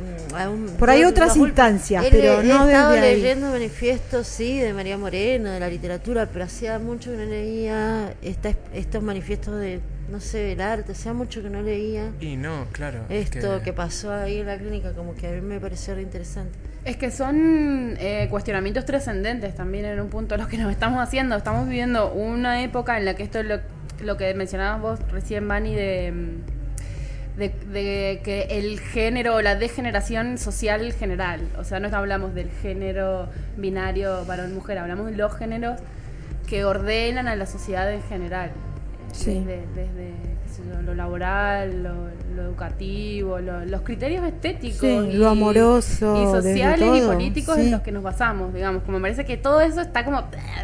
Por ahí otras instancias, he pero le- no he estado desde ahí. leyendo manifiestos, sí, de María Moreno, de la literatura, pero hacía mucho que no leía esta- estos manifiestos de, no sé, del arte, hacía mucho que no leía Y no, claro. es esto que... pasó ahí en la clínica, como que a mí me pareció re interesante. Es que son eh, cuestionamientos trascendentes también en un punto los que nos estamos haciendo. Estamos viviendo una época en la que esto es lo, lo que mencionabas vos recién, Vani, de, de, de que el género, la degeneración social general. O sea, no hablamos del género binario varón-mujer, hablamos de los géneros que ordenan a la sociedad en general. Sí. Desde, desde yo, lo laboral, lo, lo educativo, lo- los criterios estéticos. Sí, lo amoroso, Y sociales y políticos sí. en los que nos basamos, digamos. Como me parece que todo eso está como eh,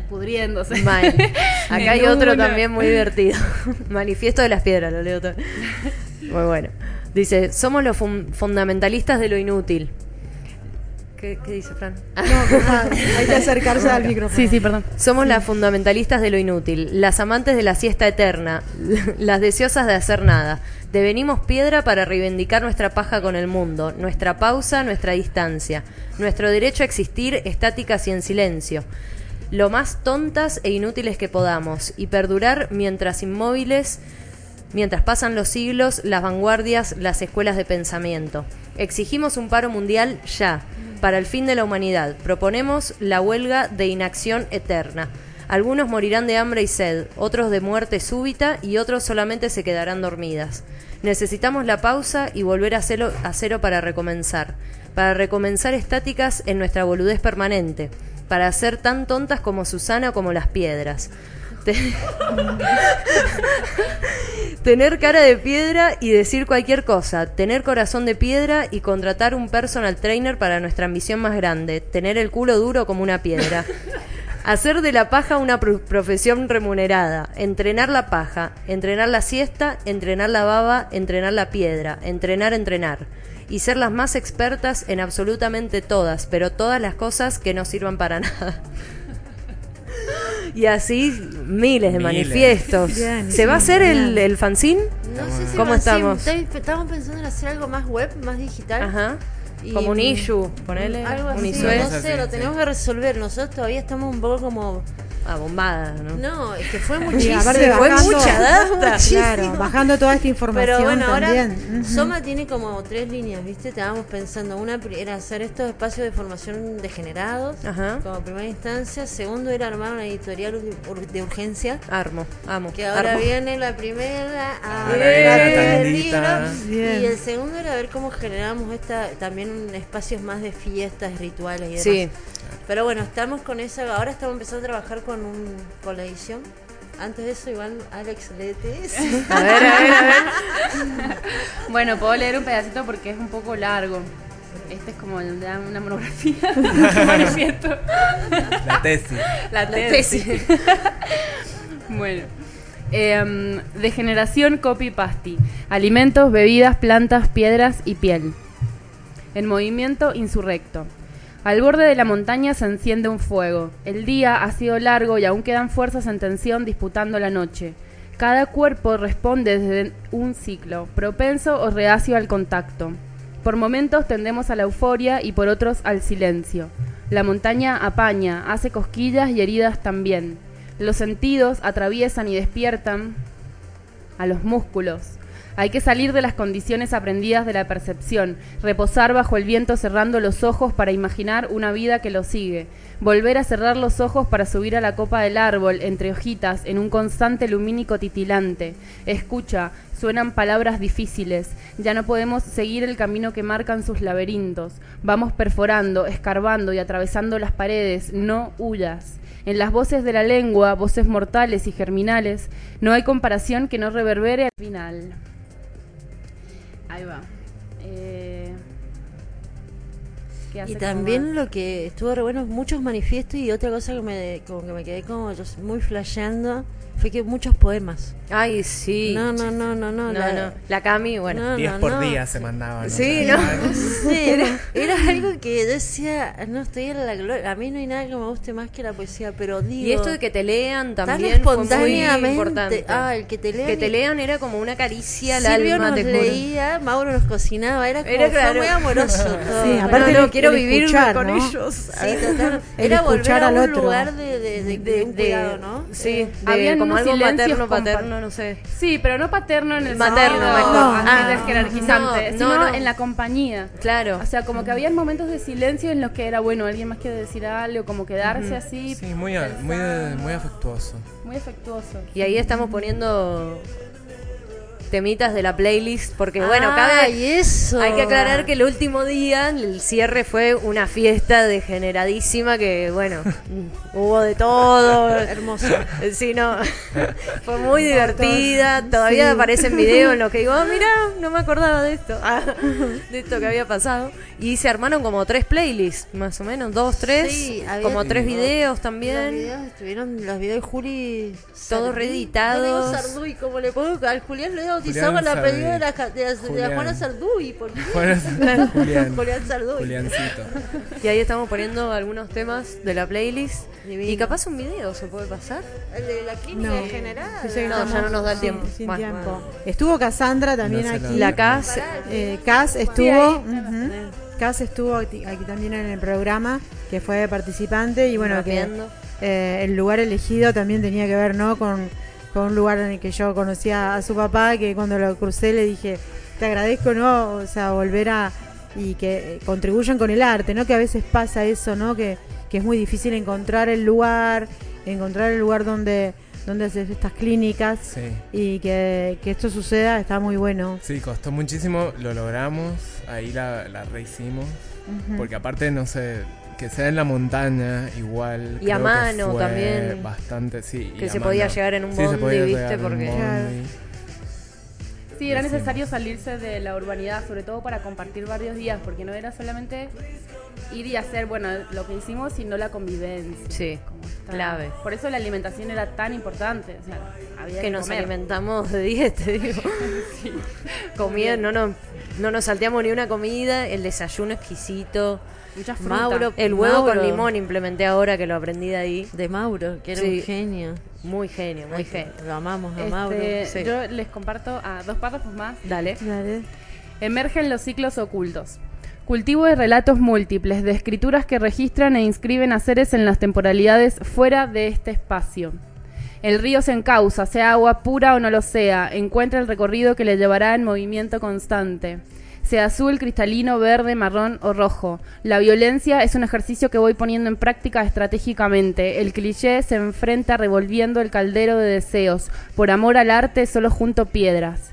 pudriéndose. Mal. <laughs> Acá hay otro una. también muy divertido. <laughs> Manifiesto de las piedras, lo leo todo. <laughs> Muy bueno. Dice, somos los fun- fundamentalistas de lo inútil. ¿Qué, qué dice Fran? <laughs> No, ah, hay que acercarse al micrófono. Sí, sí, perdón. Somos las fundamentalistas de lo inútil, las amantes de la siesta eterna, <laughs> las deseosas de hacer nada. Devenimos piedra para reivindicar nuestra paja con el mundo, nuestra pausa, nuestra distancia, nuestro derecho a existir estáticas y en silencio, lo más tontas e inútiles que podamos, y perdurar mientras inmóviles Mientras pasan los siglos, las vanguardias, las escuelas de pensamiento. Exigimos un paro mundial ya, para el fin de la humanidad. Proponemos la huelga de inacción eterna. Algunos morirán de hambre y sed, otros de muerte súbita y otros solamente se quedarán dormidas. Necesitamos la pausa y volver a cero, para recomenzar, para recomenzar estáticas en nuestra boludez permanente, para ser tan tontas como Susana como las piedras. Te- Tener cara de piedra y decir cualquier cosa. Tener corazón de piedra y contratar un personal trainer para nuestra ambición más grande. Tener el culo duro como una piedra. Hacer de la paja una pro- profesión remunerada. Entrenar la paja. Entrenar la siesta. Entrenar la baba. Entrenar la piedra. Entrenar, entrenar. Y ser las más expertas en absolutamente todas, pero todas las cosas que no sirvan para nada. Y así miles de Miles. manifiestos. Bien, ¿Se va a hacer el, bien. el fanzine? No sé si ¿Cómo estamos? estoy- Estamos pensando en hacer algo más web, más digital. Ajá. Y, Como un issue, ponele. Algo un así, isue. no sé, lo tenemos que resolver. Nosotros todavía estamos un poco como... Bombada, ¿no? No, es que fue <laughs> muchísimo. aparte fue bajando- mucha data. Claro, bajando toda esta información Pero bueno, ahora. Soma tiene como tres líneas, ¿viste? Estábamos pensando, una era hacer estos espacios de formación degenerados Ajá. como primera instancia, segundo era armar una editorial de urgencia, Armo, amo. que ahora armo. viene la primera a ver el libro. Bien. y el segundo era ver cómo generamos esta también espacios más de fiestas, rituales y demás. Sí. Pero bueno, estamos con esa, ahora estamos empezando a trabajar con un con la edición. Antes de eso, igual Alex Letes. <laughs> A ver, a ver, a ver. Bueno, puedo leer un pedacito porque es un poco largo. Este es como el de una monografía. <laughs> <laughs> La tesis. La tesis. bueno. Em, degeneración copy-pasti. Alimentos, bebidas, plantas, piedras y piel. En movimiento insurrecto. Al borde de la montaña se enciende un fuego. El día ha sido largo y aún quedan fuerzas en tensión disputando la noche. Cada cuerpo responde desde un ciclo, propenso o reacio al contacto. Por momentos tendemos a la euforia y por otros al silencio. La montaña apaña, hace cosquillas y heridas también. Los sentidos atraviesan y despiertan a los músculos. Hay que salir de las condiciones aprendidas de la percepción, reposar bajo el viento cerrando los ojos para imaginar una vida que lo sigue, volver a cerrar los ojos para subir a la copa del árbol entre hojitas en un constante lumínico titilante. Escucha, suenan palabras difíciles, ya no podemos seguir el camino que marcan sus laberintos. Vamos perforando, escarbando y atravesando las paredes, no huyas. En las voces de la lengua, voces mortales y germinales, no hay comparación que no reverbere al final. Ahí va. Eh, ¿qué hace Y también lo que estuvo re bueno, muchos manifiestos y otra cosa que me, como que me quedé como yo muy flasheando fue que muchos poemas. Ay, sí. No, no, no, no, no. No, la- no. La Cami, bueno. No, 10 no, por no. día se mandaban. Sí, ¿no? <laughs> Sí, era, era algo que yo decía, no estoy en la gloria. A mí no hay nada que me guste más que la poesía, pero digo. Y esto de que te lean tan también fue muy espontáneamente. importante. Ah, el que te lean. que te lean era como una caricia al Silvio alma, nos te leía, Mauro nos cocinaba, era como Era claro. muy amoroso <laughs> todo. Sí, aparte no, el- quiero el vivir escuchar, con ¿no? ellos. Sí, total. <laughs> Era volver a un otro. lugar de, de, de, de un cuidado, ¿no? Sí, de Habían como algo compa- paterno, no sé. Sí, pero no paterno en el Materno, sentido Ah, no, sino no, no. en la compañía. Claro. O sea, como que habían momentos de silencio en los que era, bueno, alguien más quiere decir algo, como quedarse así. Sí, muy, muy, muy afectuoso. muy afectuoso. Y ahí estamos poniendo temitas de la playlist, porque bueno, Ah, cabe... eso. Hay que aclarar que el último día, el cierre fue una fiesta degeneradísima que, bueno, <laughs> hubo de todo. Hermoso. Sí, no. <laughs> Fue muy divertida. Todavía aparecen videos en los que digo, <laughs> oh, mira, no me acordaba de esto. Ah, de esto que había pasado. Y se armaron como tres playlists, más o menos, dos, tres. Sí, como tres videos Los también. videos estuvieron, los videos de Juli. Todos Sarduy. reeditados. No digo Sarduy, como le pongo al Julián lo he con la apellido de la, de la, de la Julián. Juana Sarduy. ¿Por qué? Julián. Julián. Julián <laughs> Sarduy. Juliancito. Y ahí estamos poniendo algunos temas de la playlist. Divino. Y capaz un video se puede pasar. El de la clínica No. en general. No, ya no nos da el tiempo. Sin Bueno. tiempo. Estuvo Cassandra también No aquí. La CAS. Eh, Cas estuvo. Cas estuvo aquí, aquí también en el programa, que fue participante y bueno, que eh, el lugar elegido también tenía que ver, ¿no? Con, con un lugar en el que yo conocía a su papá, que cuando lo crucé le dije, te agradezco, ¿no? O sea, volver a y que eh, contribuyan con el arte, ¿no? Que a veces pasa eso, ¿no? Que, que es muy difícil encontrar el lugar, encontrar el lugar donde donde haces estas clínicas Sí. y que, que esto suceda está muy bueno. Sí, costó muchísimo, lo logramos, ahí la, la rehicimos, porque aparte, no sé, que sea en la montaña igual. Y a creo que mano fue también. Bastante, sí. Que a se podía llegar en un Sí, se bondi, podía ¿viste? llegar en un Porque- bondi. Sí, era necesario salirse de la urbanidad, sobre todo para compartir varios días, porque no era solamente ir y hacer, bueno, lo que hicimos, sino la convivencia. Sí, clave. Por eso la alimentación era tan importante, o sea, había que, que nos comer. alimentamos de 10, te digo. <laughs> Comida, no, no, no nos salteamos ni una comida, el desayuno exquisito. Mucha fruta. Mauro, El huevo Mauro. con limón implementé ahora que lo aprendí de ahí. De Mauro, que era Sí. un genio. Muy genio, muy Ay, genio. Lo amamos a Este, Mauro. sí. Yo les comparto a dos párrafos más. Dale. Dale. Emergen los ciclos ocultos. Cultivo de relatos múltiples, de escrituras que registran e inscriben a seres en las temporalidades fuera de este espacio. El río se encausa, sea agua pura o no lo sea, encuentra el recorrido que le llevará en movimiento constante. Sea azul, cristalino, verde, marrón o rojo. La violencia es un ejercicio que voy poniendo en práctica estratégicamente. El cliché se enfrenta revolviendo el caldero de deseos. Por amor al arte solo junto piedras.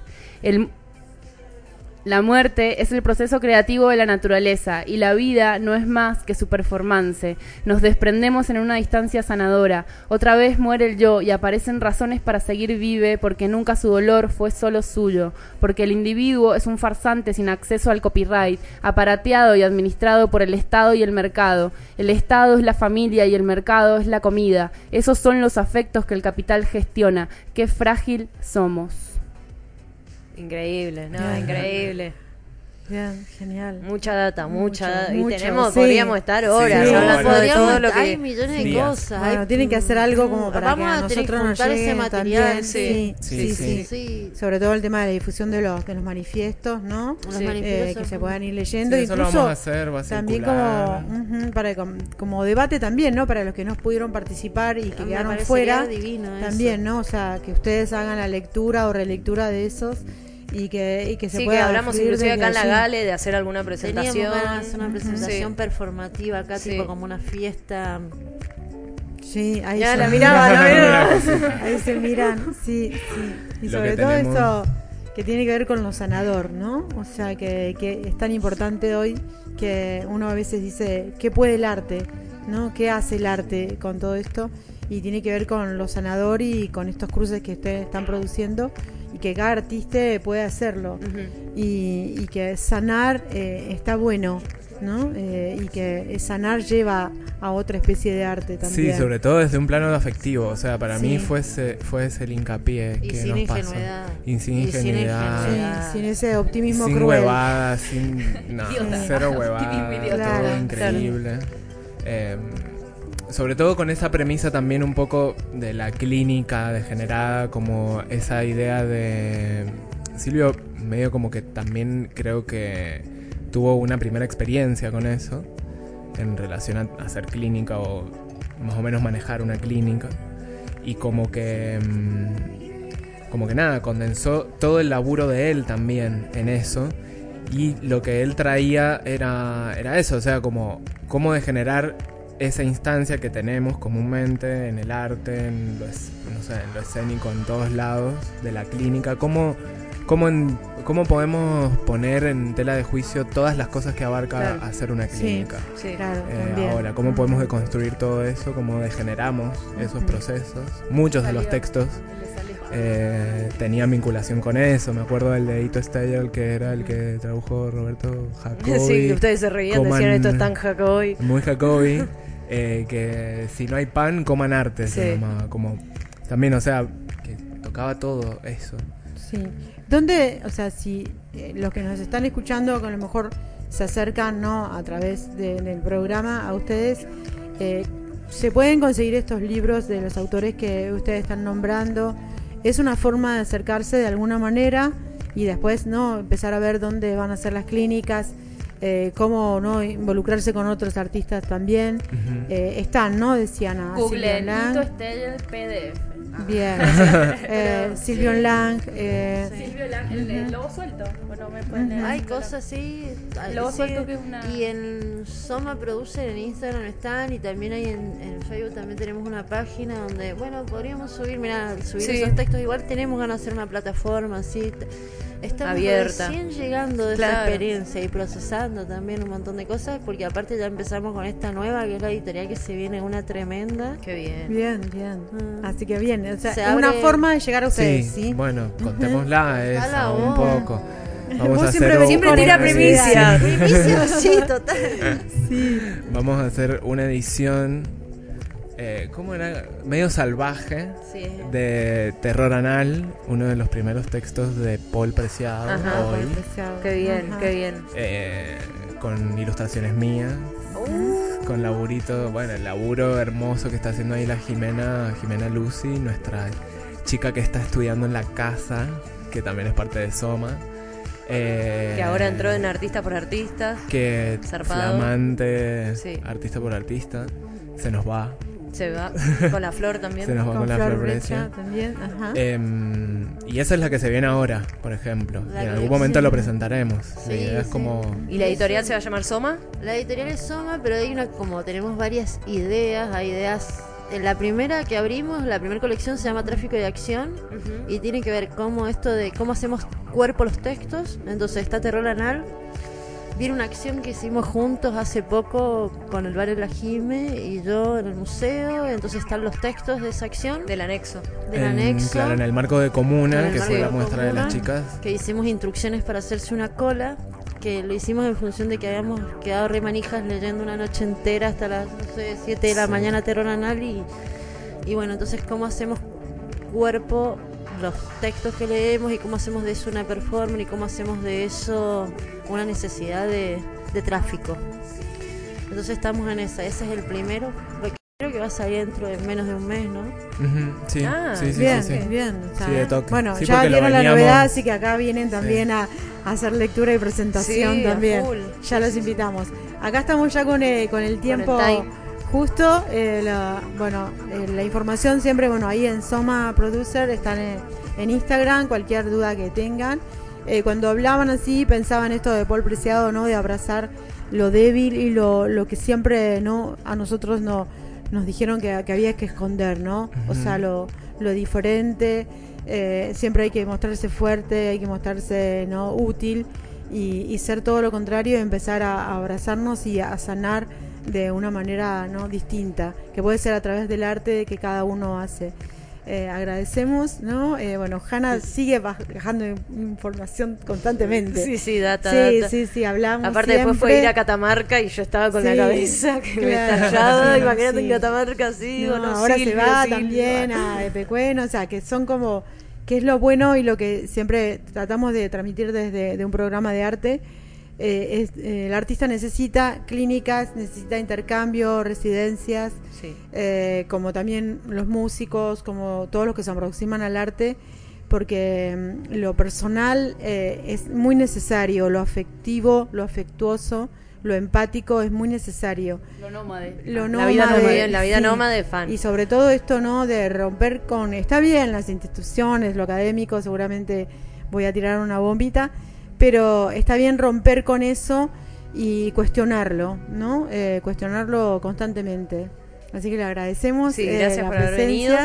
La muerte es el proceso creativo de la naturaleza y la vida no es más que su performance. Nos desprendemos en una distancia sanadora. Otra vez muere el yo y aparecen razones para seguir vive porque nunca su dolor fue solo suyo, porque el individuo es un farsante sin acceso al copyright, aparateado y administrado por el Estado y el mercado. El Estado es la familia y el mercado es la comida. Esos son los afectos que el capital gestiona. Qué frágil somos. Increíble, no, Bien. increíble. Bien, genial. Mucha data, mucha data. Y mucho, tenemos, sí. podríamos estar horas Sí, hablando horas. de todo lo hay millones de Días. cosas. Bueno, hay- tienen que hacer algo como para Vamos que a nosotros nos juntar ese llegue material, también. sí. Sí, Sí, sí, sí. Sí. Sobre todo el tema de la difusión de los, de los manifiestos, ¿no? Los Sí. manifiestos Eh, que se puedan ir leyendo. Sí, eso lo Incluso vamos a hacer, va a también circular. como, ujú, para, com- como debate también, ¿no? Para los que no pudieron participar y que Me quedaron fuera. divino eso. También, ¿no? O sea, que ustedes hagan la lectura o relectura de esos y que, y que se Sí, que pueda hablamos fluir inclusive acá en la allí. Gale de hacer alguna presentación. Teníamos hacer una presentación Sí. performativa acá, Sí. tipo como una fiesta. Sí, ahí Ya se la <laughs> miraba, la <laughs> miraba. Ahí se miran, sí, sí. Y Lo sobre que todo tenemos- eso que tiene que ver con lo sanador, ¿no? O sea, que, que es tan importante hoy que uno a veces dice, ¿qué puede el arte? ¿No? ¿Qué hace el arte con todo esto? Y tiene que ver con lo sanador y con estos cruces que ustedes están produciendo y que cada artista puede hacerlo. Y, y que sanar eh, está bueno. ¿no? Eh, y que sanar lleva a otra especie de arte también. Sí, sobre todo desde un plano afectivo. O sea, para Sí. mí fue ese, fue ese el hincapié Y que sin nos ingenuidad. pasa. Y sin Y sin ingenuidad. Sí, sin ese optimismo sin cruel. huevadas, sin no, cero huevadas. Claro, todo increíble. Eh, sobre todo con esa premisa también un poco de la clínica degenerada, como esa idea de Silvio medio como que también creo que tuvo una primera experiencia con eso en relación a hacer clínica o más o menos manejar una clínica y como que mm, como que nada, condensó todo el laburo de él también en eso. Y lo que él traía era, era eso, o sea, como cómo de generar esa instancia que tenemos comúnmente en el arte, en lo, es- no sé, en lo escénico, en todos lados de la clínica, cómo, cómo, en- cómo podemos poner en tela de juicio todas las cosas que abarca Claro. hacer una Sí, clínica. Sí. claro, Eh, ahora, cómo podemos deconstruir todo eso, cómo degeneramos esos procesos. Muchos de los textos eh, tenían vinculación con eso. Me acuerdo del de Ito Steyer, que era el que tradujo Roberto <laughs> Jacobi. Sí, ustedes se reían, coman- decían esto es tan Jacobi. Muy Jacobi. <laughs> eh, que si no hay pan, coman arte. Se Sí. llamaba. Como, también, o sea, que tocaba todo eso. Sí. ¿Dónde, o sea, si eh, los que nos están escuchando, que a lo mejor se acercan, ¿no? A través de- del programa a ustedes, eh, ¿se pueden conseguir estos libros de los autores que ustedes están nombrando? ¿Es una forma de acercarse de alguna manera y después, ¿no? Empezar a ver dónde van a ser las clínicas, eh, cómo, ¿no? Involucrarse con otros artistas también. Eh, están, ¿no? Decían a Google, Lang. PDF. Ah. Bien. <laughs> eh, Silvio Lang. eh, Silvio Lang, el, el lobo suelto. Bueno, me pueden leer. Hay cosas así. Lobo sí, suelto que es una- Y en Soma Producer en Instagram están y también hay en, en Facebook también tenemos una página donde, bueno, podríamos subir, mira, subir Sí. esos textos. Igual tenemos ganas de hacer una plataforma así. Estamos Abierta. recién llegando de Claro. esa experiencia y procesando también un montón de cosas porque aparte ya empezamos con esta nueva que es la editorial que se viene una tremenda. Qué bien. Bien, bien. Mm. Así que bien, o sea, Se una forma de llegar a ustedes, Sí, ¿sí? bueno, contémosla esa un vos. poco. Vamos Vos a siempre hacer Siempre tira primicia. Primicia, sí, total. <laughs> Vamos a hacer una edición, eh, ¿cómo era? Medio salvaje Sí. de Terror Anal, uno de los primeros textos de Paul Preciado Ajá, hoy, Paul Preciado. Qué bien, Ajá. qué bien. eh, con ilustraciones mías, Uh. con laburito, bueno, el laburo hermoso que está haciendo ahí la Jimena, Jimena Lucy, nuestra chica que está estudiando en la casa, que también es parte de Soma. Eh, Que ahora entró en Artista por Artista. que Zarpado. flamante Sí. artista por artista se nos va Se va <laughs> con la flor también. se nos va con, Con la Flor Brecha también, ajá. Em, y esa es la que se viene ahora por ejemplo La y en algún momento lo presentaremos la Sí, idea es sí. como ¿Y la editorial se va a llamar Soma? La editorial es Soma, pero hay una como tenemos varias ideas, hay ideas. En la primera que abrimos, la primera colección se llama Tráfico de Acción y tiene que ver cómo esto de cómo hacemos cuerpo los textos. Entonces está Terror Anal. Viene una acción que hicimos juntos hace poco con el barrio La Jime y yo en el museo. Entonces están los textos de esa acción Del anexo. del en, anexo. claro en el marco de comuna que fue la muestra de las chicas que hicimos instrucciones para hacerse una cola, que lo hicimos en función de que habíamos quedado re manijas leyendo una noche entera hasta las no sé, 7 de la Sí. mañana terror anal y, y bueno, entonces cómo hacemos cuerpo los textos que leemos y cómo hacemos de eso una performance y cómo hacemos de eso una necesidad de, de tráfico. Entonces estamos en esa, ese es el primero, lo que creo que va a salir dentro de menos de un mes, ¿no? Sí, Ah, sí, sí, bien, sí, sí. bien. Bueno, ya vieron la novedad, así que acá vienen también a, a hacer lectura y presentación Sí, a también. full. Ya los invitamos. Acá estamos ya con, eh, con el tiempo time. Justo. eh, la, bueno, eh, la información siempre, bueno, ahí en Soma Producer están en, en Instagram, cualquier duda que tengan. Eh, cuando hablaban así, pensaban esto de Paul Preciado, ¿no? De abrazar lo débil y lo, lo que siempre, ¿no? A nosotros no, nos dijeron que, que había que esconder, ¿no? O sea, lo, lo diferente. eh, siempre hay que mostrarse fuerte, hay que mostrarse, ¿no? Útil y, y ser todo lo contrario y empezar a, a abrazarnos y a sanar de una manera no distinta que puede ser a través del arte que cada uno hace Eh, agradecemos, ¿no? Eh, bueno, Hanna sigue bajando información constantemente. Sí, sí, data, Sí, data. sí, sí, hablamos. Aparte después fue siempre. ir a Catamarca y yo estaba con Sí, la cabeza que me claro, estallaba. <laughs> sí, Imagínate sí. en Catamarca así, No, bueno, ahora Silvio, se va Silvio. también a <laughs> Epecuén, o sea, que son como, que es lo bueno y lo que siempre tratamos de transmitir desde de un programa de arte. Eh, es, eh, el artista necesita clínicas, necesita intercambio, residencias, Sí. eh, como también los músicos, como todos los que se aproximan al arte, porque mm, lo personal eh, es muy necesario, lo afectivo, lo afectuoso, lo empático es muy necesario. Lo nómade. Lo La vida nómade, nómade, la vida sí. nómade fan. Y sobre todo esto, ¿no? De romper con... Está bien las instituciones, lo académico, seguramente voy a tirar una bombita, pero está bien romper con eso y cuestionarlo, ¿no? Eh, cuestionarlo constantemente. Así que le agradecemos Sí, eh, gracias la por haber venido.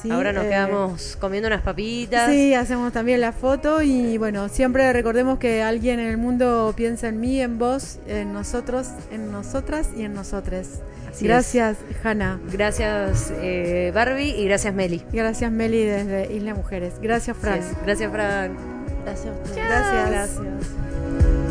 Sí, Ahora nos eh, quedamos comiendo unas papitas. Sí, hacemos también la foto y bueno, siempre recordemos que alguien en el mundo piensa en mí, en vos, en nosotros, en nosotras y en nosotres. Así Gracias, Hanna. Gracias eh, Barbie y gracias Meli. Gracias, Meli, desde Isla Mujeres. Gracias, Fran. Es. Gracias Fran. Gracias a ustedes.